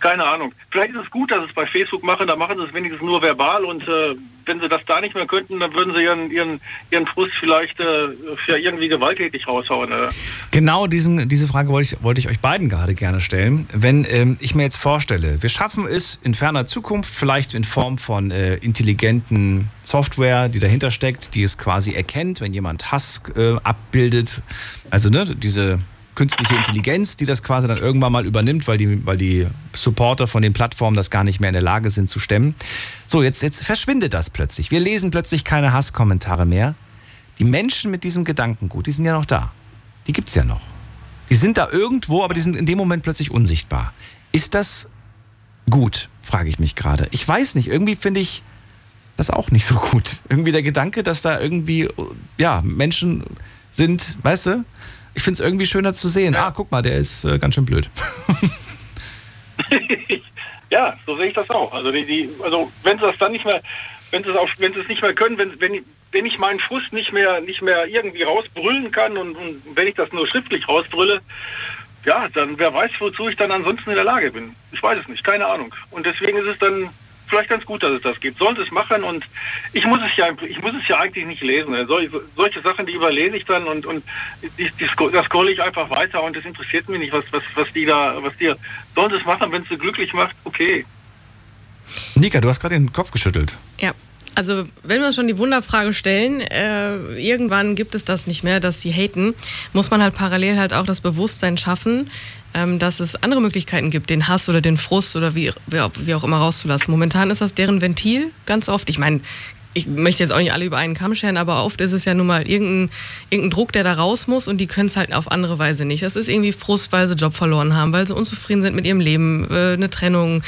keine Ahnung. Vielleicht ist es gut, dass sie es bei Facebook machen, dann machen sie es wenigstens nur verbal und äh, wenn sie das da nicht mehr könnten, dann würden sie ihren, ihren, ihren Frust vielleicht äh, für irgendwie gewalttätig raushauen. Äh. Genau diesen, diese Frage wollte ich, wollte ich euch beiden gerade gerne stellen. Wenn ähm, ich mir jetzt vorstelle, wir schaffen es in ferner Zukunft, vielleicht in Form von äh, intelligenten Software, die dahinter steckt, die es quasi erkennt, wenn jemand Hass äh, abbildet. Also ne, diese künstliche Intelligenz, die das quasi dann irgendwann mal übernimmt, weil die, weil die Supporter von den Plattformen das gar nicht mehr in der Lage sind zu stemmen. So, jetzt, jetzt verschwindet das plötzlich. Wir lesen plötzlich keine Hasskommentare mehr. Die Menschen mit diesem Gedankengut, die sind ja noch da. Die gibt es ja noch. Die sind da irgendwo, aber die sind in dem Moment plötzlich unsichtbar. Ist das gut, frage ich mich gerade. Ich weiß nicht, irgendwie finde ich das auch nicht so gut. Irgendwie der Gedanke, dass da irgendwie, ja, Menschen sind, weißt du, ich finde es irgendwie schöner zu sehen. Ah, guck mal, der ist äh, ganz schön blöd. ja, so sehe ich das auch. Also, die, die, also wenn sie das dann nicht mehr, wenn sie es, auch, wenn sie es nicht mehr können, wenn, wenn, wenn ich meinen Frust nicht mehr, nicht mehr irgendwie rausbrüllen kann und, und wenn ich das nur schriftlich rausbrülle, ja, dann wer weiß, wozu ich dann ansonsten in der Lage bin. Ich weiß es nicht, keine Ahnung. Und deswegen ist es dann vielleicht ganz gut, dass es das gibt. Sollen es machen und ich muss es ja, ich muss es ja eigentlich nicht lesen. Sol, solche Sachen, die überlese ich dann und, und die, die, das scrolle ich einfach weiter und es interessiert mich nicht, was, was, was die da, was die, sollen es machen, wenn es sie glücklich macht, okay. Nika, du hast gerade den Kopf geschüttelt. Ja. Also, wenn wir uns schon die Wunderfrage stellen, äh, irgendwann gibt es das nicht mehr, dass sie haten, muss man halt parallel halt auch das Bewusstsein schaffen, ähm, dass es andere Möglichkeiten gibt, den Hass oder den Frust oder wie, wie auch immer rauszulassen. Momentan ist das deren Ventil ganz oft. Ich meine, ich möchte jetzt auch nicht alle über einen Kamm scheren, aber oft ist es ja nun mal irgendein, irgendein Druck, der da raus muss und die können es halt auf andere Weise nicht. Das ist irgendwie Frust, weil sie Job verloren haben, weil sie unzufrieden sind mit ihrem Leben, äh, eine Trennung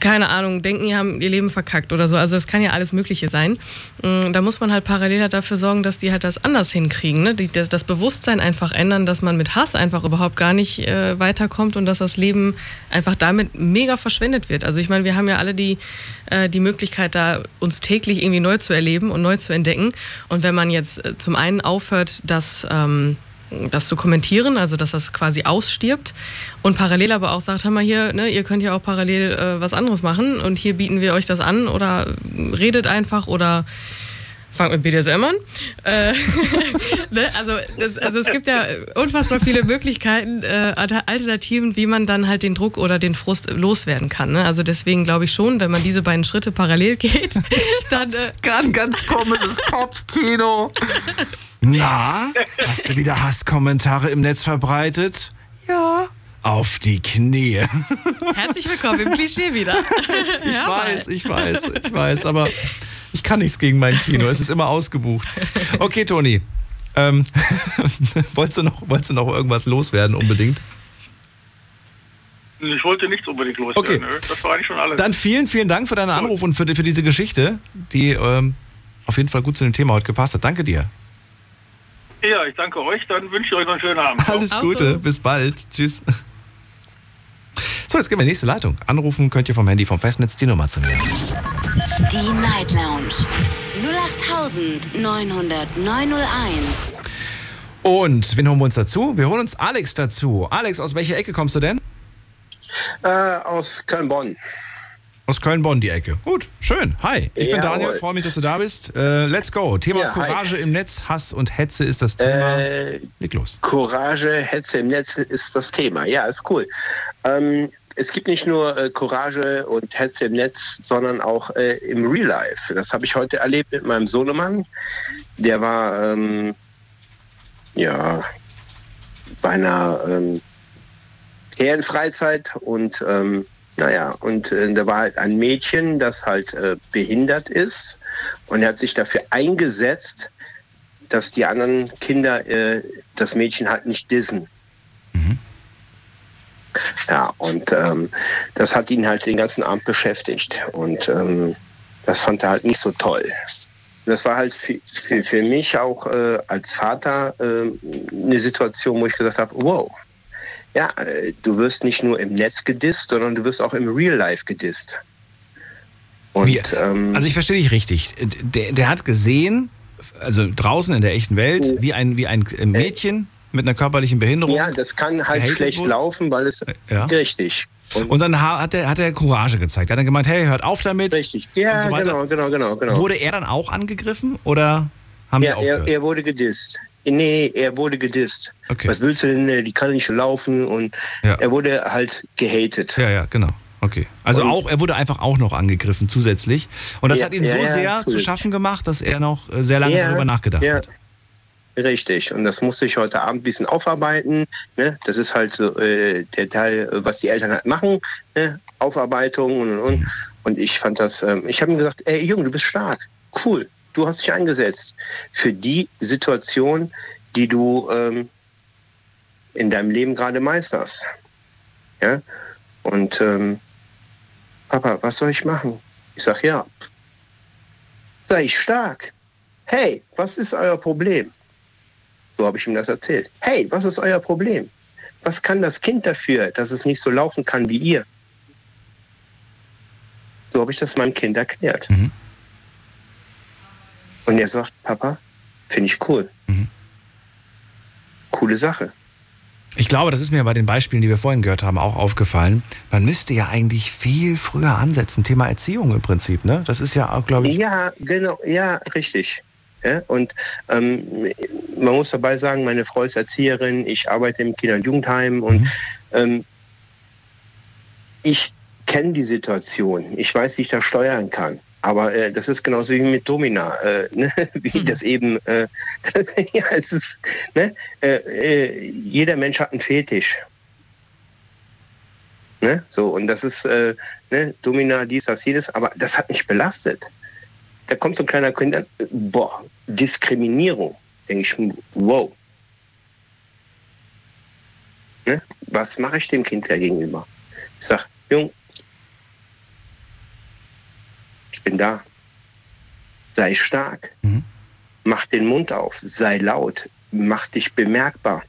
keine Ahnung, denken, die haben ihr Leben verkackt oder so. Also es kann ja alles Mögliche sein. Mm, da muss man halt parallel halt dafür sorgen, dass die halt das anders hinkriegen. Ne? Die, das, das, Bewusstsein einfach ändern, dass man mit Hass einfach überhaupt gar nicht äh, weiterkommt und dass das Leben einfach damit mega verschwendet wird. Also ich meine, wir haben ja alle die, äh, die Möglichkeit, da uns täglich irgendwie neu zu erleben und neu zu entdecken. Und wenn man jetzt äh, zum einen aufhört, dass... Ähm, das zu kommentieren, also dass das quasi ausstirbt. Und parallel aber auch sagt, hör mal hier, ne, ihr könnt ja auch parallel äh, was anderes machen und hier bieten wir euch das an oder redet einfach oder fangt mit BDSM an. Äh, ne, also, das, also es gibt ja unfassbar viele Möglichkeiten, äh, Alternativen, wie man dann halt den Druck oder den Frust loswerden kann. Ne? Also deswegen glaube ich schon, wenn man diese beiden Schritte parallel geht, dann... Äh, Ganz, ganz komisches Kopfkino. Na, hast du wieder Hasskommentare im Netz verbreitet? Ja. Auf die Knie. Herzlich willkommen im Klischee wieder. Ich ja, weiß, ich weiß, ich weiß, aber ich kann nichts gegen mein Kino. Es ist immer ausgebucht. Okay, Toni. Ähm, wolltest, du noch, wolltest du noch irgendwas loswerden unbedingt? Ich wollte nichts unbedingt loswerden. Okay. Das war eigentlich schon alles. Dann vielen, vielen Dank für deinen Anruf und für, für diese Geschichte, die ähm, auf jeden Fall gut zu dem Thema heute gepasst hat. Danke dir. Ja, ich danke euch. Dann wünsche ich euch noch einen schönen Abend. Alles Gute. So. Bis bald. Tschüss. So, jetzt gehen wir in die nächste Leitung. Anrufen könnt ihr vom Handy vom Festnetz die Nummer zu mir. Die Night Lounge 0890901. Und wen holen wir uns dazu? Wir holen uns Alex dazu. Alex, aus welcher Ecke kommst du denn? Äh, aus Köln-Bonn. Aus Köln-Bonn die Ecke. Gut, schön. Hi, ich bin Daniel, freue mich, dass du da bist. Äh, let's go. Thema ja, Courage hi. im Netz, Hass und Hetze ist das Thema. Äh, Leg los. Courage, Hetze im Netz ist das Thema. Ja, ist cool. Ähm, es gibt nicht nur äh, Courage und Hetze im Netz, sondern auch äh, im Real Life. Das habe ich heute erlebt mit meinem Sohnemann. Der war ähm, ja bei einer ähm, Ferienfreizeit und ähm, naja, und äh, da war halt ein Mädchen, das halt äh, behindert ist und er hat sich dafür eingesetzt, dass die anderen Kinder äh, das Mädchen halt nicht dissen. Mhm. Ja, und ähm, das hat ihn halt den ganzen Abend beschäftigt. Und ähm, das fand er halt nicht so toll. Das war halt für, für, für mich auch äh, als Vater äh, eine Situation, wo ich gesagt habe, wow, ja, äh, du wirst nicht nur im Netz gedisst, sondern du wirst auch im Real Life gedisst. Und, ähm, also ich verstehe dich richtig. Der, der hat gesehen, also draußen in der echten Welt, wie ein, wie ein Mädchen mit einer körperlichen Behinderung. Ja, das kann halt schlecht wurde. laufen, weil es ja. richtig. Und, und, dann hat er, hat er Courage gezeigt. Er hat dann gemeint, hey, hört auf damit. Richtig, ja, so genau, genau, genau, genau. Wurde er dann auch angegriffen oder haben ja, er, er wurde gedisst. Nee, er wurde gedisst. Okay. Was willst du denn? Die kann nicht laufen und ja. er wurde halt gehatet. Ja, ja, genau. Okay. Also und auch, er wurde einfach auch noch angegriffen zusätzlich. Und das ja, hat ihn so sehr zu schaffen gemacht, dass er noch äh, sehr lange darüber nachgedacht hat. Richtig. Und das musste ich heute Abend ein bisschen aufarbeiten. Ne? Das ist halt so äh, der Teil, was die Eltern halt machen. Ne? Aufarbeitung und, und, und. Und ich fand das, ähm, ich habe ihm gesagt, ey Junge, du bist stark. Cool. Du hast dich eingesetzt für die Situation, die du ähm, in deinem Leben gerade meisterst. Ja? Und ähm, Papa, was soll ich machen? Ich sage, ja, sei ich stark. Hey, was ist euer Problem? So habe ich ihm das erzählt. Hey, was ist euer Problem? Was kann das Kind dafür, dass es nicht so laufen kann wie ihr? So habe ich das meinem Kind erklärt. Mhm. Und er sagt, Papa, finde ich cool. Mhm. Coole Sache. Ich glaube, das ist mir bei den Beispielen, die wir vorhin gehört haben, auch aufgefallen. Man müsste ja eigentlich viel früher ansetzen. Thema Erziehung im Prinzip, ne? Das ist ja auch, glaube ich. Ja, genau, ja, richtig. Ja, und ähm, man muss dabei sagen, meine Frau ist Erzieherin, ich arbeite im Kinder- und Jugendheim und Mhm. ähm, ich kenne die Situation. Ich weiß, wie ich das steuern kann. Aber äh, das ist genauso wie mit Domina, äh, ne? wie das eben, äh, ja, es ist, ne? äh, äh, jeder Mensch hat einen Fetisch. Ne? So, und das ist äh, ne? Domina, dies, das, jedes, aber das hat mich belastet. Da kommt so ein kleiner Kind an, boah, Diskriminierung. Denke ich, wow. Ne? Was mache ich dem Kind da gegenüber? Ich sage, Jung, ich bin da. Sei stark. Mhm. Mach den Mund auf. Sei laut. Mach dich bemerkbar.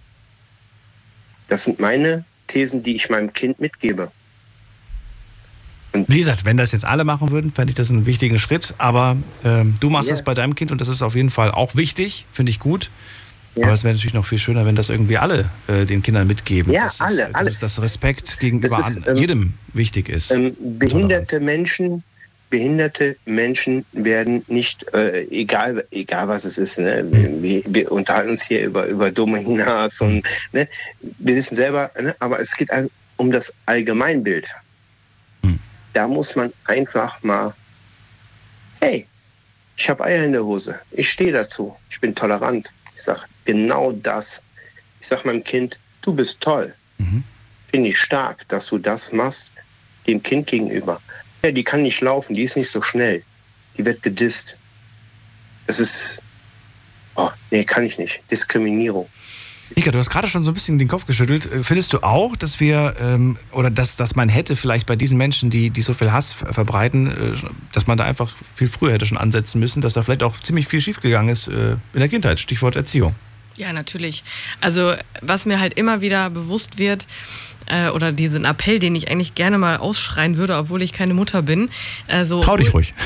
Das sind meine Thesen, die ich meinem Kind mitgebe. Wie gesagt, wenn das jetzt alle machen würden, fände ich das einen wichtigen Schritt. Aber ähm, du machst Ja. das bei deinem Kind und das ist auf jeden Fall auch wichtig, finde ich gut. Ja. Aber es wäre natürlich noch viel schöner, wenn das irgendwie alle äh, den Kindern mitgeben. Ja, dass alle, es, alle. Dass das Respekt gegenüber Das ist, ähm, jedem wichtig ist. Ähm, behinderte Menschen, behinderte Menschen werden nicht, äh, egal, egal was es ist, ne? wir, wir unterhalten uns hier über, über Dominas und ne? wir wissen selber, ne? aber es geht um das Allgemeinbild. Da muss man einfach mal, hey, ich habe Eier in der Hose, ich stehe dazu, ich bin tolerant. Ich sage genau das. Ich sage meinem Kind, du bist toll. Finde ich stark, dass du das machst dem Kind gegenüber. Ja, die kann nicht laufen, die ist nicht so schnell. Die wird gedisst. Das ist, oh, nee, kann ich nicht. Diskriminierung. Mika, du hast gerade schon so ein bisschen den Kopf geschüttelt. Äh, Findest du auch, dass wir, ähm, oder dass, dass man hätte vielleicht bei diesen Menschen, die, die so viel Hass ver- verbreiten, äh, dass man da einfach viel früher hätte schon ansetzen müssen, dass da vielleicht auch ziemlich viel schiefgegangen ist äh, in der Kindheit, Stichwort Erziehung. Ja, natürlich. Also, was mir halt immer wieder bewusst wird, äh, oder diesen Appell, den ich eigentlich gerne mal ausschreien würde, obwohl ich keine Mutter bin. Äh, so, Trau dich ruhig.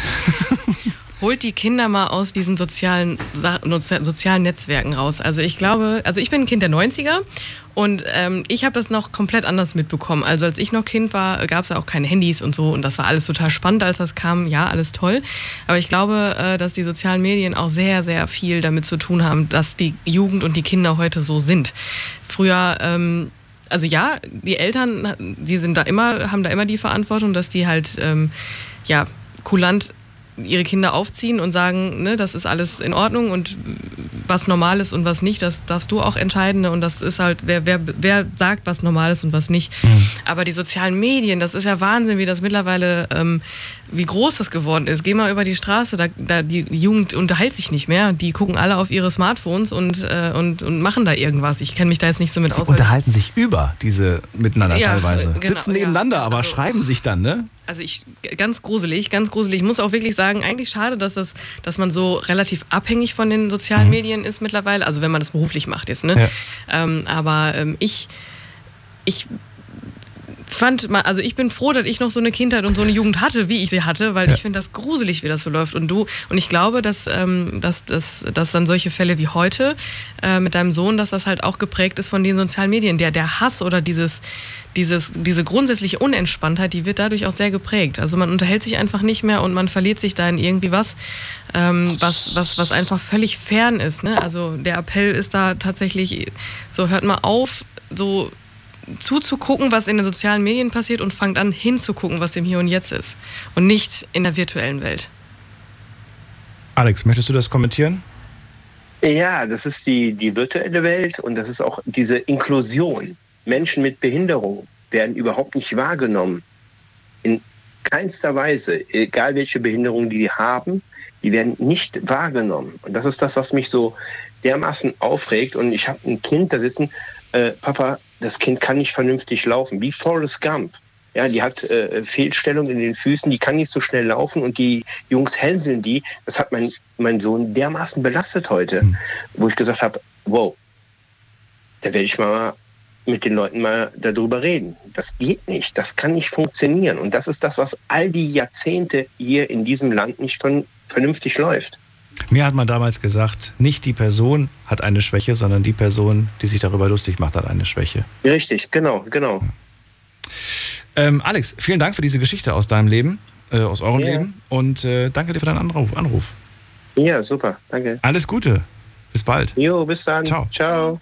holt die Kinder mal aus diesen sozialen, sozialen Netzwerken raus. Also ich glaube, also ich bin ein Kind der 90er und ähm, ich habe das noch komplett anders mitbekommen. Also als ich noch Kind war, gab es ja auch keine Handys und so und das war alles total spannend, als das kam. Ja, alles toll. Aber ich glaube, äh, dass die sozialen Medien auch sehr, sehr viel damit zu tun haben, dass die Jugend und die Kinder heute so sind. Früher ähm, also ja, die Eltern, die sind da immer, haben da immer die Verantwortung, dass die halt ähm, ja kulant ihre Kinder aufziehen und sagen, ne, das ist alles in Ordnung und was normal ist und was nicht, das darfst du auch entscheiden. ne, Und das ist halt, wer, wer, wer sagt, was normal ist und was nicht. Aber die sozialen Medien, das ist ja Wahnsinn, wie das mittlerweile, ähm, wie groß das geworden ist. Geh mal über die Straße, da, da die Jugend unterhält sich nicht mehr. Die gucken alle auf ihre Smartphones und, äh, und, und machen da irgendwas. Ich kenne mich da jetzt nicht so mit Sie aus. weil- unterhalten sich über diese miteinander Ja, teilweise. genau, Sitzen nebeneinander, aber schreiben sich dann, ne? Also ich ganz gruselig, ganz gruselig. Ich muss auch wirklich sagen, eigentlich schade, dass das, dass man so relativ abhängig von den sozialen Medien ist mittlerweile. Also wenn man das beruflich macht jetzt, ne? Ähm, aber ähm, ich, ich fand mal, also ich bin froh, dass ich noch so eine Kindheit und so eine Jugend hatte, wie ich sie hatte, weil ich finde das gruselig, wie das so läuft. Und du, und ich glaube, dass, ähm, dass, dass, dass dann solche Fälle wie heute äh, mit deinem Sohn, dass das halt auch geprägt ist von den sozialen Medien. Der, der Hass oder dieses, dieses, diese grundsätzliche Unentspanntheit, die wird dadurch auch sehr geprägt. Also man unterhält sich einfach nicht mehr und man verliert sich da in irgendwie was, ähm, was, was, was einfach völlig fern ist. Ne? Also der Appell ist da tatsächlich, so hört mal auf, so zuzugucken, was in den sozialen Medien passiert und fangt an hinzugucken, was im Hier und Jetzt ist. Und nicht in der virtuellen Welt. Alex, möchtest du das kommentieren? Ja, das ist die, die virtuelle Welt und das ist auch diese Inklusion. Menschen mit Behinderung werden überhaupt nicht wahrgenommen. In keinster Weise, egal welche Behinderung die haben, die werden nicht wahrgenommen. Und das ist das, was mich so dermaßen aufregt. Und ich habe ein Kind da sitzen, äh, Papa, das Kind kann nicht vernünftig laufen, wie Forrest Gump. Ja, die hat äh, Fehlstellung in den Füßen, die kann nicht so schnell laufen und die Jungs hänseln die. Das hat mein, mein Sohn dermaßen belastet heute, mhm. wo ich gesagt habe, wow, da werde ich mal mit den Leuten mal darüber reden. Das geht nicht, das kann nicht funktionieren. Und das ist das, was all die Jahrzehnte hier in diesem Land nicht von, vernünftig läuft. Mir hat man damals gesagt, nicht die Person hat eine Schwäche, sondern die Person, die sich darüber lustig macht, hat eine Schwäche. Richtig, genau, genau. Ähm, Alex, vielen Dank für diese Geschichte aus deinem Leben, äh, aus eurem ja. Leben und äh, danke dir für deinen Anruf, Anruf. Ja, super, danke. Alles Gute. Bis bald. Jo, bis dann. Ciao. Ciao.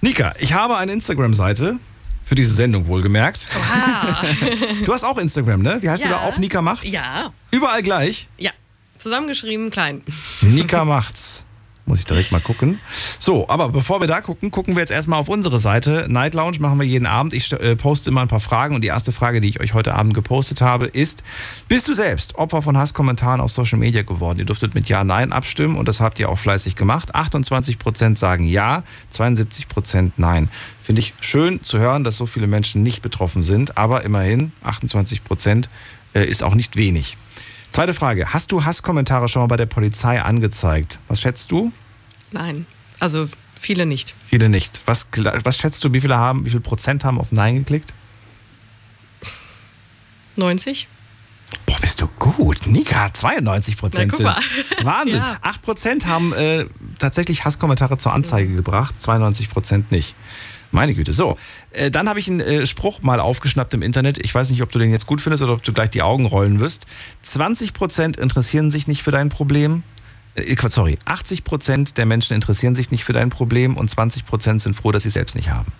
Nika, ich habe eine Instagram-Seite für diese Sendung wohlgemerkt. Oha. Du hast auch Instagram, ne? Wie heißt ja. du da auch? Nika macht's? Ja. Überall gleich? Ja. Zusammengeschrieben, klein. Nika macht's. Muss ich direkt mal gucken. So, aber bevor wir da gucken, gucken wir jetzt erstmal auf unsere Seite. Night Lounge machen wir jeden Abend. Ich äh, poste immer ein paar Fragen und die erste Frage, die ich euch heute Abend gepostet habe, ist: Bist du selbst Opfer von Hasskommentaren auf Social Media geworden? Ihr dürftet mit Ja, Nein abstimmen und das habt ihr auch fleißig gemacht. 28% sagen Ja, 72% Nein. Finde ich schön zu hören, dass so viele Menschen nicht betroffen sind, aber immerhin 28% äh, ist auch nicht wenig. Zweite Frage. Hast du Hasskommentare schon mal bei der Polizei angezeigt? Was schätzt du? Nein. Also viele nicht. Viele nicht. Was, was schätzt du, wie viele haben, wie viel Prozent haben auf Nein geklickt? 90. Boah, bist du gut. Nika, 92 Prozent sind Wahnsinn. ja. 8 Prozent haben äh, tatsächlich Hasskommentare zur Anzeige gebracht, 92 Prozent nicht. Meine Güte. So, äh, dann habe ich einen äh, Spruch mal aufgeschnappt im Internet. Ich weiß nicht, ob du den jetzt gut findest oder ob du gleich die Augen rollen wirst. 20% interessieren sich nicht für dein Problem. Äh, sorry, 80% der Menschen interessieren sich nicht für dein Problem und 20% sind froh, dass sie es selbst nicht haben.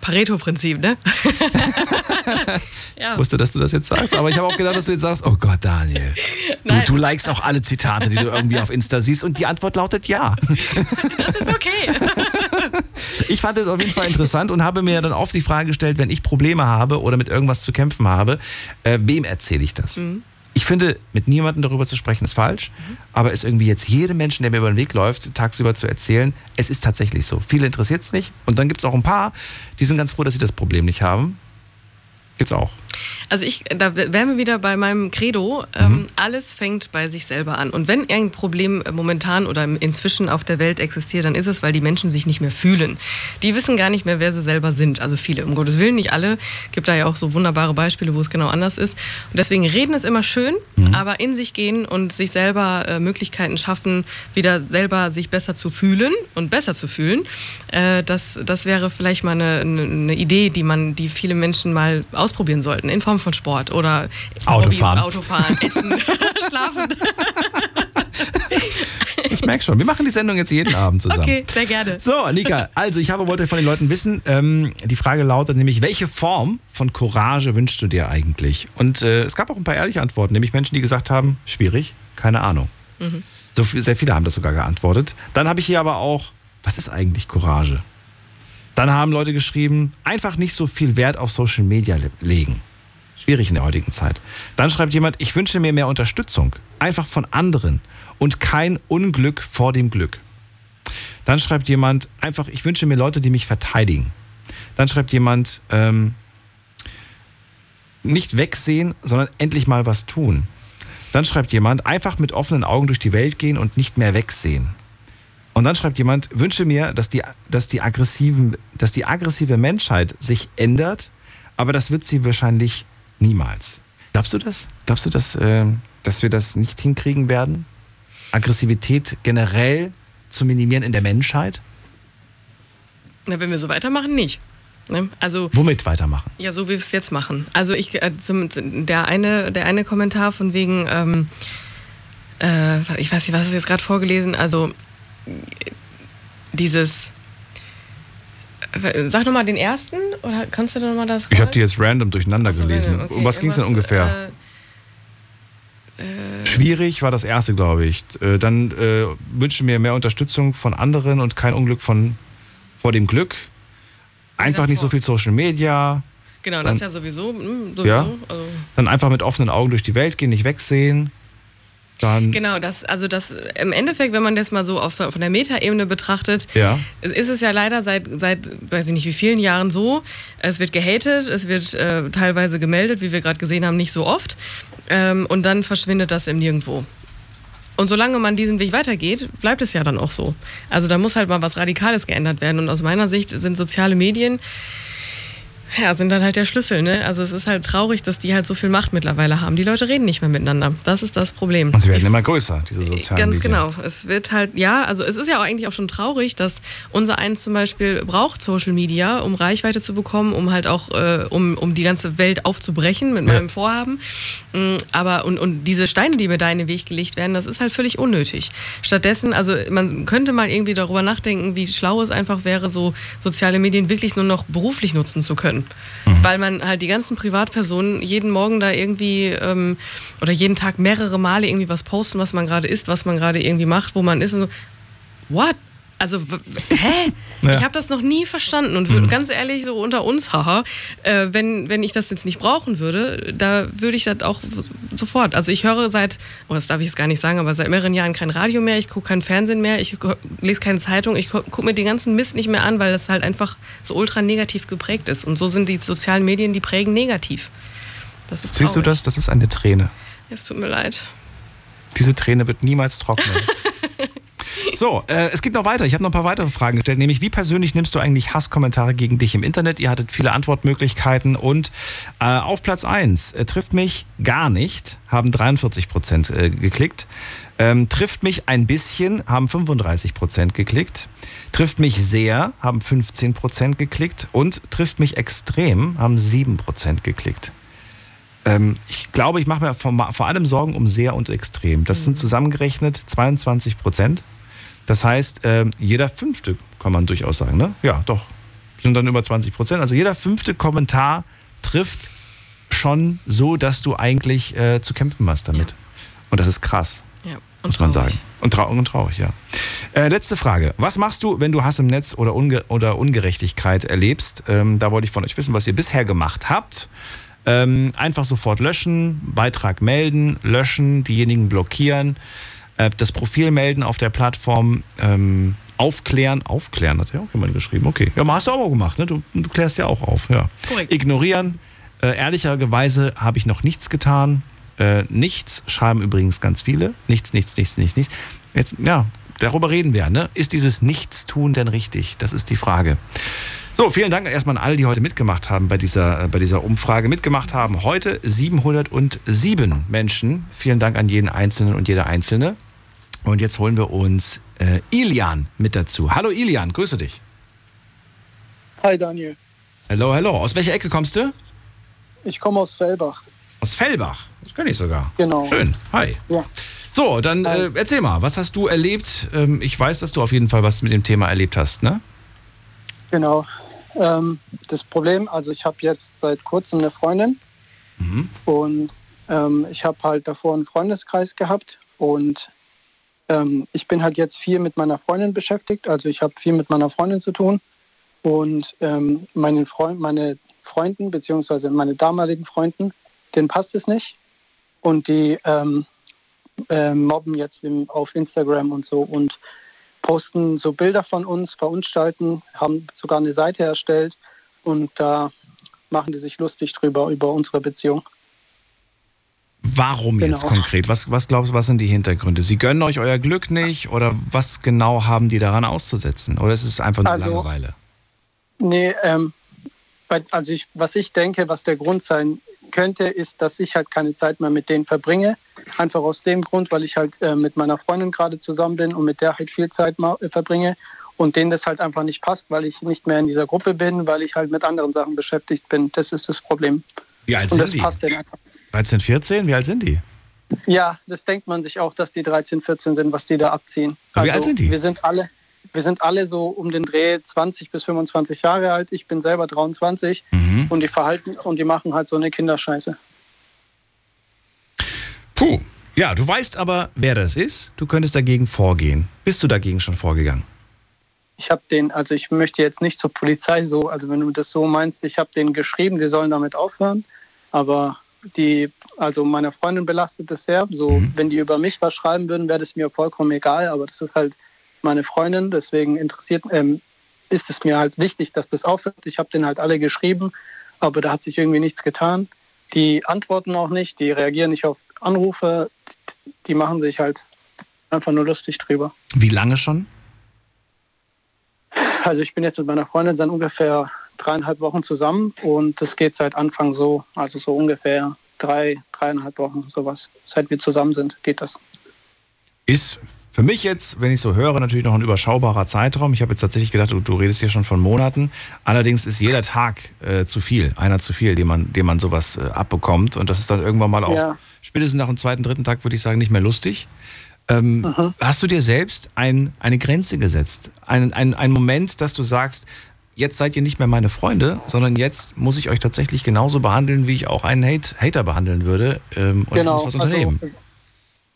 Pareto-Prinzip, ne? ja. Ich wusste, dass du das jetzt sagst, aber ich habe auch gedacht, dass du jetzt sagst, oh Gott, Daniel, du, du likest auch alle Zitate, die du irgendwie auf Insta siehst und die Antwort lautet ja. das ist okay. Ich fand es auf jeden Fall interessant und habe mir dann oft die Frage gestellt, wenn ich Probleme habe oder mit irgendwas zu kämpfen habe, äh, wem erzähle ich das? Mhm. Ich finde, mit niemandem darüber zu sprechen ist falsch, mhm. aber es irgendwie jetzt jedem Menschen, der mir über den Weg läuft, tagsüber zu erzählen, es ist tatsächlich so. Viele interessiert es nicht und dann gibt es auch ein paar, die sind ganz froh, dass sie das Problem nicht haben. Gibt's auch. Also ich, da wären wir wieder bei meinem Credo. Ähm, mhm. alles fängt bei sich selber an. Und wenn ein Problem momentan oder inzwischen auf der Welt existiert, dann ist es, weil die Menschen sich nicht mehr fühlen. Die wissen gar nicht mehr, wer sie selber sind. Also viele, um Gottes Willen, nicht alle. Gibt da ja auch so wunderbare Beispiele, wo es genau anders ist. Und deswegen reden ist immer schön, mhm. aber in sich gehen und sich selber äh, Möglichkeiten schaffen, wieder selber sich besser zu fühlen und besser zu fühlen. Äh, das, das wäre vielleicht mal eine, eine Idee, die man, die viele Menschen mal ausprobieren sollten. In Form von Sport oder Autofahren, Hobbys, Autofahren Essen, Schlafen. Ich merke schon. Wir machen die Sendung jetzt jeden Abend zusammen. Okay, sehr gerne. So, Nika, also ich habe, wollte von den Leuten wissen, ähm, die Frage lautet nämlich, welche Form von Courage wünschst du dir eigentlich? Und äh, es gab auch ein paar ehrliche Antworten, nämlich Menschen, die gesagt haben, schwierig, keine Ahnung. Mhm. So, sehr viele haben das sogar geantwortet. Dann habe ich hier aber auch, was ist eigentlich Courage? Dann haben Leute geschrieben, einfach nicht so viel Wert auf Social Media legen. Schwierig in der heutigen Zeit. Dann schreibt jemand, ich wünsche mir mehr Unterstützung. Einfach von anderen. Und kein Unglück vor dem Glück. Dann schreibt jemand, einfach, ich wünsche mir Leute, die mich verteidigen. Dann schreibt jemand, ähm, nicht wegsehen, sondern endlich mal was tun. Dann schreibt jemand, einfach mit offenen Augen durch die Welt gehen und nicht mehr wegsehen. Und dann schreibt jemand, wünsche mir, dass die, dass die, aggressiven, dass die aggressive Menschheit sich ändert, aber das wird sie wahrscheinlich Niemals. Glaubst du das? Glaubst du, dass, äh, dass wir das nicht hinkriegen werden? Aggressivität generell zu minimieren in der Menschheit? Na, wenn wir so weitermachen, nicht. Ne? Also, Womit weitermachen? Ja, so wie wir es jetzt machen. Also ich, äh, zum, der, eine, der eine Kommentar von wegen, ähm, äh, ich weiß nicht, was ist jetzt gerade vorgelesen, also dieses Sag nochmal den ersten oder kannst du nochmal das? Ich habe die jetzt random durcheinander gelesen. Okay. Um was ging es denn ungefähr? Äh, äh, schwierig war das erste, glaube ich. Äh, dann äh, wünsche mir mehr Unterstützung von anderen und kein Unglück von, vor dem Glück. Einfach nicht so viel Social Media. Genau, Dann- das ist ja sowieso. mm, sowieso Ja. also. Dann einfach mit offenen Augen durch die Welt gehen, nicht wegsehen. Dann, Genau, das, also das im Endeffekt, wenn man das mal so auf, von der Metaebene betrachtet, Ja. ist es ja leider seit, seit, weiß ich nicht wie vielen Jahren so. Es wird gehatet, es wird äh, teilweise gemeldet, wie wir gerade gesehen haben, nicht so oft. Ähm, und dann verschwindet das im Nirgendwo. Und solange man diesen Weg weitergeht, bleibt es ja dann auch so. Also da muss halt mal was Radikales geändert werden. Und aus meiner Sicht sind soziale Medien ja, sind dann halt der Schlüssel. Ne? Also es ist halt traurig, dass die halt so viel Macht mittlerweile haben. Die Leute reden nicht mehr miteinander. Das ist das Problem. und sie werden Die immer größer, diese sozialen Ganz Medien. genau. Es wird halt, ja, also es ist ja auch eigentlich auch schon traurig, dass unser eins zum Beispiel braucht Social Media, um Reichweite zu bekommen, um halt auch, äh, um, um die ganze Welt aufzubrechen mit Ja. meinem Vorhaben. Mm, Aber, und, und diese Steine, die mir da in den Weg gelegt werden, das ist halt völlig unnötig. Stattdessen, also man könnte mal irgendwie darüber nachdenken, wie schlau es einfach wäre, so soziale Medien wirklich nur noch beruflich nutzen zu können. Weil man halt die ganzen Privatpersonen jeden Morgen da irgendwie ähm, oder jeden Tag mehrere Male irgendwie was posten, was man gerade isst, was man gerade irgendwie macht, wo man ist und so. What? Also, hä? Ja. Ich habe das noch nie verstanden und würd, ganz ehrlich, so unter uns, haha, äh, wenn, wenn ich das jetzt nicht brauchen würde, da würde ich das auch sofort. Also ich höre seit, oh, das darf ich jetzt gar nicht sagen, aber seit mehreren Jahren kein Radio mehr, ich gucke kein Fernsehen mehr, ich lese keine Zeitung, ich gucke mir den ganzen Mist nicht mehr an, weil das halt einfach so ultra negativ geprägt ist. Und so sind die sozialen Medien, die prägen negativ. Das ist Siehst du das? Das ist eine Träne. Es tut mir leid. Diese Träne wird niemals trocknen. So, äh, es geht noch weiter. Ich habe noch ein paar weitere Fragen gestellt, nämlich wie persönlich nimmst du eigentlich Hasskommentare gegen dich im Internet? Ihr hattet viele Antwortmöglichkeiten und äh, auf Platz 1 äh, trifft mich gar nicht, haben 43 Prozent äh, geklickt. Ähm, trifft mich ein bisschen, haben 35 Prozent geklickt. Trifft mich sehr, haben 15 Prozent geklickt. Und trifft mich extrem, haben 7 Prozent geklickt. Ähm, ich glaube, ich mache mir vor, vor allem Sorgen um sehr und extrem. Das sind zusammengerechnet 22 Prozent. Das heißt, ähm, jeder fünfte, kann man durchaus sagen, ne? Ja, doch. Sind dann über 20 Prozent. Also jeder fünfte Kommentar trifft schon so, dass du eigentlich äh, zu kämpfen hast damit. Und das ist krass, Ja, muss man sagen. Und, trau und traurig, ja. Äh, letzte Frage. Was machst du, wenn du Hass im Netz oder, Unge oder Ungerechtigkeit erlebst? Ähm, da wollte ich von euch wissen, was ihr bisher gemacht habt. Ähm, einfach sofort löschen, Beitrag melden, löschen, diejenigen blockieren, äh, das Profil melden auf der Plattform, ähm, aufklären, aufklären, hat ja auch jemand geschrieben. Okay, ja, hast du auch gemacht, ne? Du, du klärst ja auch auf, ja. Korrekt. Ignorieren. Äh, ehrlicherweise habe ich noch nichts getan. Äh, nichts schreiben übrigens ganz viele. Nichts, nichts, nichts, nichts, nichts. Jetzt, ja, darüber reden wir, ne? Ist dieses Nichtstun denn richtig? Das ist die Frage. So, vielen Dank erstmal an alle, die heute mitgemacht haben bei dieser, äh, bei dieser Umfrage. Mitgemacht haben heute 707 Menschen. Vielen Dank an jeden Einzelnen und jede Einzelne. Und jetzt holen wir uns äh, Ilian mit dazu. Hallo Ilian, grüße dich. Hi Daniel, Hallo, hallo. Aus welcher Ecke kommst du? ich komme aus Fellbach. Aus Fellbach. Das kenne ich sogar. Genau. Schön. Hi. Ja. So, dann äh, erzähl mal, was hast du erlebt? Ähm, ich weiß, dass du auf jeden Fall was mit dem Thema erlebt hast, ne? Genau. Ähm, das Problem, also ich habe jetzt seit kurzem eine Freundin und ähm, ich habe halt davor einen Freundeskreis gehabt und ähm, ich bin halt jetzt viel mit meiner Freundin beschäftigt. Also ich habe viel mit meiner Freundin zu tun und ähm, meinen Freund, meine Freunden beziehungsweise meine damaligen Freunden, denen passt es nicht und die ähm, äh, mobben jetzt im, auf Instagram und so und posten so Bilder von uns, verunstalten, haben sogar eine Seite erstellt und da machen die sich lustig drüber, über unsere Beziehung. Warum jetzt Genau. konkret? Was, was glaubst du, was sind die Hintergründe? Sie gönnen euch euer Glück nicht oder was genau haben die daran auszusetzen? Oder ist es einfach nur Also- Langeweile? Nee, ähm, also ich, was ich denke, was der Grund sein könnte, ist, dass ich halt keine Zeit mehr mit denen verbringe. Einfach aus dem Grund, weil ich halt äh, mit meiner Freundin gerade zusammen bin und mit der halt viel Zeit äh, verbringe und denen das halt einfach nicht passt, weil ich nicht mehr in dieser Gruppe bin, weil ich halt mit anderen Sachen beschäftigt bin. Das ist das Problem. Wie alt und sind das die? passt denen einfach. 13, 14? Wie alt sind die? Ja, das denkt man sich auch, dass die 13, 14 sind, was die da abziehen. Aber wie alt sind die? Wir sind alle, wir sind alle so um den Dreh 20 bis 25 Jahre alt. Ich bin selber 23 Mhm. und die verhalten und die machen halt so eine Kinderscheiße. Puh. Ja, du weißt aber, wer das ist. Du könntest dagegen vorgehen. Bist du dagegen schon vorgegangen? Ich habe den, also ich möchte jetzt nicht zur Polizei so, also wenn du das so meinst, ich habe denen geschrieben, die sollen damit aufhören. Aber die, also meine Freundin belastet das sehr. So, mhm. wenn die über mich was schreiben würden, wäre das mir vollkommen egal. Aber das ist halt meine Freundin, deswegen interessiert, ähm, ist es mir halt wichtig, dass das aufhört. Ich habe denen halt alle geschrieben, aber da hat sich irgendwie nichts getan. Die antworten auch nicht, die reagieren nicht auf Anrufe, die machen sich halt einfach nur lustig drüber. Wie lange schon? Also ich bin jetzt mit meiner Freundin seit ungefähr dreieinhalb Wochen zusammen und das geht seit Anfang so, also so ungefähr drei, dreieinhalb Wochen, sowas. Seit wir zusammen sind, geht das. Ist für mich jetzt, wenn ich so höre, natürlich noch ein überschaubarer Zeitraum. Ich habe jetzt tatsächlich gedacht, du, du, redest hier schon von Monaten. Allerdings ist jeder Tag äh, zu viel, einer zu viel, den man, den man sowas äh, abbekommt. Und das ist dann irgendwann mal auch, ja. spätestens nach dem zweiten, dritten Tag, würde ich sagen, nicht mehr lustig. Ähm, mhm. Hast du dir selbst ein, eine Grenze gesetzt? Ein, ein, ein Moment, dass du sagst, jetzt seid ihr nicht mehr meine Freunde, sondern jetzt muss ich euch tatsächlich genauso behandeln, wie ich auch einen Hate, Hater behandeln würde. Ähm, und genau. ich muss was unternehmen. Also,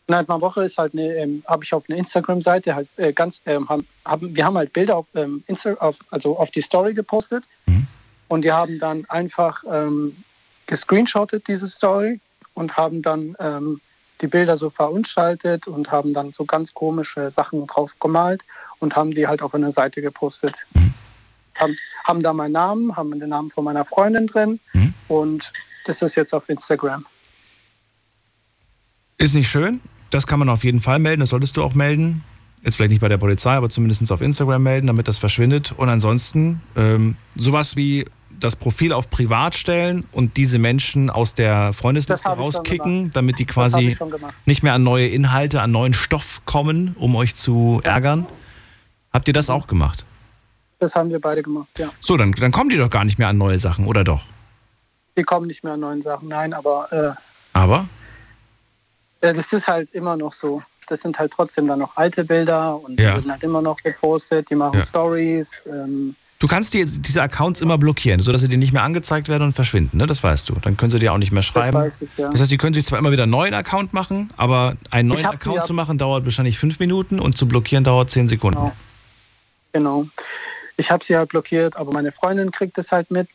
Night My Woche ist halt eine, ähm, habe ich auf einer Instagram-Seite halt äh, ganz, ähm, haben, haben, wir haben halt Bilder auf, ähm, Insta, auf, also auf die Story gepostet mhm. und die haben dann einfach ähm, gescreenshottet diese Story und haben dann ähm, die Bilder so verunstaltet und haben dann so ganz komische Sachen drauf gemalt und haben die halt auf einer Seite gepostet. Mhm. Haben, haben da meinen Namen, haben den Namen von meiner Freundin drin mhm. und das ist jetzt auf Instagram. Ist nicht schön, das kann man auf jeden Fall melden, das solltest du auch melden. Jetzt vielleicht nicht bei der Polizei, aber zumindest auf Instagram melden, damit das verschwindet. Und ansonsten ähm, sowas wie das Profil auf privat stellen und diese Menschen aus der Freundesliste rauskicken, damit die quasi nicht mehr an neue Inhalte, an neuen Stoff kommen, um euch zu ärgern. Habt ihr das auch gemacht? Das haben wir beide gemacht, ja. So, dann, dann kommen die doch gar nicht mehr an neue Sachen, oder doch? Die kommen nicht mehr an neue Sachen, nein, aber. Äh, aber? das ist halt immer noch so. Das sind halt trotzdem dann noch alte Bilder und ja. die werden halt immer noch gepostet, die machen ja. Stories. Ähm, du kannst die, diese Accounts immer blockieren, sodass sie dir nicht mehr angezeigt werden und verschwinden, ne? Das weißt du. Dann können sie dir auch nicht mehr schreiben. Das, ich, ja. das heißt, sie können sich zwar immer wieder einen neuen Account machen, aber einen neuen Account zu machen dauert wahrscheinlich fünf Minuten und zu blockieren dauert zehn Sekunden. Genau. genau. Ich habe sie halt blockiert, aber meine Freundin kriegt es halt mit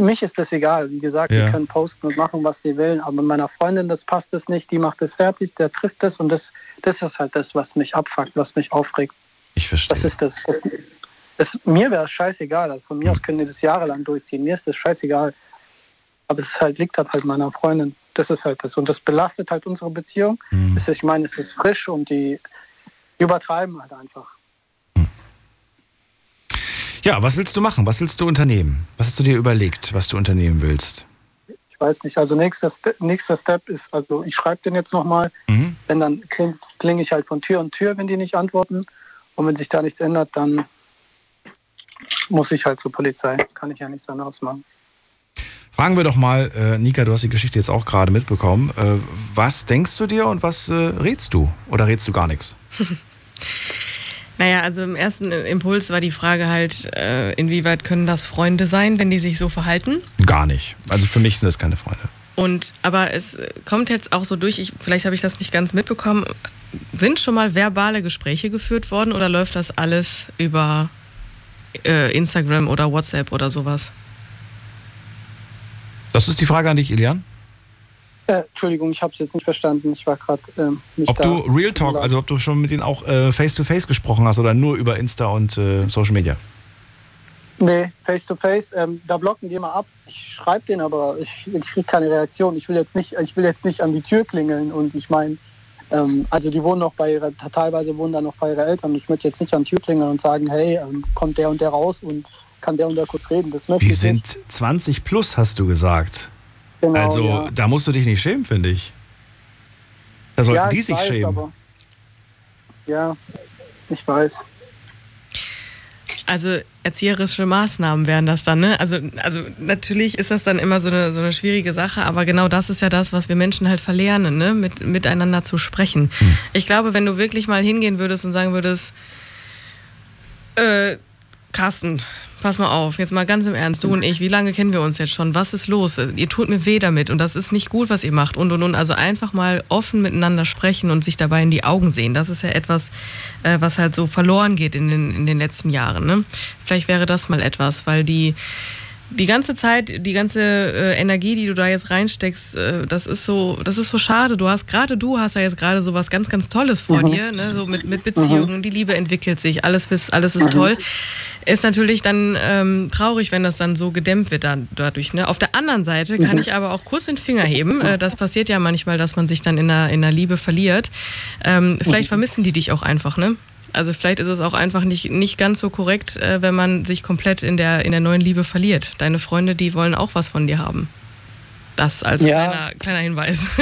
mich ist das egal. Wie gesagt, ja. die können posten und machen, was die wollen. Aber meiner Freundin, das passt es nicht. Die macht es fertig, der trifft es. Und das, das ist halt das, was mich abfuckt, was mich aufregt. Ich verstehe. Das ist das. das, das mir wäre es scheißegal. Also von mir aus können die das jahrelang durchziehen. Mir ist das scheißegal. Aber es halt, liegt halt, halt meiner Freundin. Das ist halt das. Und das belastet halt unsere Beziehung. Mhm. Das ist, ich meine, es ist frisch und die übertreiben halt einfach. Ja, was willst du machen? Was willst du unternehmen? Was hast du dir überlegt, was du unternehmen willst? Ich weiß nicht. Also nächster, Step, nächster Step ist, also ich schreibe den jetzt nochmal. Mhm. Wenn dann klinge kling ich halt von Tür und Tür, wenn die nicht antworten. Und wenn sich da nichts ändert, dann muss ich halt zur Polizei. Kann ich ja nichts anderes machen. Fragen wir doch mal, äh, Nika, du hast die Geschichte jetzt auch gerade mitbekommen. Äh, was denkst du dir und was äh, rätst du? Oder rätst du gar nichts? Naja, also im ersten Impuls war die Frage halt, äh, inwieweit können das Freunde sein, wenn die sich so verhalten? Gar nicht. Also für mich sind das keine Freunde. Und aber es kommt jetzt auch so durch, ich, vielleicht habe ich das nicht ganz mitbekommen. Sind schon mal verbale Gespräche geführt worden oder läuft das alles über äh, Instagram oder WhatsApp oder sowas? Das ist die Frage an dich, Ilian? Äh, Entschuldigung, ich habe es jetzt nicht verstanden. Ich war gerade ähm, nicht Ob da. du Real Talk, also ob du schon mit denen auch äh, face-to-face gesprochen hast oder nur über Insta und äh, Social Media? Nee, face-to-face. ähm, da blocken die immer ab. Ich schreibe denen aber, ich, ich kriege keine Reaktion. Ich will, jetzt nicht, ich will jetzt nicht an die Tür klingeln und ich meine, ähm, also die wohnen noch bei ihrer, teilweise wohnen da noch bei ihren Eltern. Ich möchte jetzt nicht an die Tür klingeln und sagen, hey, ähm, kommt der und der raus und kann der und der kurz reden. Das möchte die sind nicht. 20 plus, hast du gesagt. Genau, also ja. da musst du dich nicht schämen, finde ich. Da sollten ja, die sich weiß, schämen. Aber, ja, ich weiß. Also erzieherische Maßnahmen wären das dann, ne? Also, also natürlich ist das dann immer so eine, so eine schwierige Sache, aber genau das ist ja das, was wir Menschen halt verlernen, ne? Mit, miteinander zu sprechen. Hm. Ich glaube, wenn du wirklich mal hingehen würdest und sagen würdest, äh, Carsten, Pass mal auf, jetzt mal ganz im Ernst, du und ich, wie lange kennen wir uns jetzt schon? Was ist los? Ihr tut mir weh damit und das ist nicht gut, was ihr macht und und und. Also einfach mal offen miteinander sprechen und sich dabei in die Augen sehen. Das ist ja etwas, äh, was halt so verloren geht in den, in den letzten Jahren. Ne? Vielleicht wäre das mal etwas, weil die die ganze Zeit, die ganze äh, Energie, die du da jetzt reinsteckst, äh, das ist so, das ist so schade. Du hast gerade du hast ja jetzt gerade so was ganz, ganz Tolles vor Mhm. dir, ne? so mit, mit Beziehungen, die Liebe entwickelt sich, alles, ist- alles ist Mhm. toll. Ist natürlich dann ähm, traurig, wenn das dann so gedämmt wird dann, dadurch. Ne? Auf der anderen Seite kann Mhm. ich aber auch kurz den Finger heben. Äh, das passiert ja manchmal, dass man sich dann in der, in der Liebe verliert. Ähm, vielleicht Mhm. vermissen die dich auch einfach, ne? Also vielleicht ist es auch einfach nicht, nicht ganz so korrekt, äh, wenn man sich komplett in der, in der neuen Liebe verliert. Deine Freunde, die wollen auch was von dir haben. Das als Ja. kleiner, kleiner Hinweis.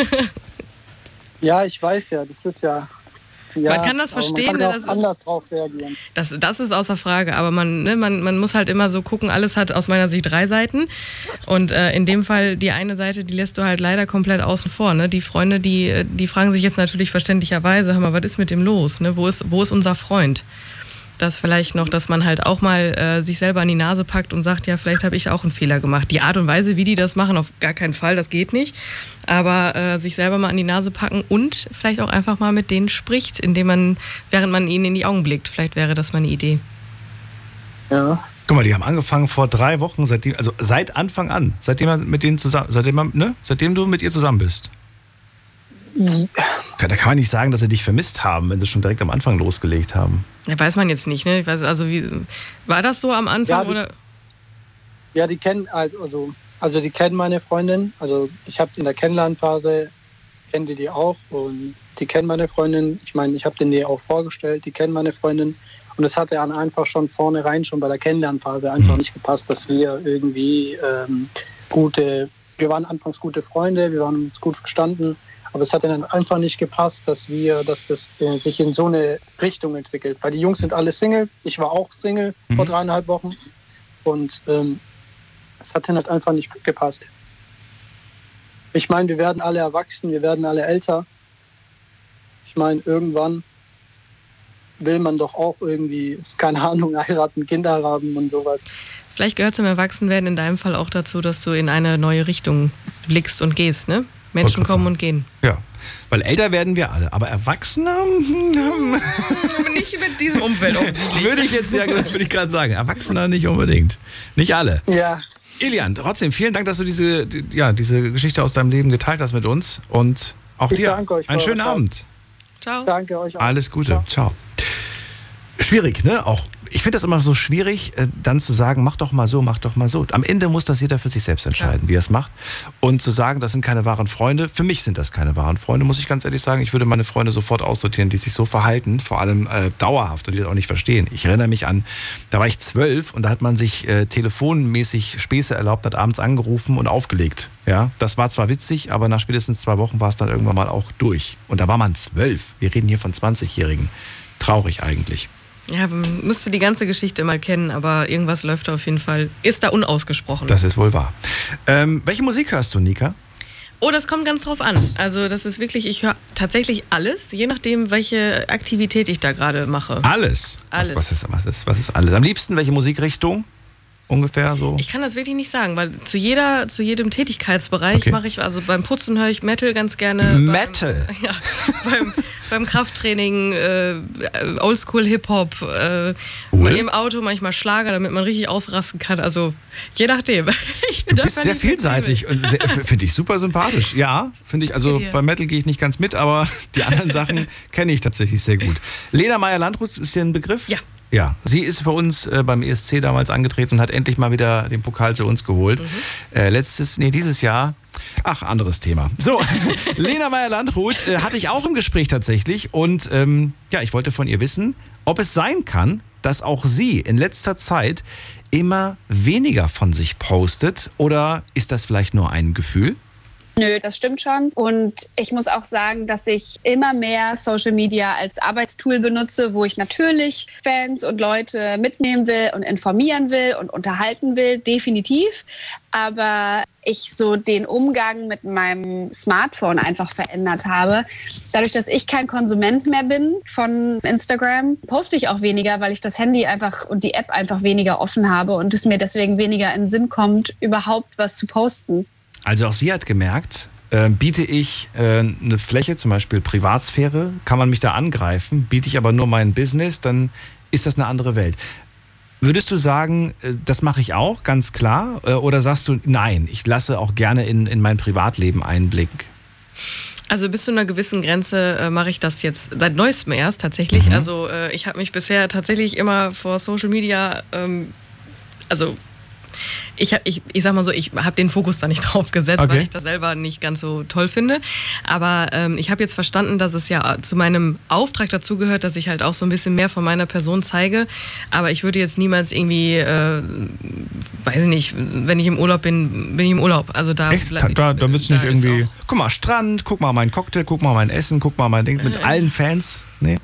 Ja, ich weiß ja, das ist ja. Ja Man kann das verstehen, Man kann ne, das auch ist- anders drauf reagieren. Das, das ist außer Frage, aber man, ne, man, man muss halt immer so gucken, alles hat aus meiner Sicht drei Seiten. Und äh, in dem Fall die eine Seite, die lässt du halt leider komplett außen vor. Ne? Die Freunde, die, äh, die fragen sich jetzt natürlich verständlicherweise, hör mal, was ist mit dem los? Ne? Wo, ist, wo ist unser Freund? Das vielleicht noch, dass man halt auch mal äh, sich selber an die Nase packt und sagt, ja, vielleicht habe ich auch einen Fehler gemacht. Die Art und Weise, wie die das machen, auf gar keinen Fall, das geht nicht. Aber äh, sich selber mal an die Nase packen und vielleicht auch einfach mal mit denen spricht, indem man, während man ihnen in die Augen blickt. Vielleicht wäre das mal eine Idee. Ja. Guck mal, die haben angefangen vor drei Wochen, seitdem, also seit Anfang an, seitdem man mit denen zusammen, seitdem, man, ne, seitdem du mit ihr zusammen bist. Da kann man nicht sagen, dass sie dich vermisst haben, wenn sie schon direkt am Anfang losgelegt haben. Ja, weiß man jetzt nicht, ne? Ich weiß, also wie, war das so am Anfang Ja, die- oder? Ja, die kennen also, also, die kennen meine Freundin. Also ich habe in der Kennenlernphase kennen die die auch und die kennen meine Freundin. Ich meine, ich habe denen die auch vorgestellt. Die kennen meine Freundin und es hatte dann einfach schon vornherein schon bei der Kennenlernphase einfach nicht gepasst, dass wir irgendwie ähm, gute, wir waren anfangs gute Freunde, wir waren uns gut verstanden. Aber es hat dann einfach nicht gepasst, dass wir, dass das äh, sich in so eine Richtung entwickelt. Weil die Jungs sind alle Single. Ich war auch Single vor dreieinhalb Wochen. Und ähm, es hat dann halt einfach nicht gepasst. Ich meine, wir werden alle erwachsen, wir werden alle älter. Ich meine, irgendwann will man doch auch irgendwie, keine Ahnung, heiraten, Kinder haben und sowas. Vielleicht gehört zum Erwachsenwerden in deinem Fall auch dazu, dass du in eine neue Richtung blickst und gehst, ne? Menschen kommen und gehen. Ja. Weil älter werden wir alle, aber Erwachsene. nicht mit diesem Umfeld offensichtlich. würde ich jetzt ja, das würde ich gerade sagen. Erwachsene nicht unbedingt. Nicht alle. Ja. Ilian, trotzdem vielen Dank, dass du diese, die- ja, diese Geschichte aus deinem Leben geteilt hast mit uns und auch Ich dir. danke euch Einen schönen. Abend. Ciao. Danke euch auch. Alles Gute. Ciao. Schwierig, ne? Auch ich finde das immer so schwierig, äh, dann zu sagen, mach doch mal so, mach doch mal so. Am Ende muss das jeder für sich selbst entscheiden, wie er es macht. Und zu sagen, das sind keine wahren Freunde, für mich sind das keine wahren Freunde, muss ich ganz ehrlich sagen. Ich würde meine Freunde sofort aussortieren, die sich so verhalten, vor allem äh, dauerhaft und die das auch nicht verstehen. Ich erinnere mich an, da war ich zwölf und da hat man sich äh, telefonmäßig Späße erlaubt, hat abends angerufen und aufgelegt. Ja, das war zwar witzig, aber nach spätestens zwei Wochen war es dann irgendwann mal auch durch. Und da war man zwölf. Wir reden hier von 20-Jährigen. Traurig eigentlich. Ja, man müsste die ganze Geschichte mal kennen, aber irgendwas läuft da auf jeden Fall. Ist da unausgesprochen. Das ist wohl wahr. Ähm, welche Musik hörst du, Nika? Oh, das kommt ganz drauf an. Also das ist wirklich, ich höre tatsächlich alles, je nachdem, welche Aktivität ich da gerade mache. Alles. Alles. Was, was, ist, was, ist, was ist alles? Am liebsten welche Musikrichtung? Ungefähr so? Ich kann das wirklich nicht sagen, weil zu jeder, zu jedem Tätigkeitsbereich Okay. mache ich, also beim Putzen höre ich Metal ganz gerne. Metal? Beim, ja, beim, beim Krafttraining, äh, Oldschool Hip-Hop, äh, Cool. im Auto manchmal Schlager, damit man richtig ausrasten kann. Also je nachdem. Ich Du bist sehr vielseitig und sehr- finde ich super sympathisch. Ja, finde ich. Also bei Metal gehe ich nicht ganz mit, aber die anderen Sachen kenne ich tatsächlich sehr gut. Lena Meyer-Landrut ist dir ein Begriff? Ja. Ja, sie ist für uns äh, beim ESC damals angetreten und hat endlich mal wieder den Pokal zu uns geholt. Äh, letztes, nee, dieses Jahr. Ach, anderes Thema. So, Lena Meyer-Landrut äh, hatte ich auch im Gespräch tatsächlich und ähm, ja, ich wollte von ihr wissen, ob es sein kann, dass auch sie in letzter Zeit immer weniger von sich postet oder ist das vielleicht nur ein Gefühl? Nö, das stimmt schon. Und ich muss auch sagen, dass ich immer mehr Social Media als Arbeitstool benutze, wo ich natürlich Fans und Leute mitnehmen will und informieren will und unterhalten will, definitiv. Aber ich so den Umgang mit meinem Smartphone einfach verändert habe. Dadurch, dass ich kein Konsument mehr bin von Instagram, poste ich auch weniger, weil ich das Handy einfach und die App einfach weniger offen habe und es mir deswegen weniger in den Sinn kommt, überhaupt was zu posten. Also auch sie hat gemerkt, äh, biete ich äh, eine Fläche, zum Beispiel Privatsphäre, kann man mich da angreifen, biete ich aber nur mein Business, dann ist das eine andere Welt. Würdest du sagen, äh, das mache ich auch, ganz klar? Äh, oder sagst du, nein, ich lasse auch gerne in, in mein Privatleben Einblick? Also bis zu einer gewissen Grenze äh, mache ich das jetzt seit neuestem erst tatsächlich. Mhm. Also äh, ich habe mich bisher tatsächlich immer vor Social Media, ähm, also ich, ich, ich sag mal so, ich habe den Fokus da nicht drauf gesetzt, okay. weil ich das selber nicht ganz so toll finde. Aber ähm, ich habe jetzt verstanden, dass es ja zu meinem Auftrag dazugehört, dass ich halt auch so ein bisschen mehr von meiner Person zeige. Aber ich würde jetzt niemals irgendwie, äh, weiß ich nicht, wenn ich im Urlaub bin, bin ich im Urlaub. Also da, Echt? Da, da, da wird es nicht irgendwie, guck mal, Strand, guck mal mein Cocktail, guck mal mein Essen, guck mal mein Ding mit äh, allen Fans. Nee.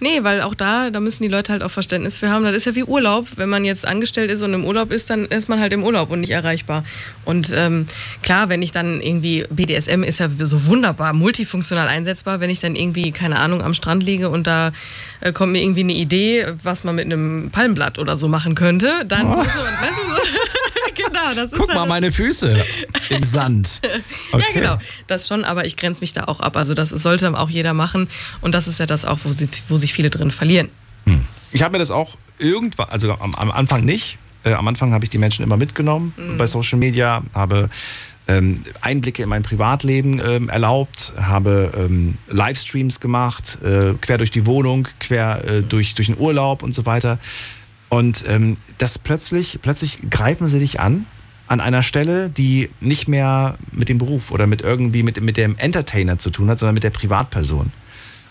Nee, weil auch da, da müssen die Leute halt auch Verständnis für haben. Das ist ja wie Urlaub. Wenn man jetzt angestellt ist und im Urlaub ist, dann ist man halt im Urlaub und nicht erreichbar. Und ähm, klar, wenn ich dann irgendwie, BDSM ist ja so wunderbar, multifunktional einsetzbar, wenn ich dann irgendwie, keine Ahnung, am Strand liege und da äh, kommt mir irgendwie eine Idee, was man mit einem Palmblatt oder so machen könnte, dann. Oh. So, weißt du, so, genau, das ist Guck halt mal meine Füße im Sand. Okay. Ja, genau. Das schon, aber ich grenze mich da auch ab. Also das sollte auch jeder machen. Und das ist ja das auch, wo, sie, wo sich viele drin verlieren. Hm. Ich habe mir das auch irgendwann, also am, am Anfang nicht. Äh, am Anfang habe ich die Menschen immer mitgenommen mhm. bei Social Media, habe ähm, Einblicke in mein Privatleben ähm, erlaubt, habe ähm, Livestreams gemacht, äh, quer durch die Wohnung, quer äh, durch, durch den Urlaub und so weiter. Und ähm, das plötzlich, plötzlich greifen sie dich an, an einer Stelle, die nicht mehr mit dem Beruf oder mit irgendwie mit, mit dem Entertainer zu tun hat, sondern mit der Privatperson.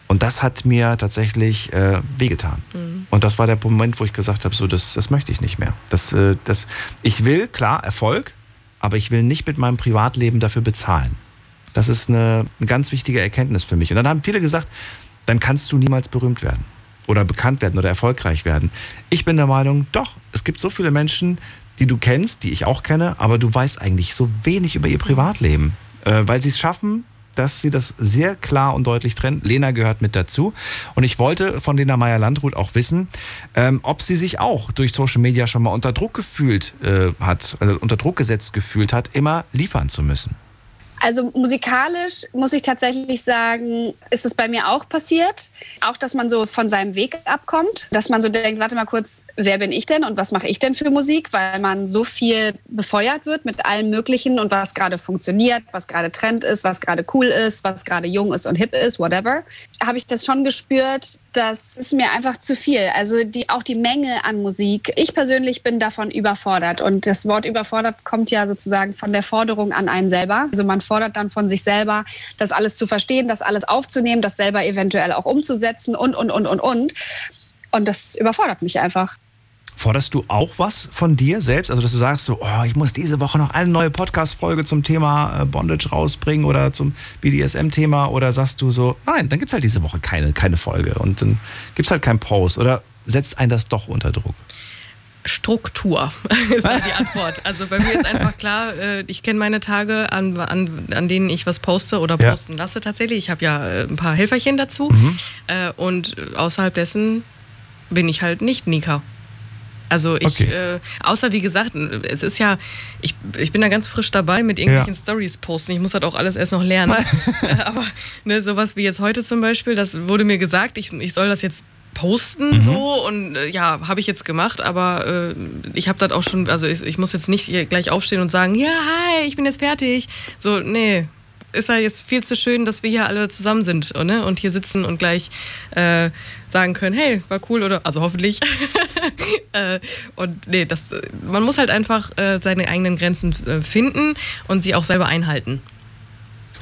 Und das hat mir tatsächlich äh, wehgetan. Mhm. Und das war der Moment, wo ich gesagt habe, so, das, das möchte ich nicht mehr. Das, äh, das, ich will, klar, Erfolg, aber ich will nicht mit meinem Privatleben dafür bezahlen. Das ist eine, eine ganz wichtige Erkenntnis für mich. Und dann haben viele gesagt, dann kannst du niemals berühmt werden oder bekannt werden oder erfolgreich werden. Ich bin der Meinung, doch, es gibt so viele Menschen, die du kennst, die ich auch kenne, aber du weißt eigentlich so wenig über ihr Privatleben, äh, weil sie es schaffen, dass sie das sehr klar und deutlich trennen. Lena gehört mit dazu. Und ich wollte von Lena Meyer-Landrut auch wissen, ähm, ob sie sich auch durch Social Media schon mal unter Druck gefühlt äh, hat, also unter Druck gesetzt gefühlt hat, immer liefern zu müssen. Also musikalisch muss ich tatsächlich sagen, ist es bei mir auch passiert. Auch, dass man so von seinem Weg abkommt, dass man so denkt, warte mal kurz, wer bin ich denn und was mache ich denn für Musik, weil man so viel befeuert wird mit allem Möglichen und was gerade funktioniert, was gerade Trend ist, was gerade cool ist, was gerade jung ist und hip ist, whatever. Habe ich das schon gespürt, das ist mir einfach zu viel. Also die, auch die Menge an Musik. Ich persönlich bin davon überfordert und das Wort überfordert kommt ja sozusagen von der Forderung an einen selber. Also man fordert dann von sich selber, das alles zu verstehen, das alles aufzunehmen, das selber eventuell auch umzusetzen und, und, und, und, und. Und das überfordert mich einfach. Forderst du auch was von dir selbst? Also, dass du sagst, so, oh, ich muss diese Woche noch eine neue Podcast-Folge zum Thema äh, Bondage rausbringen oder zum BDSM-Thema? Oder sagst du so, nein, dann gibt es halt diese Woche keine, keine Folge und dann gibt es halt keinen Post? Oder setzt einen das doch unter Druck? Struktur ist die Antwort. Also bei mir ist einfach klar, äh, ich kenne meine Tage, an, an, an denen ich was poste oder posten ja. lasse tatsächlich. Ich habe ja äh, ein paar Helferchen dazu. Mhm. Und außerhalb dessen bin ich halt nicht Nika. Also ich, okay. äh, außer wie gesagt, es ist ja, ich, ich bin da ganz frisch dabei mit irgendwelchen ja. Stories posten. Ich muss halt auch alles erst noch lernen. Aber ne, sowas wie jetzt heute zum Beispiel, das wurde mir gesagt, ich, ich soll das jetzt posten mhm. so und äh, ja, habe ich jetzt gemacht, aber äh, ich habe das auch schon, also ich, ich muss jetzt nicht gleich aufstehen und sagen, ja, hi, ich bin jetzt fertig. So, nee, ist ja jetzt viel zu schön, dass wir hier alle zusammen sind ne? und hier sitzen und gleich äh, sagen können, hey, war cool oder, also hoffentlich. äh, und nee, das, man muss halt einfach äh, seine eigenen Grenzen äh, finden und sie auch selber einhalten.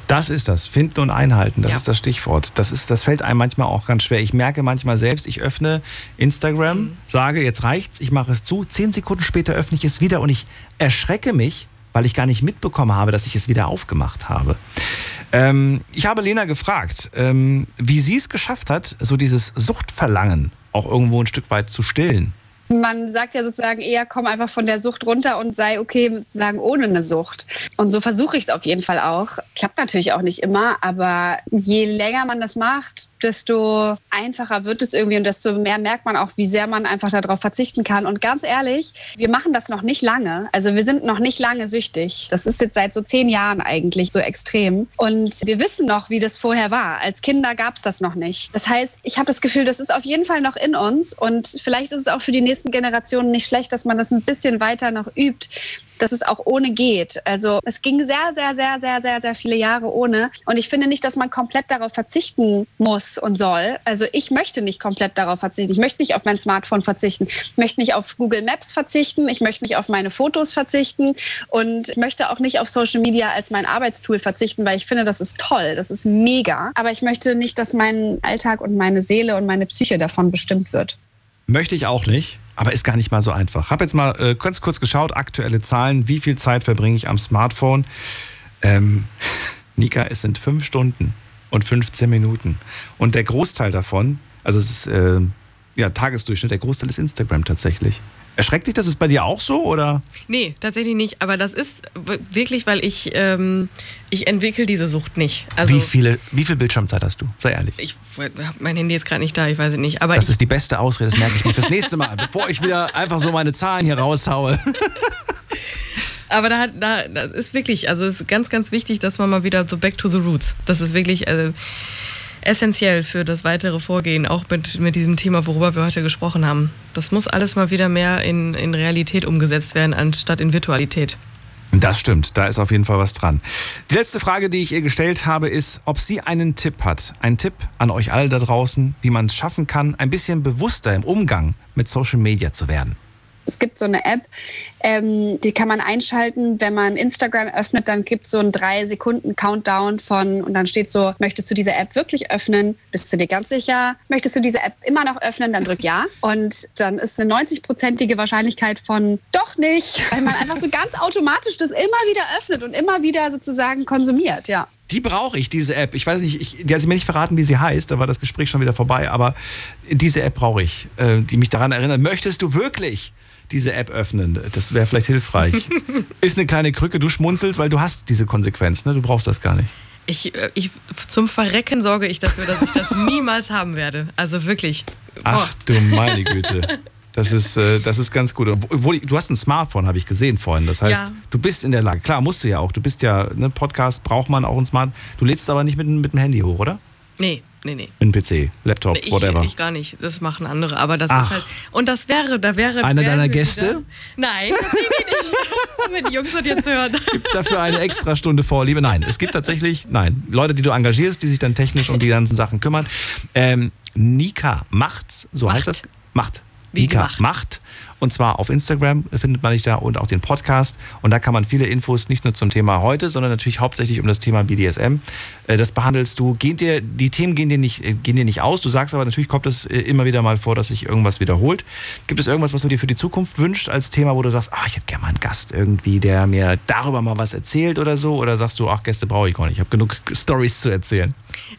Das ist das, finden und einhalten, das ja. ist das Stichwort. Das, ist, das fällt einem manchmal auch ganz schwer. Ich merke manchmal selbst, ich öffne Instagram, mhm. sage, jetzt reicht's, ich mache es zu, zehn Sekunden später öffne ich es wieder und ich erschrecke mich, weil ich gar nicht mitbekommen habe, dass ich es wieder aufgemacht habe. Ähm, ich habe Lena gefragt, ähm, wie sie es geschafft hat, so dieses Suchtverlangen auch irgendwo ein Stück weit zu stillen. Man sagt ja sozusagen eher, komm einfach von der Sucht runter und sei okay, sozusagen ohne eine Sucht. Und so versuche ich es auf jeden Fall auch. Klappt natürlich auch nicht immer, aber je länger man das macht, desto einfacher wird es irgendwie und desto mehr merkt man auch, wie sehr man einfach darauf verzichten kann. Und ganz ehrlich, wir machen das noch nicht lange. Also wir sind noch nicht lange süchtig. Das ist jetzt seit so zehn Jahren eigentlich so extrem. Und wir wissen noch, wie das vorher war. Als Kinder gab es das noch nicht. Das heißt, ich habe das Gefühl, das ist auf jeden Fall noch in uns und vielleicht ist es auch für die nächsten Generationen nicht schlecht, dass man das ein bisschen weiter noch übt, dass es auch ohne geht. Also es ging sehr, sehr, sehr, sehr, sehr, sehr viele Jahre ohne. Und ich finde nicht, dass man komplett darauf verzichten muss und soll. Also ich möchte nicht komplett darauf verzichten. Ich möchte nicht auf mein Smartphone verzichten. Ich möchte nicht auf Google Maps verzichten. Ich möchte nicht auf meine Fotos verzichten. Und ich möchte auch nicht auf Social Media als mein Arbeitstool verzichten, weil ich finde, das ist toll. Das ist mega. Aber ich möchte nicht, dass mein Alltag und meine Seele und meine Psyche davon bestimmt wird. Möchte ich auch nicht, aber ist gar nicht mal so einfach. Habe jetzt mal äh, ganz kurz geschaut, aktuelle Zahlen, wie viel Zeit verbringe ich am Smartphone? Ähm, Nika, es sind fünf Stunden und 15 Minuten. Und der Großteil davon, also es ist äh, ja Tagesdurchschnitt, der Großteil ist Instagram tatsächlich. Erschreckt dich das? Ist bei dir auch so oder? Nee, tatsächlich nicht. Aber das ist wirklich, weil ich, ähm, ich entwickle diese Sucht nicht. Also wie, viele, wie viel Bildschirmzeit hast du? Sei ehrlich. Ich habe mein Handy jetzt gerade nicht da, ich weiß es nicht. Aber das ist die beste Ausrede, das merke ich mir fürs nächste Mal, bevor ich wieder einfach so meine Zahlen hier raushaue. Aber da, da, da ist wirklich, also es ist ganz, ganz wichtig, dass man mal wieder so back to the roots. Das ist wirklich. Also, essentiell für das weitere Vorgehen, auch mit, mit diesem Thema, worüber wir heute gesprochen haben. Das muss alles mal wieder mehr in, in Realität umgesetzt werden, anstatt in Virtualität. Das stimmt, da ist auf jeden Fall was dran. Die letzte Frage, die ich ihr gestellt habe, ist, ob sie einen Tipp hat. Ein Tipp an euch alle da draußen, wie man es schaffen kann, ein bisschen bewusster im Umgang mit Social Media zu werden. Es gibt so eine App, ähm, die kann man einschalten. Wenn man Instagram öffnet, dann gibt es so einen drei Sekunden Countdown von und dann steht so, möchtest du diese App wirklich öffnen? Bist du dir ganz sicher? Möchtest du diese App immer noch öffnen? Dann drück ja. Und dann ist eine 90-prozentige Wahrscheinlichkeit von doch nicht, weil man einfach so ganz automatisch das immer wieder öffnet und immer wieder sozusagen konsumiert, ja. Die brauche ich, diese App. Ich weiß nicht, ich, die hat sie mir nicht verraten, wie sie heißt, da war das Gespräch schon wieder vorbei, aber diese App brauche ich, äh, die mich daran erinnert, möchtest du wirklich diese App öffnen. Das wäre vielleicht hilfreich. Ist eine kleine Krücke, du schmunzelst, weil du hast diese Konsequenz, ne? Du brauchst das gar nicht. Ich, äh, ich, zum Verrecken sorge ich dafür, dass ich das niemals haben werde. Also wirklich. Boah. Ach du meine Güte. Das ist, äh, das ist ganz gut. Obwohl, du hast ein Smartphone, habe ich gesehen vorhin. Das heißt, ja. du bist in der Lage. Klar, musst du ja auch. Du bist ja, ne, Podcast braucht man auch ein Smartphone. Du lädst aber nicht mit, mit dem Handy hoch, oder? Nee, nee, nee. Ein PC, Laptop, ich, whatever. Ich gar nicht. Das machen andere. Aber das Ach. ist halt. Und das wäre, da wäre. Einer deiner Gäste? Wieder, nein, das nicht. Wenn die Jungs das jetzt hören. Gibt es dafür eine extra Stunde Vorliebe? Nein. Es gibt tatsächlich, nein, Leute, die du engagierst, die sich dann technisch um die ganzen Sachen kümmern. Ähm, Nika macht's, so Macht. heißt das? Macht. Wie Nika gemacht. macht. Und zwar auf Instagram findet man dich da und auch den Podcast. Und da kann man viele Infos nicht nur zum Thema heute, sondern natürlich hauptsächlich um das Thema BDSM. Äh, Das behandelst du. Geht dir, die Themen gehen dir, nicht, äh, gehen dir nicht aus. Du sagst aber, natürlich kommt es äh, immer wieder mal vor, dass sich irgendwas wiederholt. Gibt es irgendwas, was du dir für die Zukunft wünschst als Thema, wo du sagst, ah, ich hätte gerne mal einen Gast irgendwie, der mir darüber mal was erzählt oder so? Oder sagst du, ach, Gäste brauche ich gar nicht. Ich habe genug Stories zu erzählen.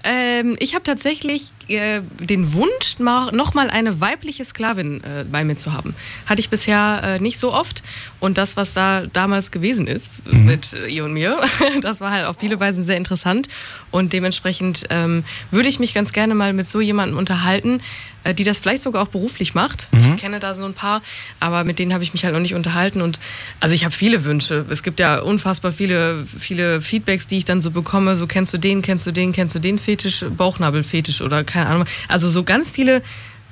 Ähm, ich habe tatsächlich äh, den Wunsch, ma- nochmal eine weibliche Sklavin äh, bei mir zu haben. Hatte ich bisher äh, nicht so oft. Und das, was da damals gewesen ist mit äh, ihr und mir, das war halt auf viele Weisen sehr interessant. Und dementsprechend ähm, würde ich mich ganz gerne mal mit so jemandem unterhalten, die das vielleicht sogar auch beruflich macht. Ich kenne da so ein paar, aber mit denen habe ich mich halt noch nicht unterhalten. Und also ich habe viele Wünsche. Es gibt ja unfassbar viele, viele Feedbacks, die ich dann so bekomme. So kennst du den, kennst du den, kennst du den Fetisch, Bauchnabelfetisch oder keine Ahnung. Also so ganz viele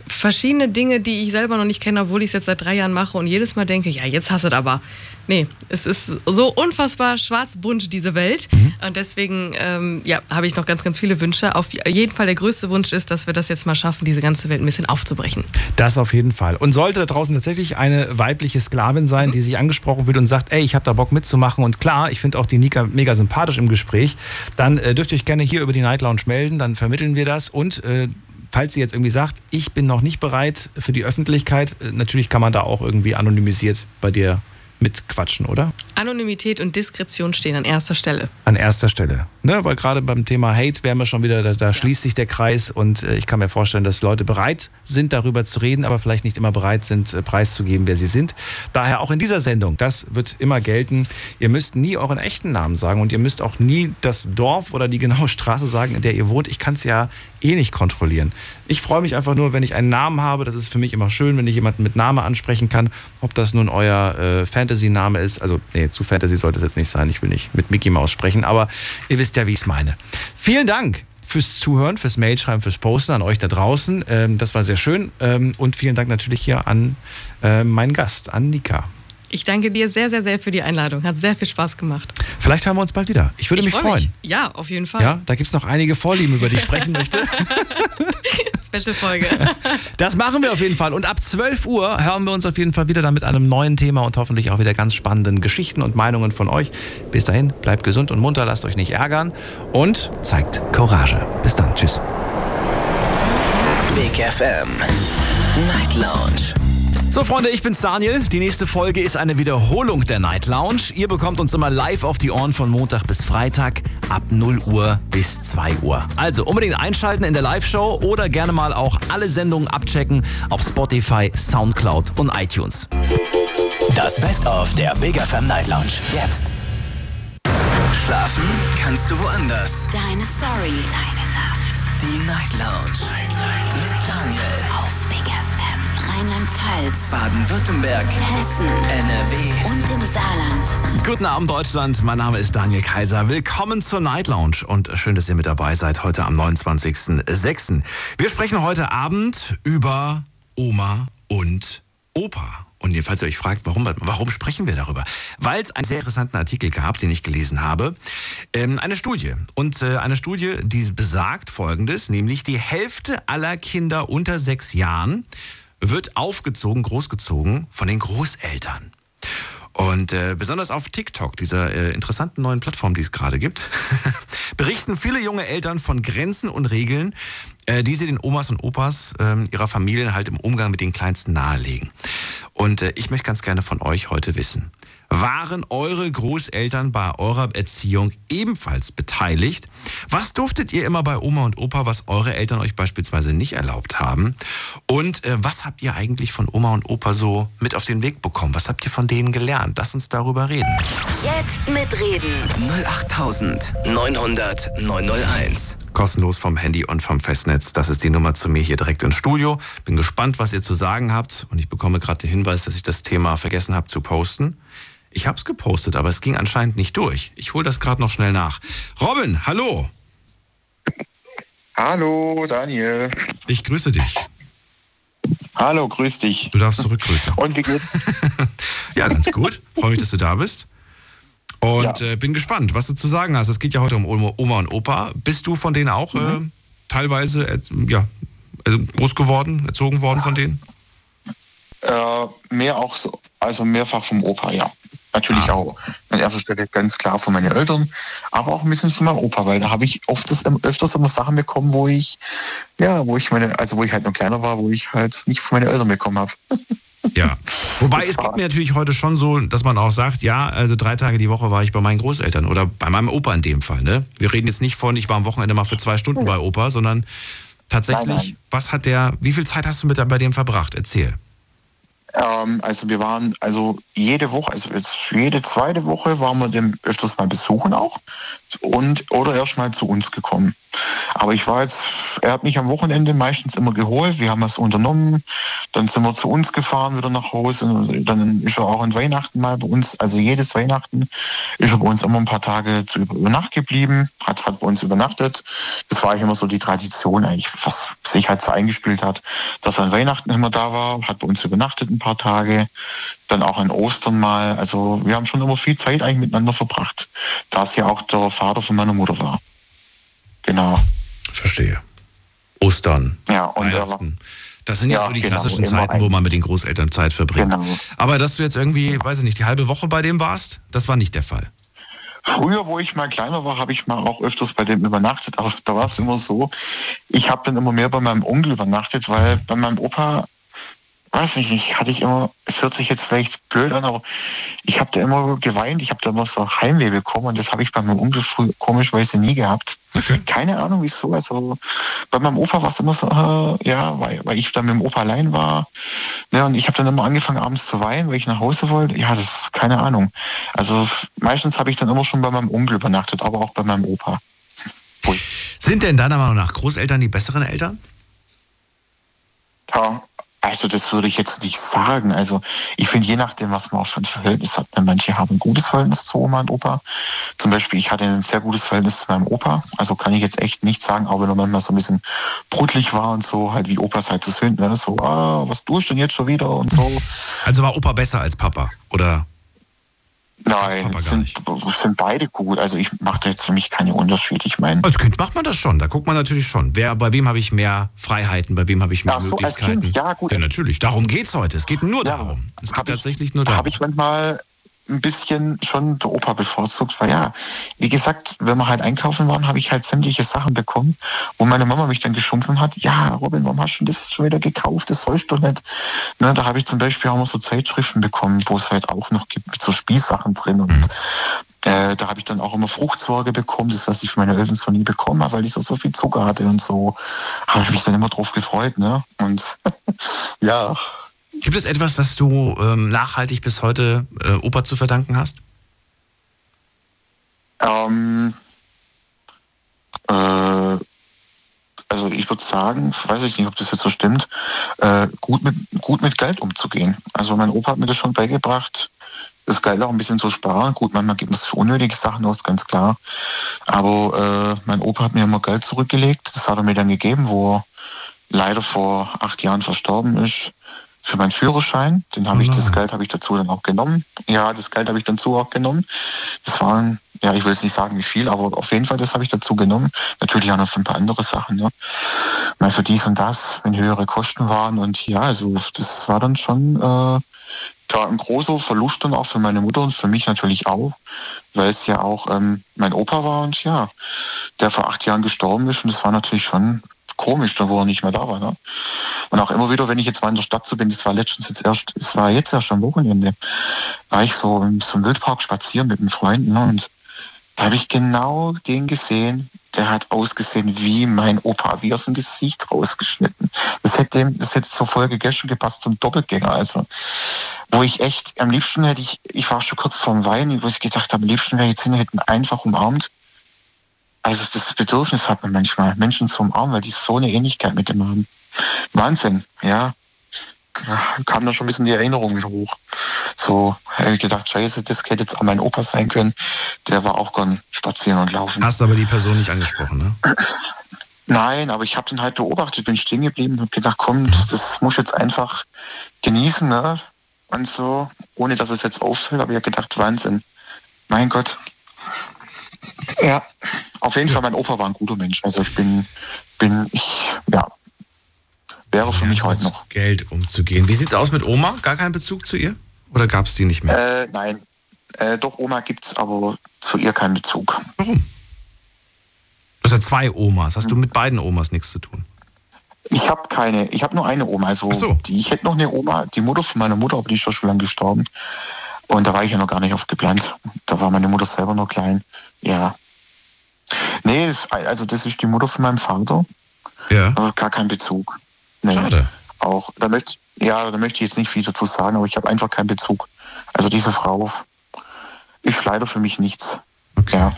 verschiedene Dinge, die ich selber noch nicht kenne, obwohl ich es jetzt seit drei Jahren mache und jedes Mal denke, ja, jetzt hast du es aber. Nee, es ist so unfassbar schwarz-bunt, diese Welt. Und deswegen, ähm, ja, habe ich noch ganz, ganz viele Wünsche. Auf jeden Fall der größte Wunsch ist, dass wir das jetzt mal schaffen, diese ganze Welt ein bisschen aufzubrechen. Das auf jeden Fall. Und sollte da draußen tatsächlich eine weibliche Sklavin sein, die sich angesprochen wird und sagt, ey, ich habe da Bock mitzumachen und klar, ich finde auch die Nika mega sympathisch im Gespräch, dann äh, dürft ihr euch gerne hier über die Night Lounge melden, dann vermitteln wir das und äh, Falls sie jetzt irgendwie sagt, ich bin noch nicht bereit für die Öffentlichkeit, äh, natürlich kann man da auch irgendwie anonymisiert bei dir mitquatschen, oder? Anonymität und Diskretion stehen an erster Stelle. An erster Stelle. Ne? Weil gerade beim Thema Hate wären wir schon wieder, da, da schließt sich der Kreis und äh, ich kann mir vorstellen, dass Leute bereit sind, darüber zu reden, aber vielleicht nicht immer bereit sind, äh, preiszugeben, wer sie sind. Daher auch in dieser Sendung, das wird immer gelten. Ihr müsst nie euren echten Namen sagen und ihr müsst auch nie das Dorf oder die genaue Straße sagen, in der ihr wohnt. Ich kann es ja eh nicht kontrollieren. Ich freue mich einfach nur, wenn ich einen Namen habe. Das ist für mich immer schön, wenn ich jemanden mit Name ansprechen kann. Ob das nun euer äh, Fantasy-Name ist. Also, nee, zu Fantasy sollte es jetzt nicht sein. Ich will nicht mit Mickey Mouse sprechen, aber ihr wisst ja, wie ich es meine. Vielen Dank fürs Zuhören, fürs Mailschreiben, fürs Posten an euch da draußen. Ähm, das war sehr schön. Ähm, und vielen Dank natürlich hier an äh, meinen Gast, an Nika. Ich danke dir sehr, sehr, sehr für die Einladung. Hat sehr viel Spaß gemacht. Vielleicht hören wir uns bald wieder. Ich würde ich mich freu freuen. Mich. Ja, auf jeden Fall. Ja, da gibt es noch einige Vorlieben, über die ich sprechen möchte. Special-Folge. Das machen wir auf jeden Fall. Und ab 12 Uhr hören wir uns auf jeden Fall wieder dann mit einem neuen Thema und hoffentlich auch wieder ganz spannenden Geschichten und Meinungen von euch. Bis dahin, bleibt gesund und munter, lasst euch nicht ärgern und zeigt Courage. Bis dann. Tschüss. Big FM. Night Lounge. So, Freunde, ich bin's Daniel. Die nächste Folge ist eine Wiederholung der Night Lounge. Ihr bekommt uns immer live auf die Ohren von Montag bis Freitag ab 0 Uhr bis 2 Uhr. Also unbedingt einschalten in der Live-Show oder gerne mal auch alle Sendungen abchecken auf Spotify, Soundcloud und iTunes. Das Best-of der Big FM Night Lounge. Jetzt. Schlafen kannst du woanders. Deine Story. Deine Nacht. Die Night Lounge. Mit Daniel. Rheinland-Pfalz. Baden-Württemberg. Hessen. NRW. Und im Saarland. Guten Abend, Deutschland. Mein Name ist Daniel Kaiser. Willkommen zur Night Lounge und schön, dass ihr mit dabei seid heute am 29.06. Wir sprechen heute Abend über Oma und Opa. Und falls ihr euch fragt, warum, warum sprechen wir darüber? Weil es einen sehr interessanten Artikel gab, den ich gelesen habe. Ähm, eine Studie. Und äh, eine Studie, die besagt Folgendes, nämlich die Hälfte aller Kinder unter sechs Jahren wird aufgezogen, großgezogen von den Großeltern. Und äh, besonders auf TikTok, dieser äh, interessanten neuen Plattform, die es gerade gibt, berichten viele junge Eltern von Grenzen und Regeln, äh, die sie den Omas und Opas äh, ihrer Familien halt im Umgang mit den Kleinsten nahelegen. Und äh, ich möchte ganz gerne von euch heute wissen. Waren eure Großeltern bei eurer Erziehung ebenfalls beteiligt? Was durftet ihr immer bei Oma und Opa, was eure Eltern euch beispielsweise nicht erlaubt haben? Und äh, was habt ihr eigentlich von Oma und Opa so mit auf den Weg bekommen? Was habt ihr von denen gelernt? Lass uns darüber reden. Jetzt mitreden. 08900 901. Kostenlos vom Handy und vom Festnetz. Das ist die Nummer zu mir hier direkt ins Studio. Bin gespannt, was ihr zu sagen habt. Und ich bekomme gerade den Hinweis, dass ich das Thema vergessen habe zu posten. Ich habe es gepostet, aber es ging anscheinend nicht durch. Ich hole das gerade noch schnell nach. Robin, hallo. Hallo, Daniel. Ich grüße dich. Hallo, grüß dich. Du darfst zurückgrüßen. Und wie geht's? ja, ganz gut. Freue mich, dass du da bist. Und ja. äh, bin gespannt, was du zu sagen hast. Es geht ja heute um Oma und Opa. Bist du von denen auch mhm. äh, teilweise äh, ja, groß geworden, erzogen worden von denen? Äh, mehr auch so, also mehrfach vom Opa, ja. Natürlich ah. auch an erster Stelle ganz klar von meinen Eltern, aber auch ein bisschen von meinem Opa, weil da habe ich oft das, öfters immer Sachen bekommen, wo ich, ja, wo ich meine, also wo ich halt noch kleiner war, wo ich halt nicht von meinen Eltern bekommen habe. Ja, wobei es geht mir natürlich heute schon so, dass man auch sagt, ja, also drei Tage die Woche war ich bei meinen Großeltern oder bei meinem Opa in dem Fall. Ne? Wir reden jetzt nicht von, ich war am Wochenende mal für zwei Stunden bei Opa, sondern tatsächlich, nein, nein. was hat der, wie viel Zeit hast du mit bei dem verbracht? Erzähl. Ähm, also wir waren also jede Woche, also jetzt jede zweite Woche waren wir dem öfters mal besuchen auch und oder erst mal zu uns gekommen. Aber ich war jetzt, er hat mich am Wochenende meistens immer geholt. Wir haben was unternommen. Dann sind wir zu uns gefahren, wieder nach Hause. Dann ist er auch an Weihnachten mal bei uns. Also jedes Weihnachten ist er bei uns immer ein paar Tage zu über, Nacht geblieben, hat, hat bei uns übernachtet. Das war eigentlich immer so die Tradition eigentlich, was sich halt so eingespielt hat, dass er an Weihnachten immer da war, hat bei uns übernachtet ein paar Tage. Dann auch an Ostern mal. Also wir haben schon immer viel Zeit eigentlich miteinander verbracht, da es ja auch der Vater von meiner Mutter war. Genau. Verstehe. Ostern. Ja, und Weihnachten. Das sind ja, ja so die genau, klassischen Zeiten, wo man mit den Großeltern Zeit verbringt. Genau. Aber dass du jetzt irgendwie, weiß ich nicht, die halbe Woche bei dem warst, das war nicht der Fall. Früher, wo ich mal kleiner war, habe ich mal auch öfters bei dem übernachtet, aber da war es immer so, ich habe dann immer mehr bei meinem Onkel übernachtet, weil bei meinem Opa weiß nicht, ich hatte ich immer, es hört sich jetzt vielleicht blöd an, aber ich habe da immer geweint, ich habe da immer so Heimweh bekommen und das habe ich bei meinem Onkel früh komischweise nie gehabt. Okay. Keine Ahnung wieso. Also bei meinem Opa war es immer so, äh, ja, weil, weil ich dann mit dem Opa allein war. Ja, und ich habe dann immer angefangen abends zu weinen, weil ich nach Hause wollte. Ja, das ist keine Ahnung. Also meistens habe ich dann immer schon bei meinem Onkel übernachtet, aber auch bei meinem Opa. Ui. Sind denn deiner Meinung nach Großeltern die besseren Eltern? Ja, also das würde ich jetzt nicht sagen. Also ich finde, je nachdem, was man auch für ein Verhältnis hat, manche haben ein gutes Verhältnis zu Oma und Opa. Zum Beispiel, ich hatte ein sehr gutes Verhältnis zu meinem Opa. Also kann ich jetzt echt nicht sagen, auch wenn er manchmal so ein bisschen brutlich war und so, halt wie Opas halt so sind. Ne? So, ah, was tust du denn jetzt schon wieder und so. Also war Opa besser als Papa, oder? Nein, sind, sind beide gut. Also ich mache da jetzt für mich keine Unterschiede. Ich meine. Als Kind macht man das schon. Da guckt man natürlich schon. Wer, bei wem habe ich mehr Freiheiten, bei wem habe ich mehr Ach so, Möglichkeiten. Als kind, ja, gut. Ja, natürlich. Darum geht es heute. Es geht nur ja, darum. Es geht tatsächlich nur darum. Habe ich manchmal ein bisschen schon der Opa bevorzugt, weil ja, wie gesagt, wenn wir halt einkaufen waren, habe ich halt sämtliche Sachen bekommen, wo meine Mama mich dann geschumpfen hat, ja, Robin, warum hast du das schon wieder gekauft? Das sollst du nicht. Ne, da habe ich zum Beispiel auch mal so Zeitschriften bekommen, wo es halt auch noch gibt mit so Spielsachen drin und mhm. Äh, da habe ich dann auch immer Fruchtsorge bekommen, das was ich für meine Eltern so nie bekommen habe, weil ich so, so viel Zucker hatte und so. Habe ich mich dann immer drauf gefreut, ne? Und ja, Gibt es etwas, das du ähm, nachhaltig bis heute äh, Opa zu verdanken hast? Ähm, äh, also ich würde sagen, weiß ich nicht, ob das jetzt so stimmt, äh, gut, mit, gut mit Geld umzugehen. Also mein Opa hat mir das schon beigebracht, das Geld auch ein bisschen zu sparen. Gut, manchmal gibt es für unnötige Sachen aus, ganz klar. Aber äh, mein Opa hat mir immer Geld zurückgelegt. Das hat er mir dann gegeben, wo er leider vor acht Jahren verstorben ist für meinen Führerschein. Den habe ich, das Geld habe ich dazu dann auch genommen. Ja, das Geld habe ich dazu auch genommen. Das waren, ja, ich will jetzt nicht sagen, wie viel, aber auf jeden Fall, das habe ich dazu genommen. Natürlich auch noch für ein paar andere Sachen, ja. Mal für dies und das, wenn höhere Kosten waren. Und ja, also das war dann schon äh, da ein großer Verlust dann auch für meine Mutter und für mich natürlich auch, weil es ja auch ähm, mein Opa war und ja, der vor acht Jahren gestorben ist. Und das war natürlich schon komisch, da wo er nicht mehr da war. Ne? Und auch immer wieder, wenn ich jetzt mal in der Stadt so bin, das war letztens jetzt erst, es war jetzt erst am Wochenende, war ich so im, so Wildpark spazieren mit einem Freund ne? und da habe ich genau den gesehen, der hat ausgesehen wie mein Opa, wie aus dem Gesicht rausgeschnitten. Das hätte, dem, das hätte zur Folge gestern gepasst zum Doppelgänger. Also, wo ich echt, am liebsten hätte ich, ich war schon kurz vorm Weinen, wo ich gedacht habe, am liebsten wäre ich jetzt hin, hätten einfach umarmt also das Bedürfnis hat man manchmal, Menschen zu umarmen, weil die so eine Ähnlichkeit mit dem haben. Wahnsinn, ja. Kam da schon ein bisschen die Erinnerung wieder hoch. So, habe ich gedacht, scheiße, das hätte jetzt auch mein Opa sein können. Der war auch gern spazieren und laufen. Hast aber die Person nicht angesprochen, ne? Nein, aber ich habe den halt beobachtet, bin stehen geblieben und habe gedacht, komm, das muss ich jetzt einfach genießen, ne? Und so, ohne dass es jetzt auffällt, habe ich gedacht, Wahnsinn. Mein Gott, ja, auf jeden Fall, mein Opa war ein guter Mensch. Also ich bin, bin ich, ja, wäre für ja, mich heute noch. Geld umzugehen. Wie sieht's aus mit Oma? Gar keinen Bezug zu ihr? Oder gab es die nicht mehr? Äh, nein. Äh, doch, Oma gibt's, aber zu ihr keinen Bezug. Warum? Du hast ja zwei Omas. Hast hm. du mit beiden Omas nichts zu tun? Ich habe keine, ich habe nur eine Oma. Also so. die, ich hätte noch eine Oma, die Mutter von meiner Mutter, aber die ist schon lange gestorben. Und da war ich ja noch gar nicht oft geplant. Da war meine Mutter selber noch klein. Ja. Nee, also das ist die Mutter von meinem Vater. Ja. Aber gar kein Bezug. Nee. Schade. Auch, da möchte, ja, da möchte ich jetzt nicht viel dazu sagen, aber ich habe einfach keinen Bezug. Also diese Frau ist leider für mich nichts. Okay. Ja.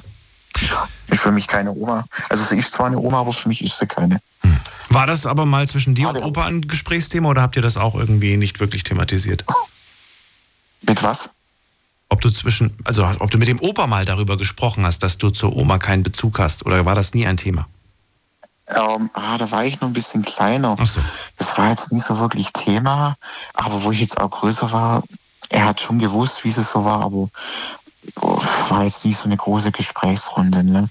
Ist für mich keine Oma. Also sie ist zwar eine Oma, aber für mich ist sie keine. Hm. War das aber mal zwischen dir und Opa ein Gesprächsthema oder habt ihr das auch irgendwie nicht wirklich thematisiert? Mit was? Ob du zwischen, also ob du mit dem Opa mal darüber gesprochen hast, dass du zur Oma keinen Bezug hast, oder war das nie ein Thema? Ähm, ah, da war ich noch ein bisschen kleiner. So. Das war jetzt nicht so wirklich Thema, aber wo ich jetzt auch größer war, er hat schon gewusst, wie es so war, aber war jetzt nicht so eine große Gesprächsrunde. Ne?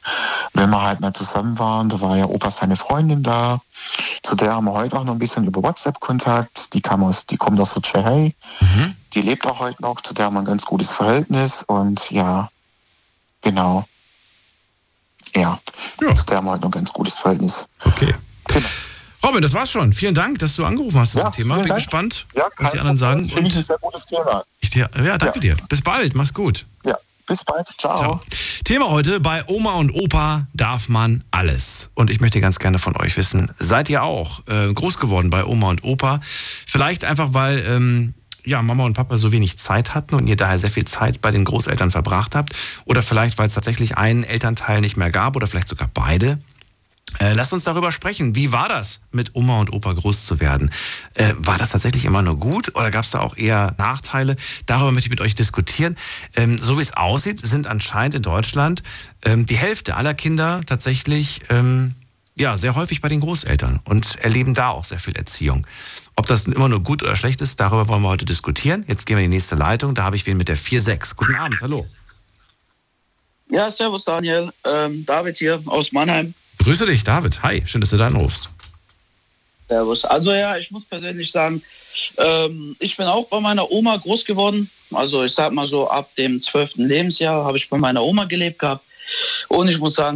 Wenn wir halt mal zusammen waren, da war ja Opa seine Freundin da. Zu der haben wir heute auch noch ein bisschen über WhatsApp Kontakt. Die kam aus, die kommt aus der Tschechei. Mhm. Die lebt auch heute noch. Zu der haben wir ein ganz gutes Verhältnis. Und ja, genau. Ja, ja. zu der haben wir heute noch ein ganz gutes Verhältnis. Okay. Genau. Robin, das war's schon. Vielen Dank, dass du angerufen hast zu Ja, Thema. Bin Dank. gespannt, Ja, was die anderen sagen. Finde ich ein sehr gutes Thema. ich dir, ja, danke dir. Bis bald. Mach's gut. Ja, bis bald. Ciao. Ciao. Thema heute, bei Oma und Opa darf man alles. Und ich möchte ganz gerne von euch wissen, seid ihr auch äh, groß geworden bei Oma und Opa? Vielleicht einfach, weil ähm, ja, Mama und Papa so wenig Zeit hatten und ihr daher sehr viel Zeit bei den Großeltern verbracht habt. Oder vielleicht, weil es tatsächlich einen Elternteil nicht mehr gab oder vielleicht sogar beide. Äh, lasst uns darüber sprechen. Wie war das, mit Oma und Opa groß zu werden? Äh, war das tatsächlich immer nur gut oder gab es da auch eher Nachteile? Darüber möchte ich mit euch diskutieren. Ähm, so wie es aussieht, sind anscheinend in Deutschland ähm, die Hälfte aller Kinder tatsächlich ähm, ja, sehr häufig bei den Großeltern und erleben da auch sehr viel Erziehung. Ob das immer nur gut oder schlecht ist, darüber wollen wir heute diskutieren. Jetzt gehen wir in die nächste Leitung. Da habe ich wen mit der 4.6. Guten Abend, hallo. Ja, servus Daniel. Ähm, David hier aus Mannheim. Grüße dich, David. Hi, schön, dass du da anrufst. Servus. Also ja, ich muss persönlich sagen, ähm, ich bin auch bei meiner Oma groß geworden. Also ich sag mal so, ab dem 12. Lebensjahr habe ich bei meiner Oma gelebt gehabt. Und ich muss sagen,